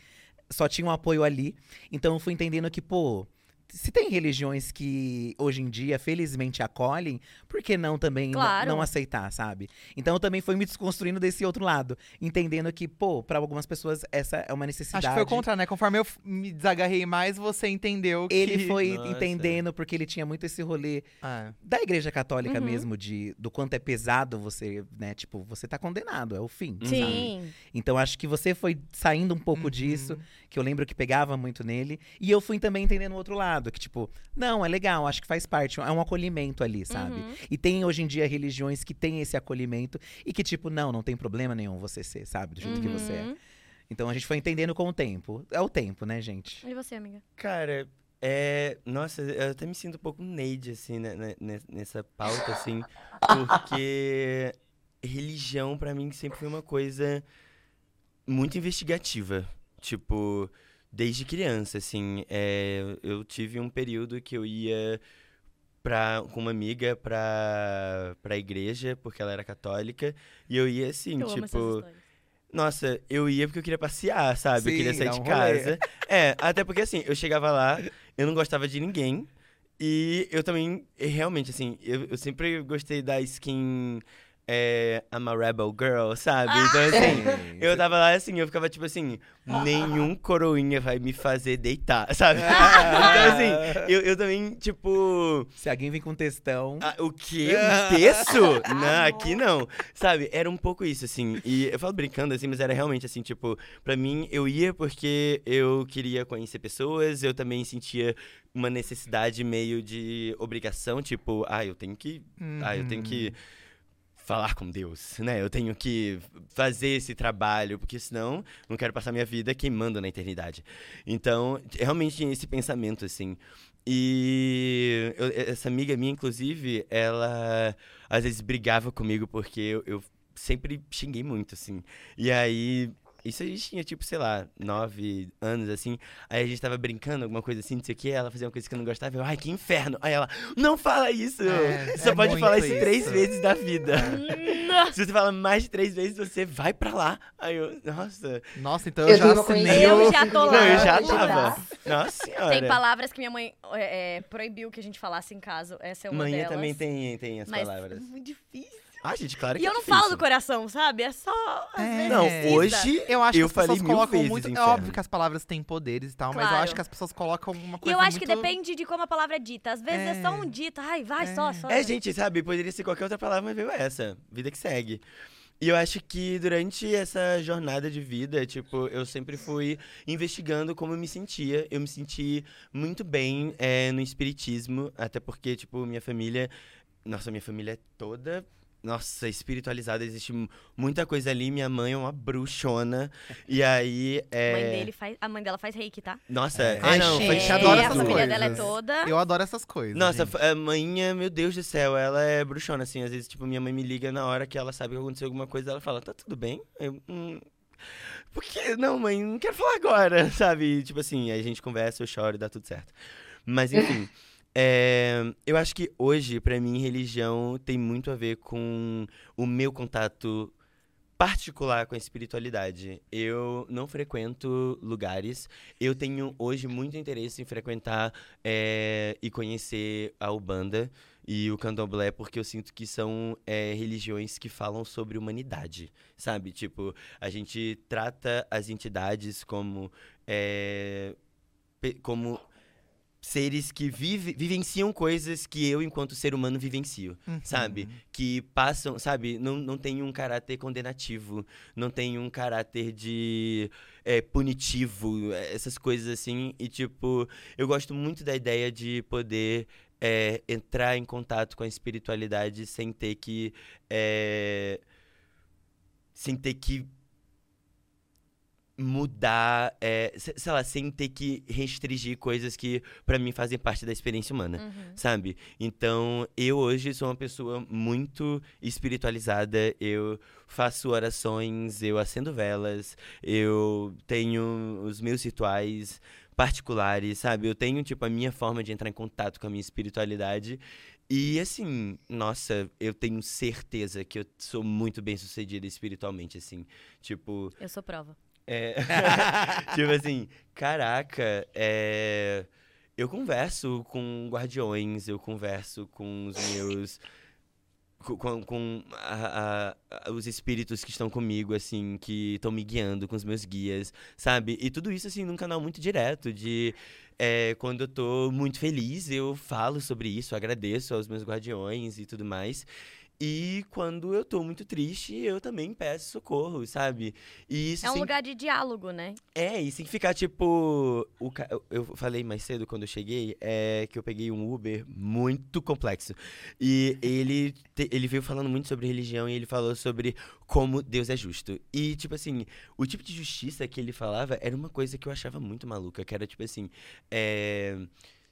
só tinham apoio ali. Então eu fui entendendo que, pô, se tem religiões que hoje em dia, felizmente, acolhem, por que não também Claro. não aceitar, sabe? Então eu também fui me desconstruindo desse outro lado, entendendo que, pô, pra algumas pessoas essa é uma necessidade. Acho que foi o contrário, né? Conforme eu me desagarrei mais, você entendeu que. Ele foi [LAUGHS] Nossa. entendendo, porque ele tinha muito esse rolê Ah, da igreja católica Uhum. mesmo, de do quanto é pesado você, né? Tipo, você tá condenado, é o fim. sabe? Sim. Então acho que você foi saindo um pouco Uhum. disso, que eu lembro que pegava muito nele. E eu fui também entendendo o outro lado, que tipo, não, é legal, acho que faz parte, é um acolhimento ali, sabe? Uhum. E tem hoje em dia religiões que têm esse acolhimento e que, tipo, não, não tem problema nenhum você ser, sabe? Do jeito que você é. Uhum. Então a gente foi entendendo com o tempo. É o tempo, né, gente? E você, amiga? Cara, é. Nossa, eu até me sinto um pouco Neide, assim, né, né, ne- nessa pauta, assim. Porque religião, pra mim, sempre foi uma coisa muito investigativa. Tipo, desde criança, assim. é, eu tive um período que eu ia pra, com uma amiga pra, pra igreja, porque ela era católica. E eu ia assim, eu amo essas tipo. Nossa, eu ia porque eu queria passear, sabe? eu queria Sim, sair de um rolê. casa. [LAUGHS] É, até porque assim, eu chegava lá, eu não gostava de ninguém. E eu também, realmente, assim, eu, eu sempre gostei da skin é, I'm a Rebel Girl, sabe? Então, assim, [LAUGHS] eu tava lá assim, eu ficava tipo assim, nenhum coroinha vai me fazer deitar, sabe? [LAUGHS] então, assim, eu, eu também, tipo. Se alguém vem com textão. Ah, o quê? Um [LAUGHS] texto? não, aqui não. Sabe, era um pouco isso, assim. E eu falo brincando, assim, mas era realmente assim, tipo, pra mim, eu ia porque eu queria conhecer pessoas, eu também sentia uma necessidade meio de obrigação, tipo, ah, eu tenho que. Ah, eu tenho que falar com Deus, né? Eu tenho que fazer esse trabalho, porque senão não quero passar minha vida queimando na eternidade. Então, realmente tinha esse pensamento, assim. E eu- essa amiga minha, inclusive, ela às vezes brigava comigo porque eu, eu sempre xinguei muito, assim. E aí. Isso a gente tinha, tipo, sei lá, nove anos, assim. Aí a gente tava brincando, alguma coisa assim, não sei o que. Ela fazia uma coisa que eu não gostava. Eu, ai, que inferno. Aí ela, não fala isso. É, [LAUGHS] Você só é pode falar isso isso. três vezes da vida. [LAUGHS] Se você fala mais de três vezes, você vai pra lá. Aí eu, nossa. Nossa, então eu, Eu já assinei. Eu já tô lá. Não, eu já Já. tava. Nossa senhora. Tem palavras que minha mãe é, é, proibiu que a gente falasse em casa. Essa é uma Manhã delas. também tem, tem as mas palavras. é muito difícil. Ah, gente, claro que E é eu não difícil. falo do coração, sabe? É só. Às É. vezes Não, precisa. hoje Eu acho eu que as pessoas falei mil colocam vezes muito. É inferno. óbvio que as palavras têm poderes e tal, mas eu Claro. acho que as pessoas colocam uma E coisa. eu acho que muito- depende de como a palavra é dita. Às vezes é, só um dito. Ai, vai, só, só. É, gente, sabe? Poderia ser qualquer outra palavra, mas veio essa. Vida que segue. E eu acho que durante essa jornada de vida, tipo, eu sempre fui investigando como eu me sentia. Eu me senti muito bem é, no espiritismo, até porque, tipo, minha família. Nossa, minha família é toda. Nossa, espiritualizada, existe mu- muita coisa ali. Minha mãe é uma bruxona. E aí. É... A mãe dele faz, a mãe dela faz reiki, tá? Nossa, É. é, Ai, não, gente, faz é, adoro a essas família coisas. dela é toda. Eu adoro essas coisas. Nossa, gente. a manhinha, meu Deus do céu, ela é bruxona, assim. Às vezes, tipo, minha mãe me liga na hora que ela sabe que aconteceu alguma coisa, ela fala, tá tudo bem? Eu, hum, por que? Não, mãe, não quero falar agora, [LAUGHS] sabe? Tipo assim, aí a gente conversa, eu choro e dá tudo certo. Mas, enfim, é, eu acho que hoje, pra mim, religião tem muito a ver com o meu contato particular com a espiritualidade. Eu não frequento lugares. Eu tenho hoje muito interesse em frequentar é, e conhecer a Ubanda e o Candomblé, porque eu sinto que são é, religiões que falam sobre humanidade, sabe? Tipo, a gente trata as entidades como, é, como seres que vive, vivenciam coisas que eu, enquanto ser humano, vivencio Uhum. sabe? Que passam, sabe? Não, não tem um caráter condenativo, não tem um caráter de é, punitivo, é, essas coisas assim. E, tipo, eu gosto muito da ideia de poder é, entrar em contato com a espiritualidade sem ter que. é, sem ter que mudar, é, se- sei lá, sem ter que restringir coisas que pra mim fazem parte da experiência humana Uhum. sabe? Então, eu hoje sou uma pessoa muito espiritualizada. Eu faço orações, eu acendo velas, eu tenho os meus rituais particulares, sabe? Eu tenho, tipo, a minha forma de entrar em contato com a minha espiritualidade. E, assim, nossa, eu tenho certeza que eu sou muito bem sucedida espiritualmente, assim. Tipo, Eu sou prova. É, [LAUGHS] tipo assim, caraca, é, eu converso com guardiões, eu converso com os meus. com, com- a- a- os espíritos que estão comigo, assim, que estão me guiando, com os meus guias, sabe? E tudo isso, assim, num canal muito direto, de. é, quando eu tô muito feliz, eu falo sobre isso, agradeço aos meus guardiões e tudo mais. E quando eu tô muito triste, eu também peço socorro, sabe? E isso É um sem lugar de diálogo, né? é, e sem ficar tipo. O, ca- eu- falei mais cedo quando eu cheguei é que eu peguei um Uber muito complexo. E ele, te- ele veio falando muito sobre religião e ele falou sobre como Deus é justo. E, tipo assim, o tipo de justiça que ele falava era uma coisa que eu achava muito maluca, que era tipo assim. é,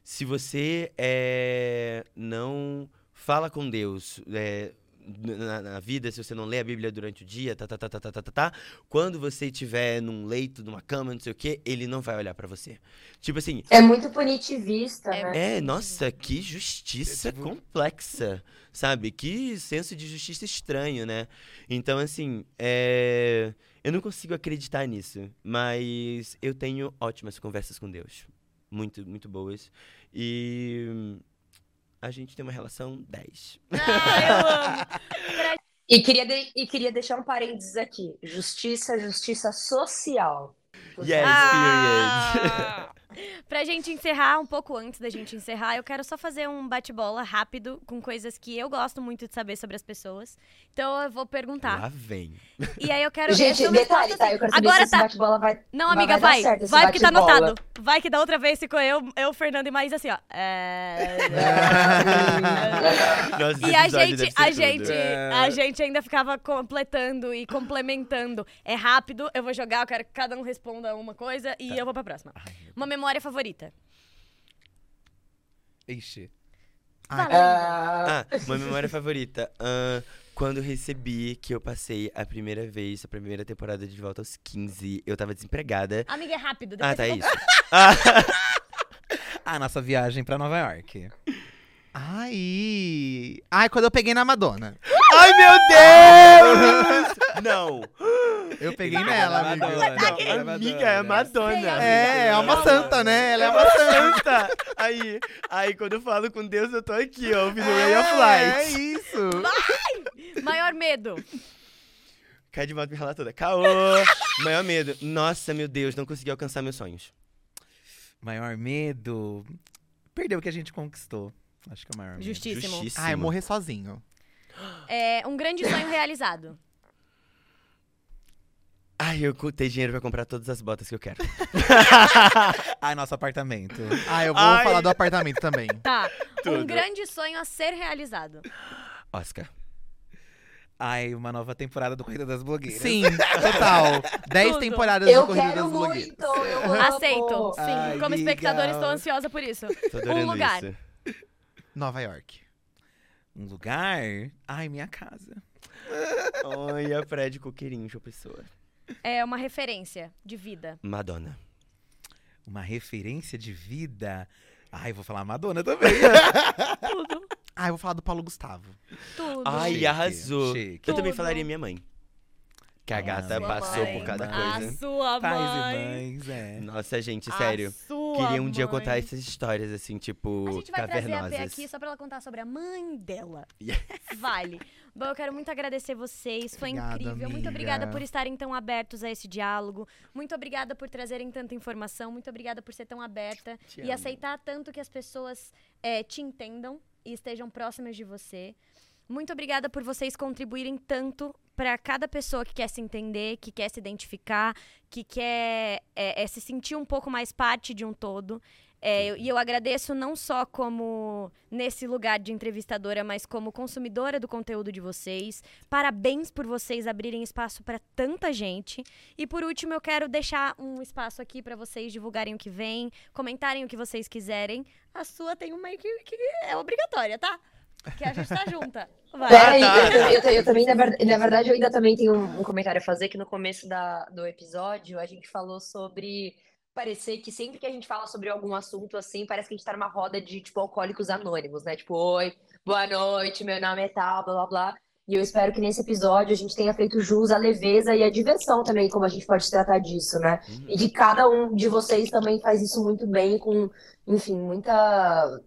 se você é, não fala com Deus. É, na, na, vida, se você não lê a Bíblia durante o dia, tá, tá, tá, tá, tá, tá, tá, tá quando você estiver num leito, numa cama, não sei o quê, ele não vai olhar para você. Tipo assim. É muito punitivista, é, né? É, nossa, que justiça é complexa, sabe? Que senso de justiça estranho, né? Então, assim, é... eu não consigo acreditar nisso, mas eu tenho ótimas conversas com Deus. Muito, muito boas. E a gente tem uma relação 10. Ah, eu amo. E queria, de- e queria deixar um parênteses aqui. Justiça, justiça social. Yes, Ah! [LAUGHS] [LAUGHS] Pra gente encerrar, um pouco antes da gente encerrar, eu quero só fazer um bate-bola rápido com coisas que eu gosto muito de saber sobre as pessoas. Então eu vou perguntar. Lá vem. E aí eu quero. [LAUGHS] Gente, são detalhe, tá? Eu quero saber Agora se esse tá. bate-bola vai... Não, amiga, vai dar vai. Vai, porque tá anotado. Vai que da outra vez ficou eu, eu Fernando e Maísa assim, ó. É... [LAUGHS] Nossa, E a gente, a tudo. gente, É. a gente ainda ficava completando e complementando. É rápido, eu vou jogar, eu quero que cada um responda uma coisa e eu vou pra próxima. Uma memória favorita. Ixi. Ah, Ah, uma memória favorita. Ahn, quando recebi que eu passei a primeira vez, a primeira temporada de Volta aos 15, eu tava desempregada. Amiga, é rápido. Ah, tá isso. [LAUGHS] Ah, A nossa viagem pra Nova York. Ai. Ai, quando eu peguei na Madonna. Ai, meu Deus! [LAUGHS] Não. Eu peguei Ele nela, amigo. Madonna, Não, pegou na amiga, é Madonna. Madonna. É, é uma santa, né? Ela é uma santa. Santa! Aí, aí, quando eu falo com Deus, eu tô aqui, ó, ouvindo Ray of É, Light. é isso. Maior medo. Cai de moto me ralar toda. Caô! Maior medo. Nossa, meu Deus, não consegui alcançar meus sonhos. Maior medo. Perdeu o que a gente conquistou. Acho que é o maior medo. Justíssimo. Justíssimo. Ai, morrer sozinho. É, um grande sonho realizado. Ai, eu ter dinheiro pra comprar todas as botas que eu quero. [LAUGHS] Ai, nosso apartamento. Ah, eu vou Ai. falar do apartamento também. Tá. Um Tudo. grande sonho a ser realizado. Oscar. Ai, uma nova temporada do Corrida das Blogueiras. Sim, total. Dez Tudo. temporadas Eu de Corrida quero das Blogueiras. muito, eu amo. Aceito. Sim, Ai, como espectador estou ansiosa por isso. Um lugar. isso. Nova York. Um lugar? Ai, minha casa. Ai, a prédio coqueirinho, João Pessoa. É uma referência de vida. Madonna. Uma referência de vida. Ai, vou falar Madonna também. [LAUGHS] Tudo. Ah, eu vou falar do Paulo Gustavo. Tudo. Ai, Chique, arrasou. chique. Eu também Tudo. falaria minha mãe. Que a gata passou mãe, por cada mãe. A coisa. sua Pais mãe. e mães, é. Nossa, gente, A sério. Queria um dia contar essas histórias, assim, tipo, A gente vai trazer a cavernosas. P aqui só pra ela contar sobre a mãe dela. [LAUGHS] Vale. Bom, eu quero muito agradecer vocês. Foi incrível. Muito amiga. obrigada por estarem tão abertos a esse diálogo. Muito obrigada por trazerem tanta informação. Muito obrigada por ser tão aberta Te e amo. aceitar tanto que as pessoas eh, te entendam e estejam próximas de você. Muito obrigada por vocês contribuírem tanto para cada pessoa que quer se entender, que quer se identificar, que quer é, é, se sentir um pouco mais parte de um todo. É, eu- e eu agradeço não só como nesse lugar de entrevistadora, mas como consumidora do conteúdo de vocês. Parabéns por vocês abrirem espaço para tanta gente. E por último, eu quero deixar um espaço aqui para vocês divulgarem o que vem, comentarem o que vocês quiserem. A sua tem uma que, que é obrigatória, tá? Que a gente tá junta. Vai. Peraí, Ah, tá. eu, eu- eu também, na verdade, na verdade, eu ainda também tenho um, um comentário a fazer, que no começo da, do episódio a gente falou sobre parecer que sempre que a gente fala sobre algum assunto assim, parece que a gente tá numa roda de, tipo, alcoólicos anônimos, né? Tipo, oi, boa noite, meu nome é tal, blá, blá, blá. E eu espero que nesse episódio a gente tenha feito jus à leveza e à diversão também, como a gente pode tratar disso, né? Uhum. E de cada um de vocês também faz isso muito bem, com, enfim, muita,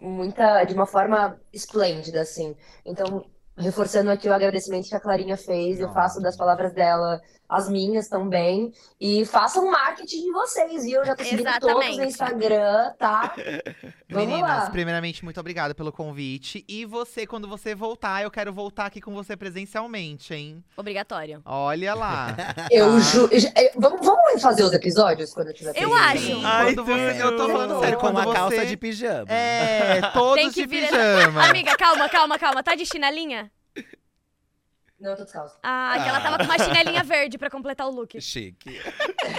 muita, de uma forma esplêndida, assim. Então, reforçando aqui o agradecimento que a Clarinha fez, eu faço das palavras dela as minhas também. E façam marketing de vocês, viu? Eu já tô seguindo todos no Instagram, tá? [LAUGHS] Meninas, lá. primeiramente, muito obrigada pelo convite. E você, quando você voltar, eu quero voltar aqui com você presencialmente, hein? Obrigatório. Olha lá. [LAUGHS] Eu Tá? ju... eu- Vamos, vamos fazer os episódios quando eu tiver Eu presente? acho. Ai, quando você, eu tô falando tudo. sério, Com uma você... calça de pijama. É, [LAUGHS] todos Tem que de vir- pijama. Amiga, calma, calma, calma. Tá de chinelinha? Não, eu tô descalço. Ah, que ela tava com uma chinelinha verde pra completar o look. Chique.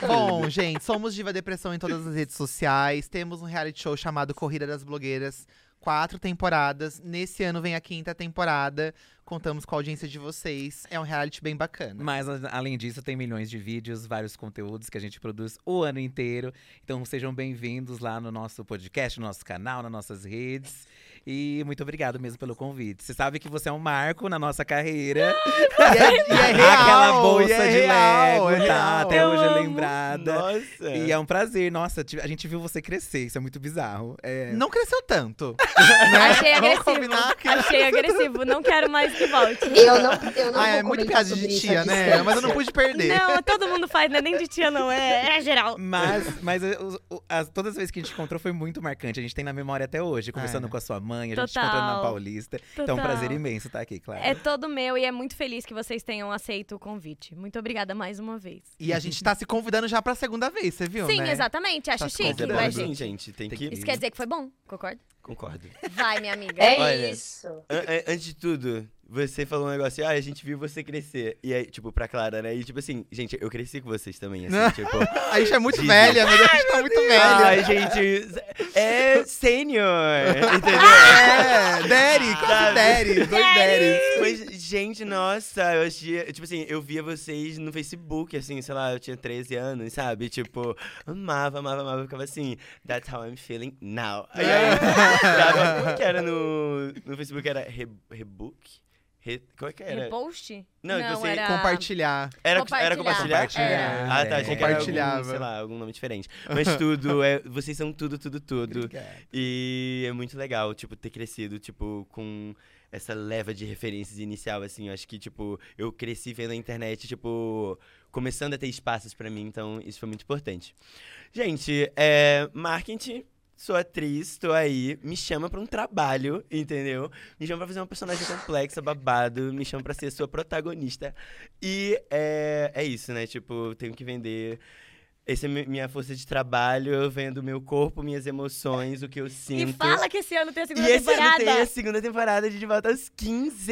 Bom, gente, somos Diva Depressão em todas as redes sociais. Temos um reality show chamado Corrida das Blogueiras. Quatro temporadas. Nesse ano vem a quinta temporada. Contamos com a audiência de vocês. É um reality bem bacana. Mas, a- além disso, tem milhões de vídeos, vários conteúdos que a gente produz o ano inteiro. Então, sejam bem-vindos lá no nosso podcast, no nosso canal, nas nossas redes. E muito obrigado mesmo pelo convite. Você sabe que você é um marco na nossa carreira. [LAUGHS] E é, e é real, Aquela bolsa e é de real, Lego, é tá? Até hoje é lembrada. Nossa. E é um prazer. Nossa, a gente viu você crescer. Isso é muito bizarro. É, Não cresceu tanto. [LAUGHS] né? Achei agressivo. Achei agressivo. Não quero mais que volte. Eu não, eu não Ah, vou é muito piada sobre de tia, né? distância. Mas eu não pude perder. Não, todo mundo faz, não é nem de tia, não. É, é geral. Mas, mas as- todas as vezes que a gente encontrou foi muito marcante. A gente tem na memória até hoje, conversando É. com a sua mãe, a gente Total. encontrando na Paulista. Então é um Total. prazer imenso estar aqui, claro. É todo meu e é muito feliz que vocês tenham aceito o convite. Muito obrigada mais uma vez. E a gente tá se convidando já pra segunda vez, você viu, Sim, né? exatamente. Acho Tá chique, Sim, gente. tem Tem que. Isso quer dizer que foi bom, concorda? Concordo. Vai, minha amiga. [LAUGHS] É Olha. isso. An- an- Antes de tudo, você falou um negócio, ah, a gente viu você crescer. E aí, tipo, pra Clara, né? E tipo assim, gente, eu cresci com vocês também, assim, tipo. [LAUGHS] A gente é muito Jesus. velha, meu Deus, a gente tá muito velha. Ai, gente, é sênior, entendeu? [LAUGHS] É, Daddy, quase? Daddy, dois Daddies. Mas, gente, nossa, eu achei. Tipo assim, eu via vocês no Facebook, assim, sei lá, eu tinha 13 anos, sabe? Tipo, amava, amava, amava. Eu ficava assim, that's how I'm feeling now. Aí, aí dava, como que era no, no Facebook? Era Re, Rebook? Re, como é que era? Repost? Não, que você era... Compartilhar. Era, Compartilhar. era compartilhar? Compartilhar. Era. Ah, tá, achei que era algum, Compartilhava. sei lá, algum nome diferente. Mas tudo, é, vocês são tudo, tudo, tudo. Obrigado. E é muito legal, tipo, ter crescido, tipo, com essa leva de referências inicial, assim. Eu acho que, tipo, eu cresci vendo a internet, tipo, começando a ter espaços pra mim, então isso foi muito importante. Gente, é, marketing sou atriz, tô aí, me chama pra um trabalho, entendeu? Me chama pra fazer uma personagem complexa, babado, me chama pra ser sua protagonista. E é, é isso, né? Tipo, tenho que vender. Essa é mi- minha força de trabalho, eu vendo meu corpo, minhas emoções, o que eu sinto. E fala que esse ano tem a E segunda esse ano temporada. tem a segunda temporada de De Volta aos 15!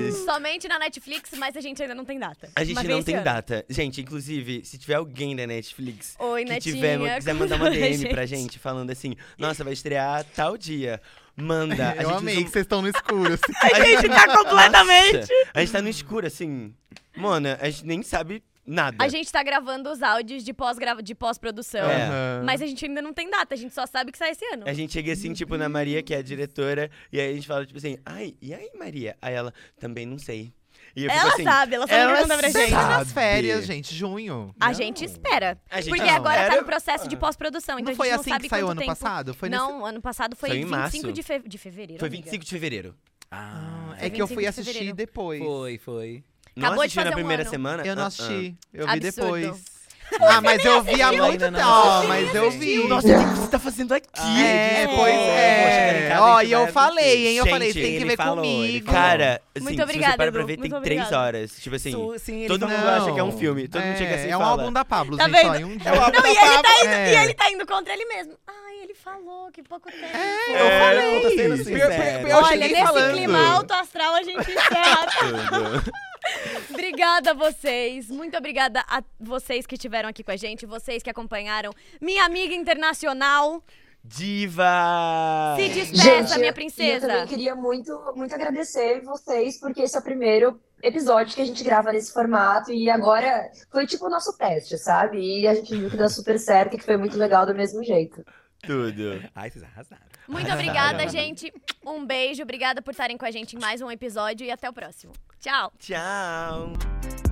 Yes! Somente na Netflix, mas a gente ainda não tem data. A gente Mas não tem ano. data. Gente, inclusive, se tiver alguém da Netflix Oi, que Netinha. tiver, quiser mandar [LAUGHS] uma DM pra gente falando assim, nossa, vai estrear tal dia. Manda. [LAUGHS] A Eu gente amei usa que vocês estão no escuro. assim. [LAUGHS] A gente tá completamente. A gente tá no escuro, assim. Mona, a gente nem sabe nada. A gente tá gravando os áudios de pós-grava- de pós-produção. É. Aham. Mas a gente ainda não tem data, a gente só sabe que sai esse ano. A gente chega assim, tipo, na Maria, que é a diretora, e aí a gente fala, tipo assim, ai, e aí, Maria? Aí ela, também não sei. E Ela assim, sabe, ela só ela pra sabe. gente. Tá nas Sabe. férias, gente, junho. A Não. gente espera. A gente Porque não, agora tá era- no processo de pós-produção, então Não a foi gente não assim sabe que saiu ano tempo. passado? Foi nesse- Não, ano passado foi em 25 março. de, fe... de fevereiro. Foi amiga. 25 de fevereiro. Ah, É que eu 25 fui assistir fevereiro. depois. foi, foi. Não Acabou de assistiu na fazer um primeira ano. semana? Eu não Ah, assisti. Eu vi Absurdo. depois. Ah, mas eu vi há muito tempo. Ó, mas eu vi. ah. Nossa, o que você tá fazendo aqui? É, pois é. Ó, e eu vai falei, hein? Eu Gente, falei, você tem que ele ver falou, ele comigo. falou. Cara, assim, Muito se obrigada, você para pra Edu, ver, tem muito três obrigada. horas. Tipo assim, Su- sim, ele todo falou. mundo acha que é um filme. Todo mundo é, chega assim e É um fala. álbum da Pablo, Tá gente. vendo? Em um dia. Não, e ele, tá indo, É. e ele tá indo contra ele mesmo. Ai, ele falou que pouco tempo. É, eu falei. Eu tô sendo Pior- sincero. pior- eu Olha, cheguei nesse falando. clima alto astral a gente encerra. Tudo. [LAUGHS] [LAUGHS] [LAUGHS] obrigada a vocês. Muito obrigada a vocês que estiveram aqui com a gente, vocês que acompanharam. Minha amiga internacional, Diva! se despeça, minha eu- princesa. Eu também queria muito, muito agradecer vocês, porque esse é o primeiro episódio que a gente grava nesse formato e agora foi tipo o nosso teste, sabe? E a gente viu que deu super certo e que foi muito legal do mesmo jeito. Tudo. Ai, vocês arrasaram. Muito [LAUGHS] obrigada, gente. Um beijo, obrigada por estarem com a gente em mais um episódio e até o próximo. Tchau. Tchau.